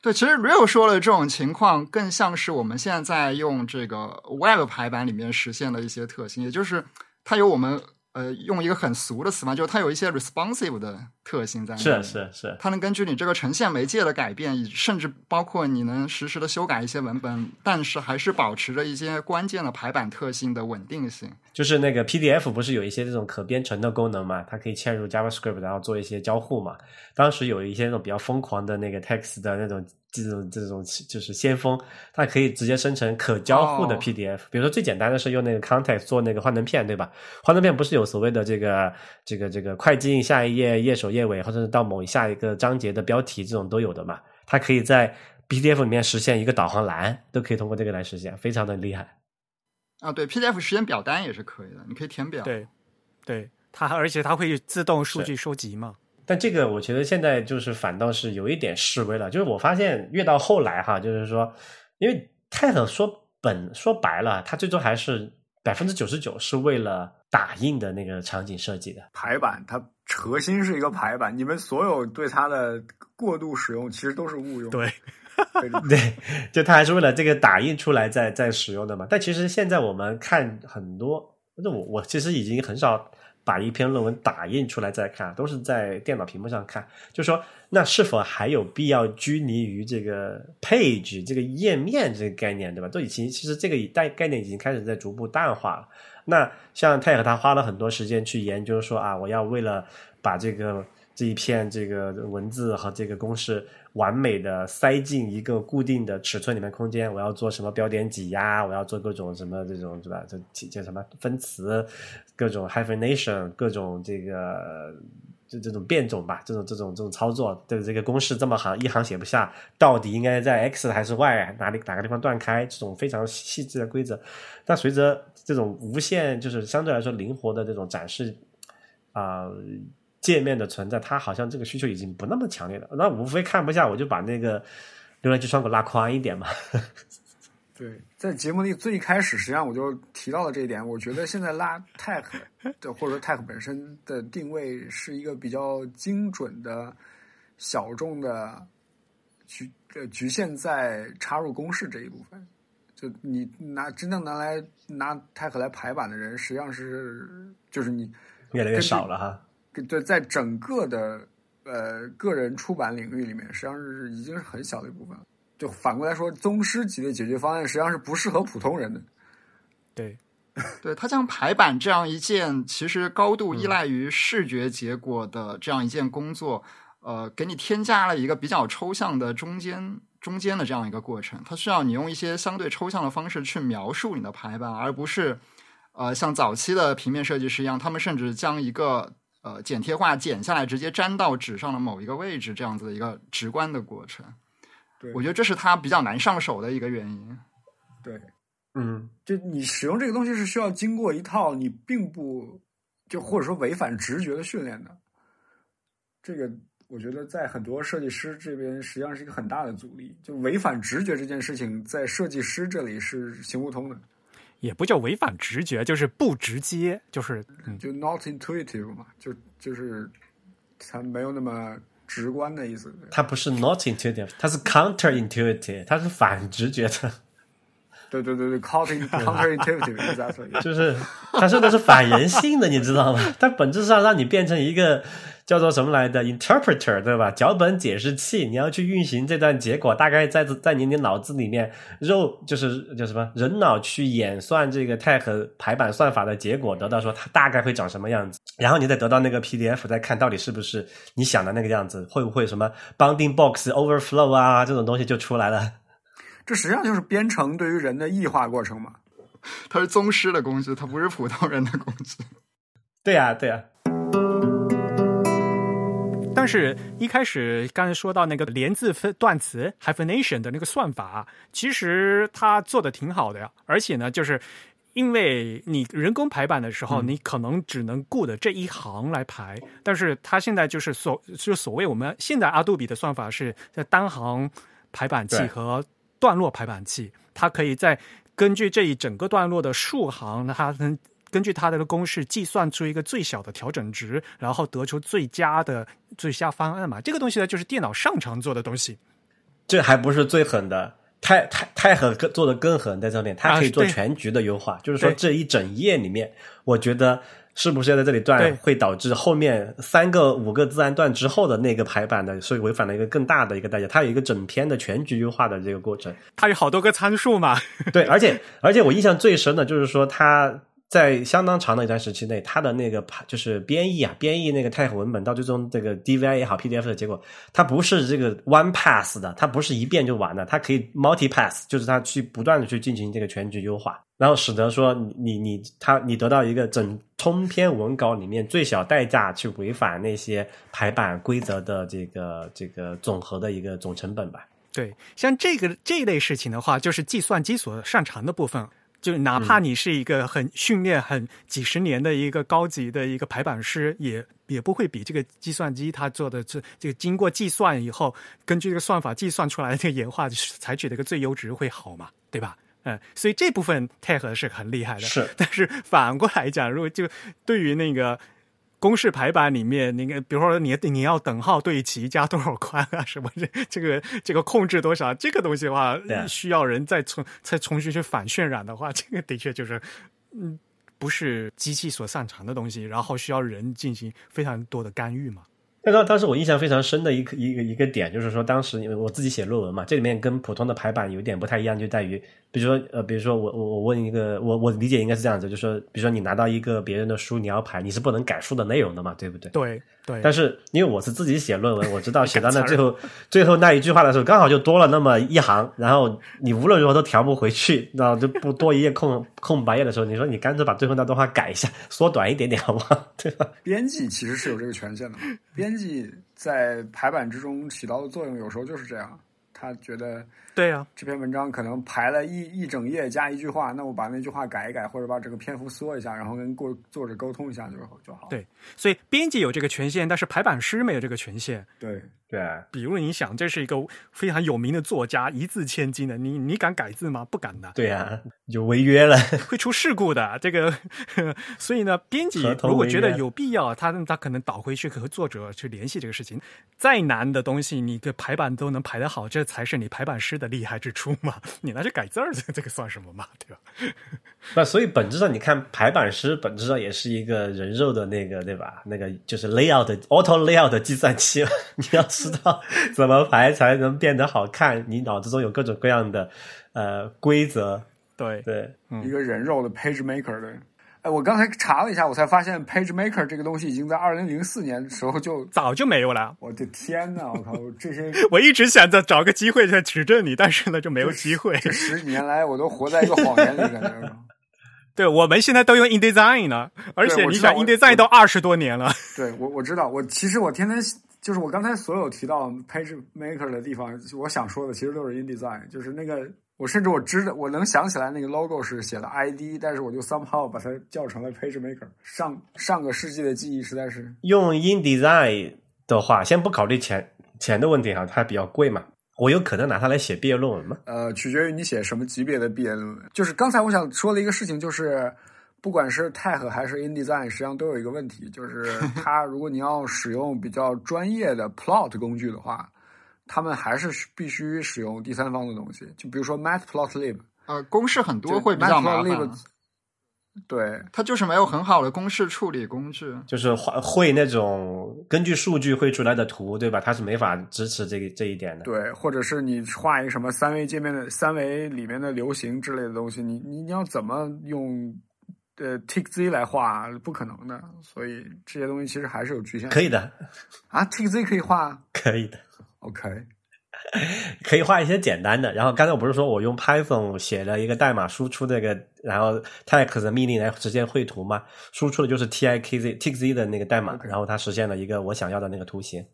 对，其实 Real 说的这种情况，更像是我们现在在用这个 Web 排版里面实现的一些特性，也就是它有我们呃用一个很俗的词嘛，就是它有一些 responsive 的特性在。是是是，它能根据你这个呈现媒介的改变，甚至包括你能实时的修改一些文本，但是还是保持着一些关键的排版特性的稳定性。就是那个 PDF 不是有一些这种可编程的功能嘛？它可以嵌入 JavaScript，然后做一些交互嘛。当时有一些那种比较疯狂的那个 text 的那种这种这种就是先锋，它可以直接生成可交互的哦 PDF。比如说最简单的是用那个 Context 做那个幻灯片，对吧？幻灯片不是有所谓的这个这个这个快进下一页、页首页尾，或者是到某下一个章节的标题这种都有的嘛？它可以在 PDF 里面实现一个导航栏，都可以通过这个来实现，非常的厉害。啊，对，PDF 实现表单也是可以的，你可以填表。对，对，它而且它会自动数据收集嘛。但这个我觉得现在就是反倒是有一点示威了，就是我发现越到后来哈，就是说，因为泰特说本说白了，它最终还是百分之九十九是为了打印的那个场景设计的。排版它核心是一个排版，你们所有对它的过度使用其实都是误用。对 对，对，就它还是为了这个打印出来再再使用的嘛。但其实现在我们看很多，那我我其实已经很少把一篇论文打印出来再看，都是在电脑屏幕上看。就说那是否还有必要拘泥于这个 page 这个页面这个概念，对吧？都已经其实这个概概念已经开始在逐步淡化了。那像泰和他花了很多时间去研究说啊，我要为了把这个这一片这个文字和这个公式完美的塞进一个固定的尺寸里面空间，我要做什么标点挤压，我要做各种什么这种是吧？这叫什么分词，各种 hyphenation，各种这个。就这种变种吧，这种这种这种操作，对这个公式这么行一行写不下，到底应该在 x 还是 y 哪里哪个地方断开？这种非常细致的规则，但随着这种无限就是相对来说灵活的这种展示啊、界面的存在，它好像这个需求已经不那么强烈了。那无非看不下，我就把那个浏览器窗口拉宽一点嘛。对，在节目里最一开始，实际上我就提到了这一点。我觉得现在拉 tech 的或者说 tech 本身的定位是一个比较精准的、小众的局呃局限在插入公式这一部分。就你拿真正拿来拿 tech 来排版的人，实际上是就是你越来越少了哈。对，在整个的呃个人出版领域里面，实际上是已经是很小的一部分了。就反过来说，宗师级的解决方案实际上是不适合普通人的。对，对，它将排版这样一件其实高度依赖于视觉结果的这样一件工作，呃，给你添加了一个比较抽象的中间中间的这样一个过程。它需要你用一些相对抽象的方式去描述你的排版，而不是呃像早期的平面设计师一样，他们甚至将一个呃剪贴画剪下来直接粘到纸上的某一个位置这样子的一个直观的过程。对，我觉得这是它比较难上手的一个原因。对，嗯，就你使用这个东西是需要经过一套你并不就或者说违反直觉的训练的。这个我觉得在很多设计师这边实际上是一个很大的阻力。就违反直觉这件事情，在设计师这里是行不通的。也不叫违反直觉，就是不直接，就是嗯，就 not intuitive 嘛，就就是它没有那么。直观的意思，它不是 not intuitive，它是 counter intuitive，它是反直觉的。对对对对，counter counter intuitive，就是他说的是反人性的，你知道吗？它本质上让你变成一个。叫做什么来的 interpreter 对吧？脚本解释器，你要去运行这段结果，大概在在你的脑子里面，肉就是叫什么人脑去演算这个 tag 排版算法的结果，得到说它大概会长什么样子，然后你再得到那个 PDF，再看到底是不是你想的那个样子，会不会什么 bounding box overflow 啊这种东西就出来了。这实际上就是编程对于人的异化过程嘛，它是宗师的工具，它不是普通人的工具。对呀，对呀。但是，一开始刚才说到那个连字分断词 hyphenation 的那个算法，其实它做的挺好的呀。而且呢，就是因为你人工排版的时候，你可能只能顾的这一行来排，但是它现在就是所就所谓我们现在阿杜比的算法是在单行排版器和段落排版器，它可以在根据这一整个段落的数行，它能。根据它的公式计算出一个最小的调整值，然后得出最佳的最佳方案嘛？这个东西呢，就是电脑上常做的东西。这还不是最狠的，太太太狠，做的更狠在这里，它可以做全局的优化。就是说，这一整页里面，我觉得是不是要在这里断，会导致后面三个、五个自然段之后的那个排版的，所以违反了一个更大的一个代价。它有一个整篇的全局优化的这个过程，它有好多个参数嘛？对，而且而且我印象最深的就是说它。在相当长的一段时期内，它的那个就是编译啊，编译那个 tag 文本到最终这个 DVI 也好，PDF 的结果，它不是这个 one pass 的，它不是一遍就完的，它可以 multi pass，就是它去不断的去进行这个全局优化，然后使得说你你它你得到一个整通篇文稿里面最小代价去违反那些排版规则的这个这个总和的一个总成本吧。对，像这个这类事情的话，就是计算机所擅长的部分。就哪怕你是一个很训练很几十年的一个高级的一个排版师，也也不会比这个计算机它做的这这个经过计算以后，根据这个算法计算出来的这个演化采取的一个最优值会好嘛？对吧？嗯，所以这部分配合是很厉害的。是，但是反过来讲，如果就对于那个。公式排版里面，那个比如说你你要等号对齐加多少宽啊什么这 这个这个控制多少这个东西的话，需要人再重再重新去反渲染的话，这个的确就是嗯不是机器所擅长的东西，然后需要人进行非常多的干预嘛。那当当时我印象非常深的一个一个一个点，就是说当时我自己写论文嘛，这里面跟普通的排版有点不太一样，就在于，比如说呃，比如说我我我问一个，我我理解应该是这样子，就是说，比如说你拿到一个别人的书，你要排，你是不能改书的内容的嘛，对不对？对。对，但是因为我是自己写论文，我知道 写到那最后 最后那一句话的时候，刚好就多了那么一行，然后你无论如何都调不回去，然后就不多一页空空白页的时候，你说你干脆把最后那段话改一下，缩短一点点，好不好？对吧？编辑其实是有这个权限的，编辑在排版之中起到的作用，有时候就是这样。他觉得，对呀，这篇文章可能排了一一整页加一句话，那我把那句话改一改，或者把这个篇幅缩一下，然后跟过作者沟通一下就就好。对，所以编辑有这个权限，但是排版师没有这个权限。对，对啊，比如你想，这是一个非常有名的作家，一字千金的，你你敢改字吗？不敢的，对啊，就违约了。会出事故的。这个，所以呢，编辑如果觉得有必要，他他可能倒回去和作者去联系这个事情。再难的东西，你的排版都能排得好，这才是你排版师的厉害之处嘛。你拿去改字儿，这 这个算什么嘛？对吧？那所以本质上，你看排版师本质上也是一个人肉的那个，对吧？那个就是 layout 的 auto layout 的计算器，你要知道怎么排才能变得好看，你脑子中有各种各样的呃规则，对，对，一个人肉的 Page Maker 的。哎，我刚才查了一下，我才发现 Page Maker 这个东西已经在二零零四年的时候就，早就没有了。我的天呐，我靠，这些 我一直想着找个机会再指正你，但是呢就没有机会。这十几年来我都活在一个谎言里，感觉。对，我们现在都用 InDesign 呢，而且你想 InDesign 都二十多年了。对我我知道，我其实我天天就是我刚才所有提到 Page Maker 的地方，我想说的其实都是 InDesign，就是那个我甚至我知道我能想起来那个 logo 是写的 ID，但是我就 somehow 把它叫成了 Page Maker。上上个世纪的记忆实在是用 InDesign 的话，先不考虑钱钱的问题哈，它比较贵嘛，我有可能拿它来写毕业论文吗？呃，取决于你写什么级别的毕业论文。就是刚才我想说的一个事情，就是不管是 Tech 还是 InDesign，实际上都有一个问题，就是它如果你要使用比较专业的 Plot 工具的话，他们还是必须使用第三方的东西，就比如说 Matplotlib，呃，公式很多就会比较麻烦 Matplotlib，对它就是没有很好的公式处理工具。就是画会那种根据数据绘出来的图，对吧？它是没法支持这个这一点的。对，或者是你画一个什么三维界面的三维里面的流行之类的东西，你你你要怎么用呃 TickZ 来画？不可能的，所以这些东西其实还是有局限。可以的，啊，TickZ 可以画可以的。，OK，可以画一些简单的。然后刚才我不是说我用 Python 写了一个代码输出那个，然后 text 的命令来实现绘图嘛？输出的就是 tikz tikz 的那个代码，然后它实现了一个我想要的那个图形，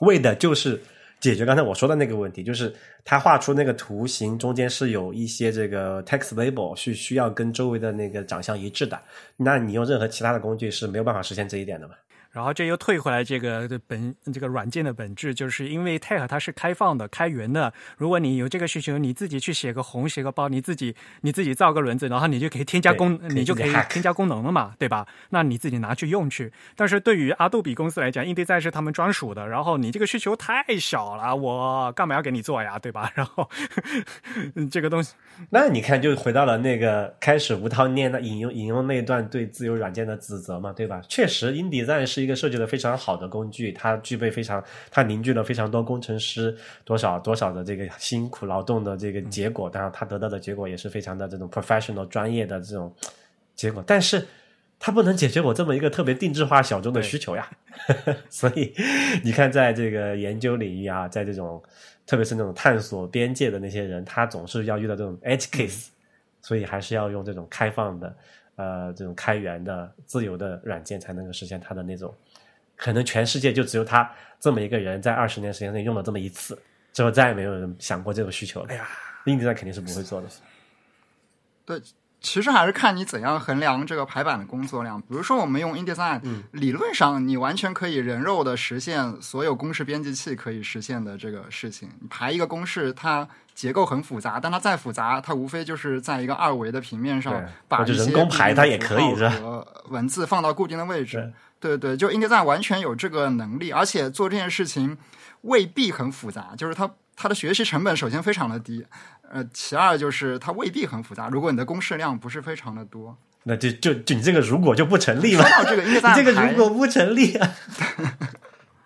为的就是解决刚才我说的那个问题，就是它画出那个图形中间是有一些这个 text label 是需要跟周围的那个长相一致的。那你用任何其他的工具是没有办法实现这一点的嘛？然后这又退回来，这个本这个软件的本质，就是因为 Tech 它是开放的、开源的。如果你有这个需求，你自己去写个红、写个包，你自己你自己造个轮子，然后你就可以添加功，你就可以添加功能了嘛，对吧？那你自己拿去用去。但是对于阿杜比公司来讲，InDesign 是他们专属的，然后你这个需求太小了，我干嘛要给你做呀，对吧？然后嗯这个东西，那你看，就回到了那个开始吴涛念的引用引用那段对自由软件的指责嘛，对吧？确实，InDesign 是一个设计的非常好的工具，它具备非常，它凝聚了非常多工程师多少多少的这个辛苦劳动的这个结果，当然它得到的结果也是非常的这种 professional 专业的这种结果，但是。它不能解决我这么一个特别定制化小众的需求呀，所以你看，在这个研究领域啊，在这种特别是那种探索边界的那些人，他总是要遇到这种 edge case，、所以还是要用这种开放的、呃这种开源的、自由的软件，才能够实现它的那种。可能全世界就只有他这么一个人，在二十年时间内用了这么一次，之后再也没有人想过这种需求了。哎呀，印第安肯定是不会做的。对，其实还是看你怎样衡量这个排版的工作量。比如说，我们用 InDesign，、理论上你完全可以人肉的实现所有公式编辑器可以实现的这个事情。你排一个公式，它结构很复杂，但它再复杂，它无非就是在一个二维的平面上把一些人工排它也可以的是和文字放到固定的位置对。对对，就 InDesign 完全有这个能力，而且做这件事情未必很复杂，就是它它的学习成本首先非常的低，呃，其二就是它未必很复杂。如果你的公式量不是非常的多，那就就就你这个如果就不成立了？说到这个 你 InDesign 这个如果不成立啊，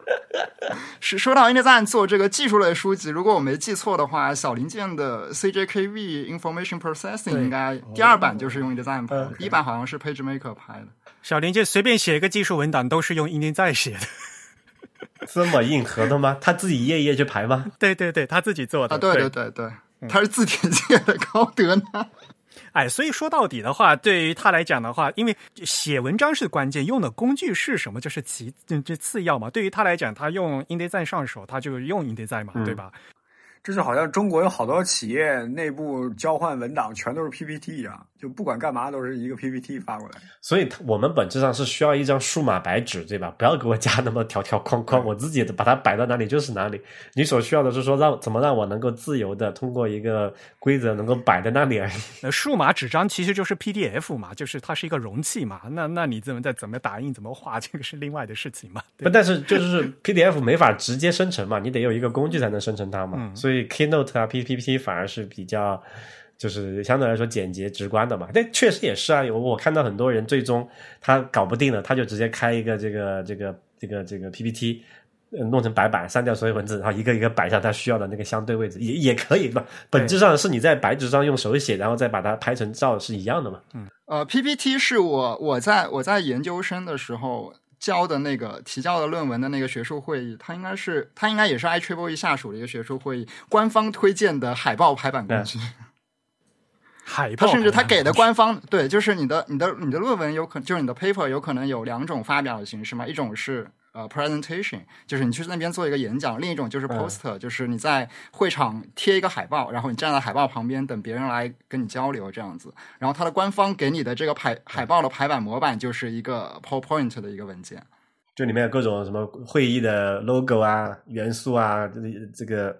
是说到 InDesign 做这个技术类书籍，如果我没记错的话，小零件的 CJKV Information Processing 应该第二版就是用 InDesign 拍的，第一版好像是 PageMaker 拍的。小林就随便写一个技术文档，都是用 InDesign 写的。这么硬核的吗？他自己一页一页去排吗？对对对，他自己做的。啊，对对对对，他是字体界的高德呢。哎，所以说到底的话，对于他来讲的话，因为写文章是关键，用的工具是什么，就是其这这次要嘛。对于他来讲，他用 InDesign 上手，他就用 InDesign 嘛，对吧？这就好像中国有好多企业内部交换文档全都是 PPT 一样，就不管干嘛都是一个 PPT 发过来。所以我们本质上是需要一张数码白纸，对吧？不要给我加那么条条框框，我自己把它摆到哪里就是哪里。你所需要的是说让怎么让我能够自由的通过一个规则能够摆在那里而已。那，数码纸张其实就是 PDF 嘛，就是它是一个容器嘛。那那你怎么再怎么打印怎么画，这个是另外的事情嘛。不，但是就是 PDF 没法直接生成嘛，你得有一个工具才能生成它嘛。所以 Keynote 啊 PPT 反而是比较。就是相对来说简洁直观的嘛，但确实也是啊。我我看到很多人最终他搞不定了，他就直接开一个这个这个这个这个 PPT，弄成白板，删掉所有文字，然后一个一个摆上他需要的那个相对位置，也也可以吧。本质上是你在白纸上用手写，然后再把它拍成照是一样的嘛。嗯，呃，PPT 是我我在我在研究生的时候教的那个提交的论文的那个学术会议，它应该是它应该也是 i triple e 下属的一个学术会议，官方推荐的海报排版工具。海报，他甚至他给的官方对，就是你的你的你的论文有可就是你的 paper 有可能有两种发表的形式嘛，一种是呃 presentation，就是你去那边做一个演讲，另一种就是 poster，就是你在会场贴一个海报，然后你站在海报旁边等别人来跟你交流这样子。然后它的官方给你的这个排海报的排版模板就是一个 PowerPoint 的一个文件，就里面有各种什么会议的 logo 啊、元素啊，这这个。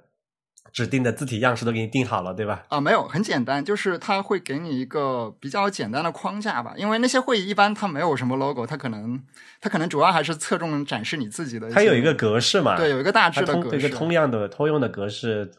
指定的字体样式都给你定好了，对吧？啊，没有，很简单，就是它会给你一个比较简单的框架吧。因为那些会议一般它没有什么 logo，它可能它可能主要还是侧重展示你自己的。它有一个格式嘛？对，有一个大致的格式，一个通样的通用的格式。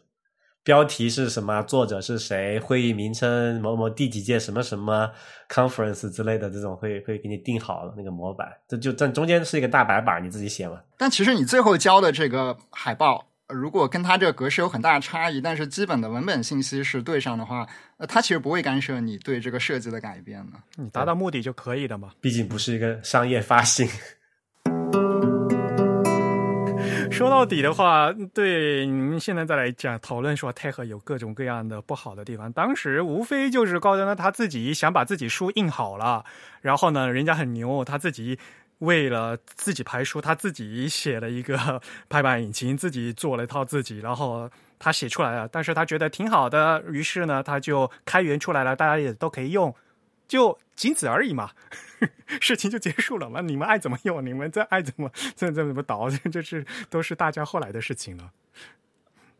标题是什么？作者是谁？会议名称某某第几届什么什么 conference 之类的这种会会给你定好那个模板。这就但中间是一个大白板，你自己写嘛。但其实你最后交的这个海报。如果跟它这个格式有很大的差异，但是基本的文本信息是对上的话，呃，它其实不会干涉你对这个设计的改变的，你达到目的就可以的嘛。毕竟不是一个商业发行。说到底的话，对你们现在再来讲讨论说泰和有各种各样的不好的地方，当时无非就是高端的他自己想把自己书印好了，然后呢，人家很牛，他自己。为了自己排书，他自己写了一个 排版引擎，自己做了一套自己，然后他写出来了，但是他觉得挺好的，于是呢，他就开源出来了，大家也都可以用，就仅此而已嘛，事情就结束了嘛，你们爱怎么用，你们这爱怎么这怎么导，这是都是大家后来的事情了。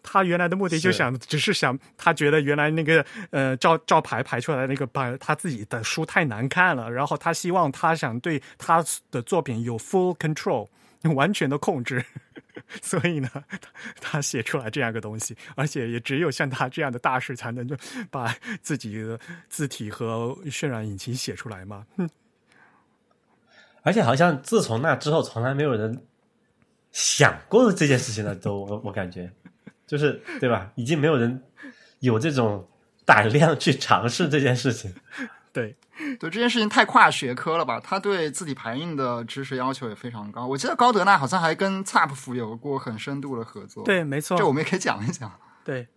他原来的目的就想，只是想，他觉得原来那个呃照照排排出来那个把他自己的书太难看了，然后他希望他想对他的作品有 full control，完全的控制，所以呢，他 他写出来这样一个东西，而且也只有像他这样的大师才能就把自己的字体和渲染引擎写出来嘛。而且好像自从那之后，从来没有人想过这件事情了，都我我感觉。就是对吧？已经没有人有这种胆量去尝试这件事情。对，对，这件事情太跨学科了吧？他对字体排印的知识要求也非常高。我记得高德纳好像还跟 ZAPF 有过很深度的合作。对，没错，这我们也可以讲一讲。对。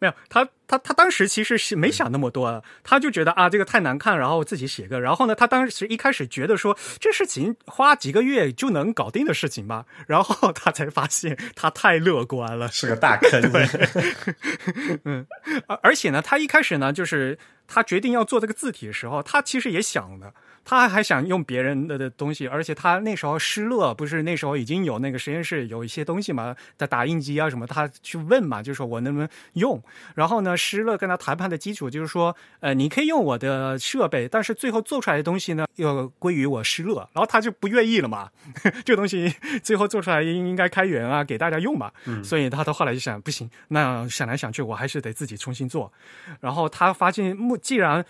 没有他，他他当时其实是没想那么多，他就觉得啊，这个太难看，然后自己写个。然后呢，他当时一开始觉得说，这事情花几个月就能搞定的事情吧。然后他才发现他太乐观了，是个大坑。嗯，而而且呢，他一开始呢，就是他决定要做这个字体的时候，他其实也想的。他还想用别人的的东西，而且他那时候施乐不是那时候已经有那个实验室有一些东西嘛，在打印机啊什么，他去问嘛，就说我能不能用。然后呢，施乐跟他谈判的基础就是说，呃，你可以用我的设备，但是最后做出来的东西呢，要归于我施乐。然后他就不愿意了嘛，这个东西最后做出来应应该开源啊，给大家用嘛。所以他到后来就想，不行，那想来想去，我还是得自己重新做。然后他发现，目既然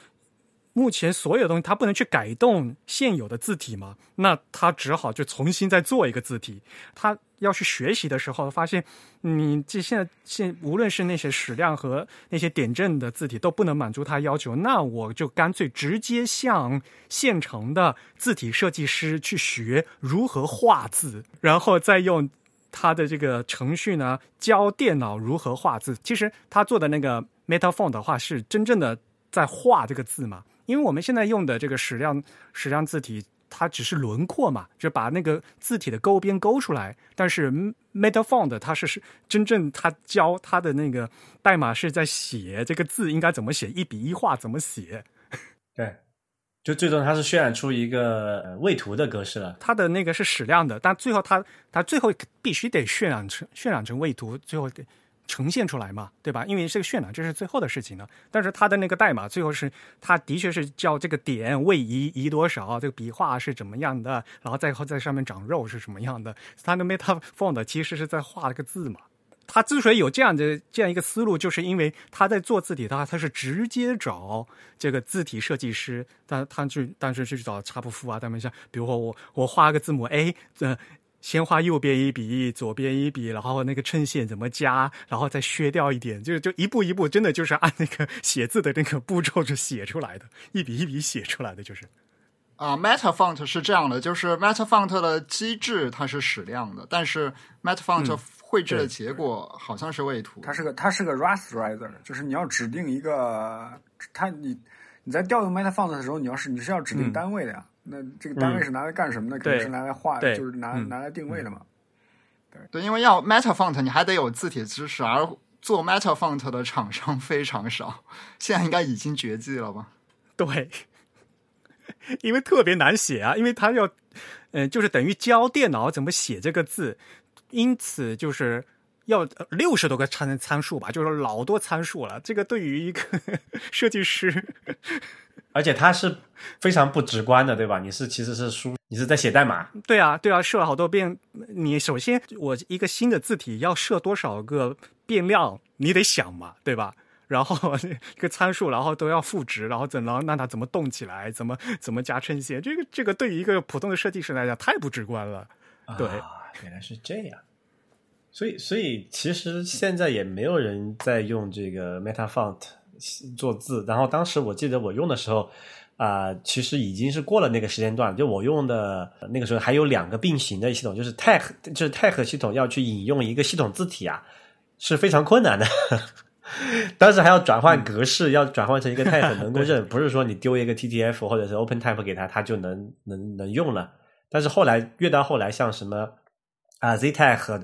目前所有东西他不能去改动现有的字体嘛？那他只好就重新再做一个字体。他要去学习的时候，发现你这现在现无论是那些矢量和那些点阵的字体都不能满足他要求，那我就干脆直接向现成的字体设计师去学如何画字，然后再用他的这个程序呢教电脑如何画字。其实他做的那个 MetaFont 的话是真正的在画这个字嘛？因为我们现在用的这个矢量矢量字体，它只是轮廓嘛，就把那个字体的勾边勾出来。但是 MetaFont 它是是真正它教它的那个代码是在写这个字应该怎么写，一笔一画怎么写。对，就最终它是渲染出一个呃位图的格式了。它的那个是矢量的，但最后它它最后必须得渲染成渲染成位图，最后得呈现出来嘛，对吧？因为这个渲染这是最后的事情了。但是它的那个代码最后是它的确是叫这个点位移移多少，这个笔画是怎么样的，然后再后在上面长肉是什么样的。它的 Meta Font 其实是在画了个字嘛。他之所以有这样的这样一个思路，就是因为他在做字体的话，他是直接找这个字体设计师，但他去当时去找查普夫啊，他们像，比如说我我画个字母 A，呃，先画右边一笔，左边一笔，然后那个衬线怎么加，然后再削掉一点，就就一步一步，真的就是按那个写字的那个步骤是写出来的，一笔一笔写出来的，就是。啊，Meta Font 是这样的，就是 Meta Font 的机制它是矢量的，但是 Meta Font 绘制的结果好像是位图。它是个它是个 rasterizer，就是你要指定一个它你你在调用 Meta Font 的时候，你要是你是要指定单位的呀。那这个单位是拿来干什么的？肯定是拿来画，就是拿拿来定位的嘛。对对，因为要 Meta Font，你还得有字体知识，而做 Meta Font 的厂商非常少，现在应该已经绝迹了吧？对。因为特别难写啊，因为它要，嗯，就是等于教电脑怎么写这个字，因此就是要六十多个参参数吧，就是老多参数了。这个对于一个 设计师，而且它是非常不直观的，对吧？你是其实是输，你是在写代码。对啊，对啊，设了好多遍。你首先我一个新的字体要设多少个变量，你得想嘛，对吧？然后 一个参数，然后都要赋值，然后怎能让它怎么动起来，怎么怎么加衬线？这个这个对于一个普通的设计师来讲太不直观了。对，原来是这样。所以所以其实现在也没有人在用这个 Meta Font 做字。然后当时我记得我用的时候啊，其实已经是过了那个时间段。就我用的那个时候还有两个并行的系统，就是 Tech 就是 Tech 系统要去引用一个系统字体啊，是非常困难的。当时还要转换格式，要转换成一个 Tag 能够认，不是说你丢一个 TTF 或者是 Open Type 给它，它就能能能用了。但是后来越到后来，像什么啊 ZTech，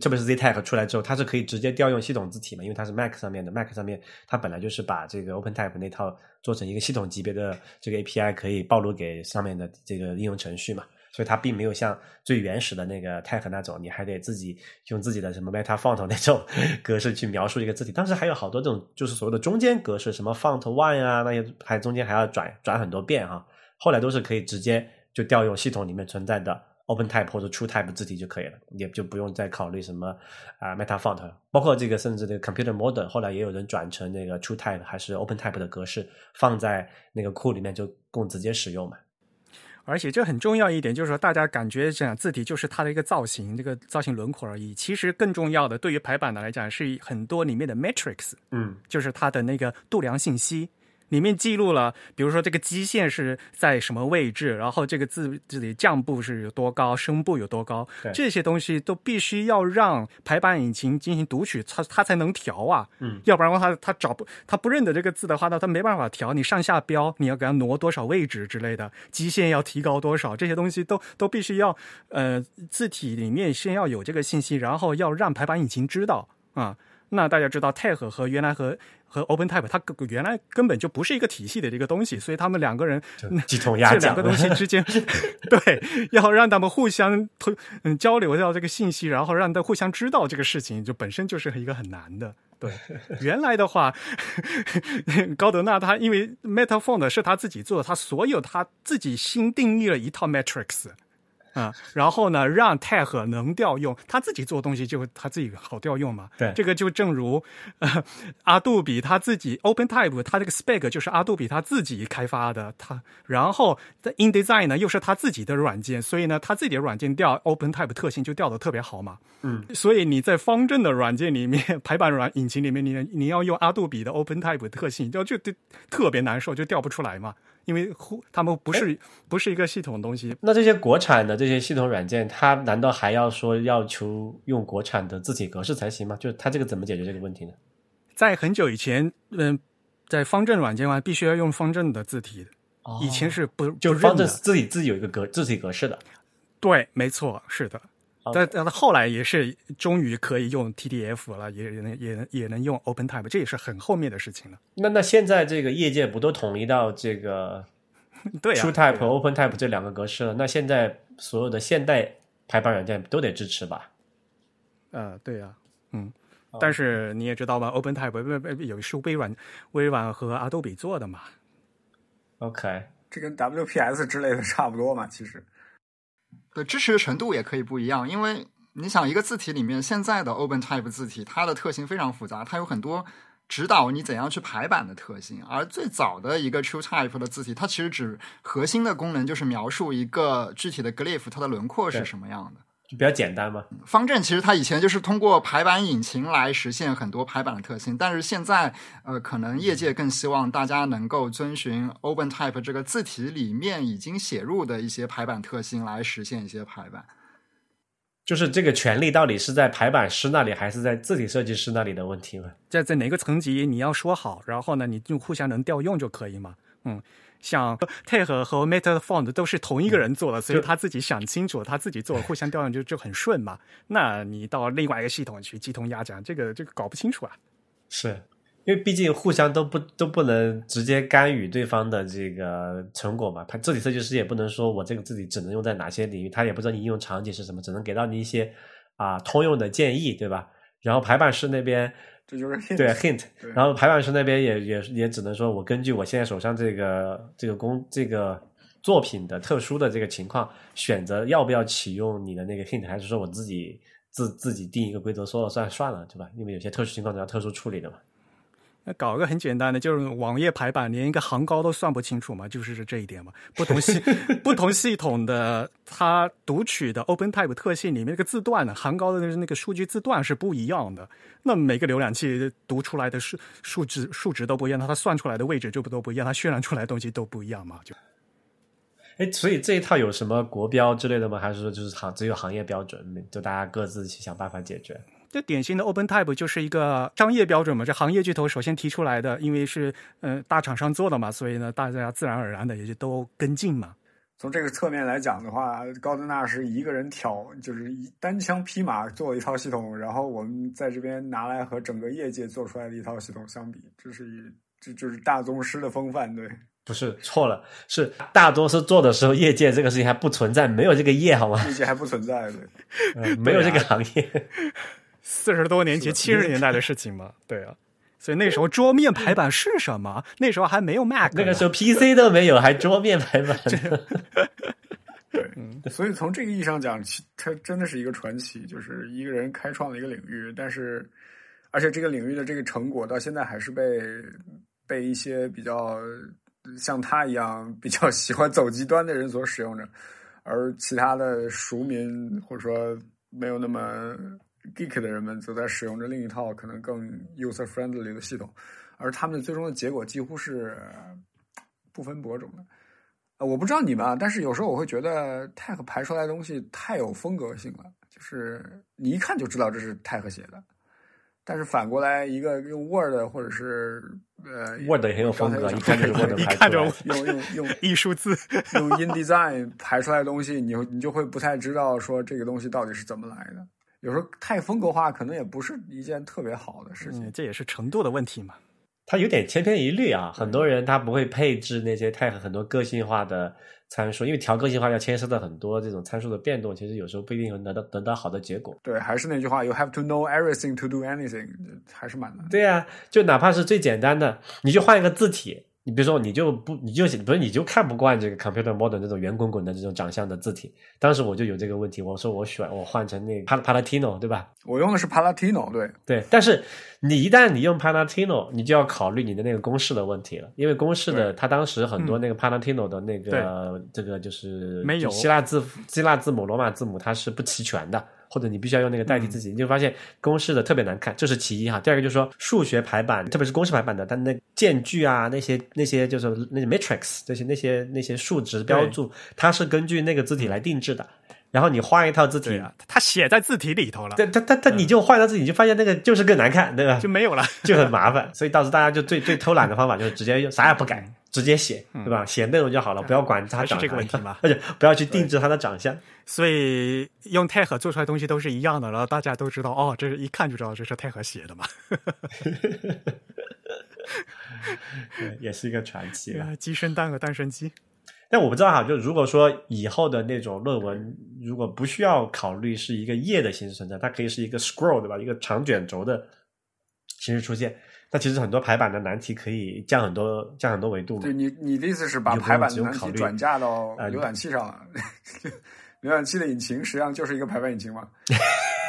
特别是 ZTech 出来之后，它是可以直接调用系统字体嘛？因为它是 Mac 上面的，Mac 上面它本来就是把这个 Open Type 那套做成一个系统级别的这个 API，可以暴露给上面的这个应用程序嘛。所以它并没有像最原始的那个 Tech 那种，你还得自己用自己的什么 Meta Font 那种 格式去描述一个字体。当时还有好多这种就是所谓的中间格式，什么 Font One 啊，那些还中间还要转转很多遍哈。后来都是可以直接就调用系统里面存在的 Open Type 或者 True Type 字体就可以了，也就不用再考虑什么啊 Meta Font。包括这个甚至这个 Computer Model，后来也有人转成那个 True Type 还是 Open Type 的格式，放在那个库里面就供直接使用嘛。而且这很重要一点，就是说大家感觉这样字体就是它的一个造型，这个造型轮廓而已。其实更重要的，对于排版的来讲，是很多里面的 matrix，嗯，就是它的那个度量信息。里面记录了，比如说这个基线是在什么位置，然后这个字这里降部是有多高，声部有多高，这些东西都必须要让排版引擎进行读取，它它才能调啊。嗯，要不然的话，它它找不它不认得这个字的话，那它没办法调。你上下标，你要给它挪多少位置之类的，基线要提高多少，这些东西都都必须要呃字体里面先要有这个信息，然后要让排版引擎知道啊。那大家知道，Tech 和原来和和 OpenType，它原来根本就不是一个体系的这个东西，所以他们两个人鸡同鸭讲，这两个东西之间，对，要让他们互相通嗯交流到这个信息，然后让他互相知道这个事情，就本身就是一个很难的。对，原来的话，高德纳他因为 MetaFont 是他自己做的，他所有他自己新定义了一套 Matrix。啊，然后呢，让 Tech 能调用，他自己做东西就他自己好调用嘛。对，这个就正如呃，阿杜比他自己 OpenType，他这个 Spec 就是阿杜比他自己开发的，他然后在 InDesign 呢又是他自己的软件，所以呢，他自己的软件调 OpenType 特性就调的特别好嘛。嗯，所以你在方正的软件里面，排版软引擎里面，你你要用阿杜比的 OpenType 特性，就就特别难受，就调不出来嘛。因为互他们不是不是一个系统东西，那这些国产的这些系统软件，它难道还要说要求用国产的字体格式才行吗？就是它这个怎么解决这个问题呢？在很久以前，嗯，在方正软件上必须要用方正的字体，以前是不就方正。自己自己有一个格字体格式的。对，没错，是的。但但后来也是终于可以用 TDF 了，也也能也能也能用 OpenType，这也是很后面的事情了。那那现在这个业界不都统一到这个 对啊 TrueType 和对啊 OpenType 这两个格式了？那现在所有的现代排版软件都得支持吧？呃，对呀、嗯，哦但是你也知道吧，OpenType 不不有是微软、微软和 Adobe 做的嘛。OK，这跟 WPS 之类的差不多嘛，其实。对，支持的程度也可以不一样，因为你想，一个字体里面现在的 OpenType 字体，它的特性非常复杂，它有很多指导你怎样去排版的特性。而最早的一个 TrueType 的字体，它其实只核心的功能就是描述一个具体的 glyph 它的轮廓是什么样的。就比较简单嘛。方正其实它以前就是通过排版引擎来实现很多排版的特性，但是现在呃，可能业界更希望大家能够遵循 OpenType 这个字体里面已经写入的一些排版特性来实现一些排版。就是这个权利到底是在排版师那里，还是在字体设计师那里的问题嘛？在在哪个层级你要说好，然后呢，你就互相能调用就可以嘛。嗯，像 Tag 和 Meta Font 都是同一个人做的，所以他自己想清楚，他自己做，互相调用就就很顺嘛。那你到另外一个系统去鸡同鸭讲，这个这个搞不清楚啊。是因为毕竟互相都不都不能直接干预对方的这个成果嘛。他字体设计师也不能说我这个字体只能用在哪些领域，他也不知道你应用场景是什么，只能给到你一些啊、通用的建议，对吧？然后排版师那边这就是 hint 对 hint，对然后排版师那边也也也只能说我根据我现在手上这个这个工这个作品的特殊的这个情况，选择要不要启用你的那个 hint，还是说我自己自自己定一个规则说了算算了，对吧？因为有些特殊情况你要特殊处理的嘛。那搞个很简单的，就是网页排版连一个行高都算不清楚嘛，就是这一点嘛。不同系 不同系统的它读取的 OpenType 特性里面那个字段呢，行高的那个数据字段是不一样的。那每个浏览器读出来的数数值数值都不一样，那它算出来的位置就不都不一样，它渲染出来的东西都不一样嘛。就哎，所以这一套有什么国标之类的吗？还是说就是行只有行业标准，就大家各自去想办法解决？这典型的 OpenType 就是一个商业标准嘛，这行业巨头首先提出来的，因为是嗯、呃大厂商做的嘛，所以呢大家自然而然的也就都跟进嘛。从这个侧面来讲的话，高德纳是一个人挑，就是一单枪匹马做了一套系统，然后我们在这边拿来和整个业界做出来的一套系统相比，这是一这就是大宗师的风范，对。不是错了，是大多数做的时候，业界这个事情还不存在，没有这个业好吗？业界还不存在，对。嗯没有这个行业。四十多年前，七十年代的事情嘛，对啊。所以那时候桌面排版是什么？那时候还没有 Mac，那个时候 PC 都没有，还桌面排版。对，所以从这个意义上讲，其它真的是一个传奇，就是一个人开创了一个领域，但是而且这个领域的这个成果到现在还是被被一些比较像他一样比较喜欢走极端的人所使用着，而其他的熟民或者说没有那么 geek 的人们则在使用着另一套可能更 user friendly 的系统，而他们的最终的结果几乎是不分伯仲的。呃，我不知道你们啊，但是有时候我会觉得 Tech 排出来的东西太有风格性了，就是你一看就知道这是 Tag 写的。但是反过来，一个用 Word 或者是呃 Word 也很有风格，一看就是 Word 一看就排出来的。用用用 艺术字，用 InDesign 排出来的东西，你你就会不太知道说这个东西到底是怎么来的。有时候太风格化，可能也不是一件特别好的事情。嗯，这也是程度的问题嘛。它有点千篇一律啊，很多人他不会配置那些 tag 很多个性化的参数，因为调个性化要牵涉到很多这种参数的变动，其实有时候不一定能得到得到好的结果。对，还是那句话，You have to know everything to do anything，还是蛮难。对呀、就哪怕是最简单的，你就换一个字体，你比如说你就不你就不是你就看不惯这个 computer model 这种圆滚滚的这种长相的字体，当时我就有这个问题，我说我选我换成那个 Pal- Palatino 对吧？我用的是 Palatino，对，对，但是你一旦你用 Palatino，你就要考虑你的那个公式的问题了，因为公式的它当时很多那个 Palatino 的那个、这个就是没有希腊字希腊字母、罗马字母它是不齐全的，或者你必须要用那个代替字体，你就发现公式的特别难看，这是其一哈。第二个就是说数学排版，特别是公式排版的，它那间距啊那些那些就是那些 matrix 这些那些那些数值标注，它是根据那个字体来定制的。然后你画一套字体对，啊，它写在字体里头了，对，它它它你就换套字体，你就发现那个就是更难看，对吧？就没有了。就很麻烦，所以导致大家就最最偷懒的方法就是直接用啥也不改，直接写，对吧？写内容就好了，不要管他长这个问题嘛 而且不要去定制他的长相。所以用 tag 做出来的东西都是一样的，然后大家都知道哦，这是一看就知道这是 tag 写的嘛，对，也是一个传奇啊。鸡生蛋和蛋生鸡。但我不知道哈，就如果说以后的那种论文，如果不需要考虑是一个页的形式存在，它可以是一个 scroll 对吧？一个长卷轴的形式出现，那其实很多排版的难题可以降很多，降很多维度嘛对。你你的意思是把排版的难题转嫁到呃浏览器上了？浏览器的引擎实际上就是一个排版引擎嘛，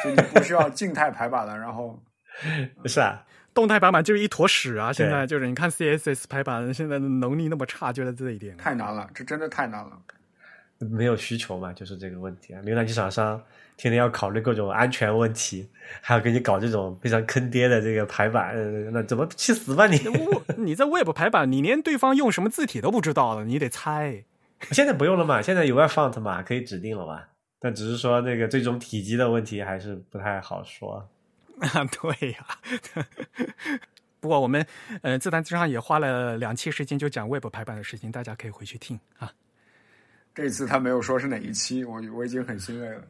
就你不需要 静态排版了，然后 是啊，动态排版就是一坨屎啊！现在就是你看 CSS 排版，现在的能力那么差，就在这一点。太难了，这真的太难了。没有需求嘛，就是这个问题啊。浏览器厂商天天要考虑各种安全问题，还要给你搞这种非常坑爹的这个排版，呃那怎么去死吧你？你在 Web 排版，你连对方用什么字体都不知道了，你得猜。现在不用了嘛，现在有 Web Font 嘛，可以指定了嘛。但只是说那个最终体积的问题还是不太好说。啊，对呀、不过我们呃自弹自唱也花了两期时间就讲 Web 排版的事情，大家可以回去听啊。这次他没有说是哪一期，我我已经很欣慰了。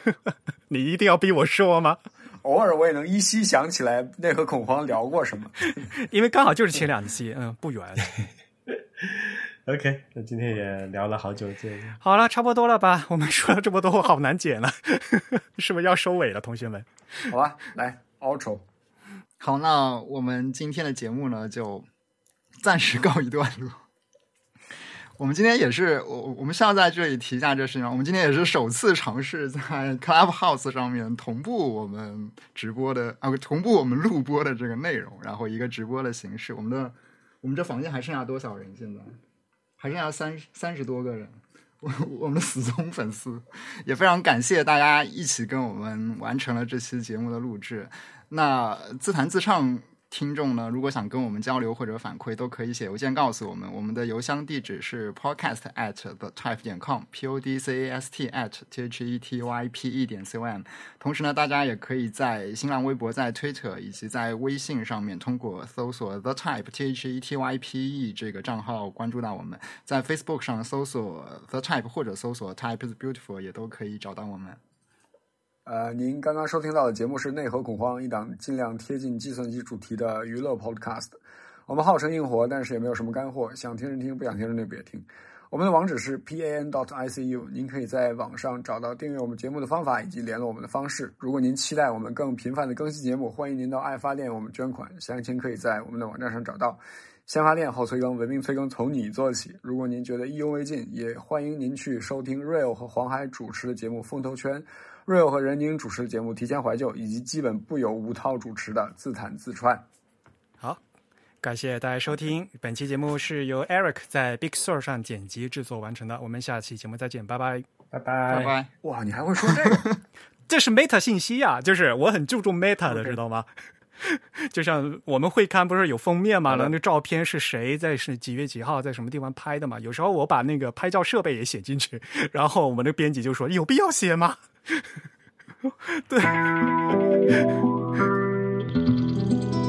你一定要逼我说吗？偶尔我也能依稀想起来内核恐慌聊过什么。因为刚好就是前两期，嗯，不远。OK，那今天也聊了好久这。好了，差不多了吧？我们说了这么多，我好难剪了，是不是要收尾了，同学们？好吧，来 outro。好，那我们今天的节目呢，就暂时告一段落。我们今天也是，我我们需要在这里提一下这事情。我们今天也是首次尝试在 Clubhouse 上面同步我们直播的啊，同步我们录播的这个内容，然后一个直播的形式。我们的我们这房间还剩下多少人？现在还剩下三三十多个人。我我们的死忠粉丝也非常感谢大家一起跟我们完成了这期节目的录制。那自弹自唱听众呢，如果想跟我们交流或者反馈，都可以写邮件告诉我们。我们的邮箱地址是 podcast at the type 点 com，p o d c a s t at t h e t y p e 点 c o m。同时呢，大家也可以在新浪微博、在 Twitter 以及在微信上面，通过搜索 the type t h e t y p e 这个账号关注到我们。在 Facebook 上搜索 the type 或者搜索 type is beautiful 也都可以找到我们。呃，您刚刚收听到的节目是《内核恐慌》，一档尽量贴近计算机主题的娱乐 Podcast。我们号称硬核，但是也没有什么干货，想听人听，不想听人就别听。我们的网址是 pan dot icu，您可以在网上找到订阅我们节目的方法以及联络我们的方式。如果您期待我们更频繁的更新节目，欢迎您到爱发电我们捐款，详情可以在我们的网站上找到。先发电后催更，文明催更从你做起。如果您觉得意犹未尽，也欢迎您去收听 Real 和黄海主持的节目《风投圈》，Real 和任宁主持的节目《提前怀旧》，以及基本不由吴涛主持的《自弹自串》。好，感谢大家收听。本期节目是由 Eric 在 Big Sur 上剪辑制作完成的。我们下期节目再见，拜拜。拜拜拜拜。哇，你还会说这个？这是 meta 信息啊，就是我很注重 meta 的知道吗？就像我们会刊不是有封面嘛，然后那照片是谁在是几月几号在什么地方拍的嘛？有时候我把那个拍照设备也写进去，然后我们的编辑就说有必要写吗？对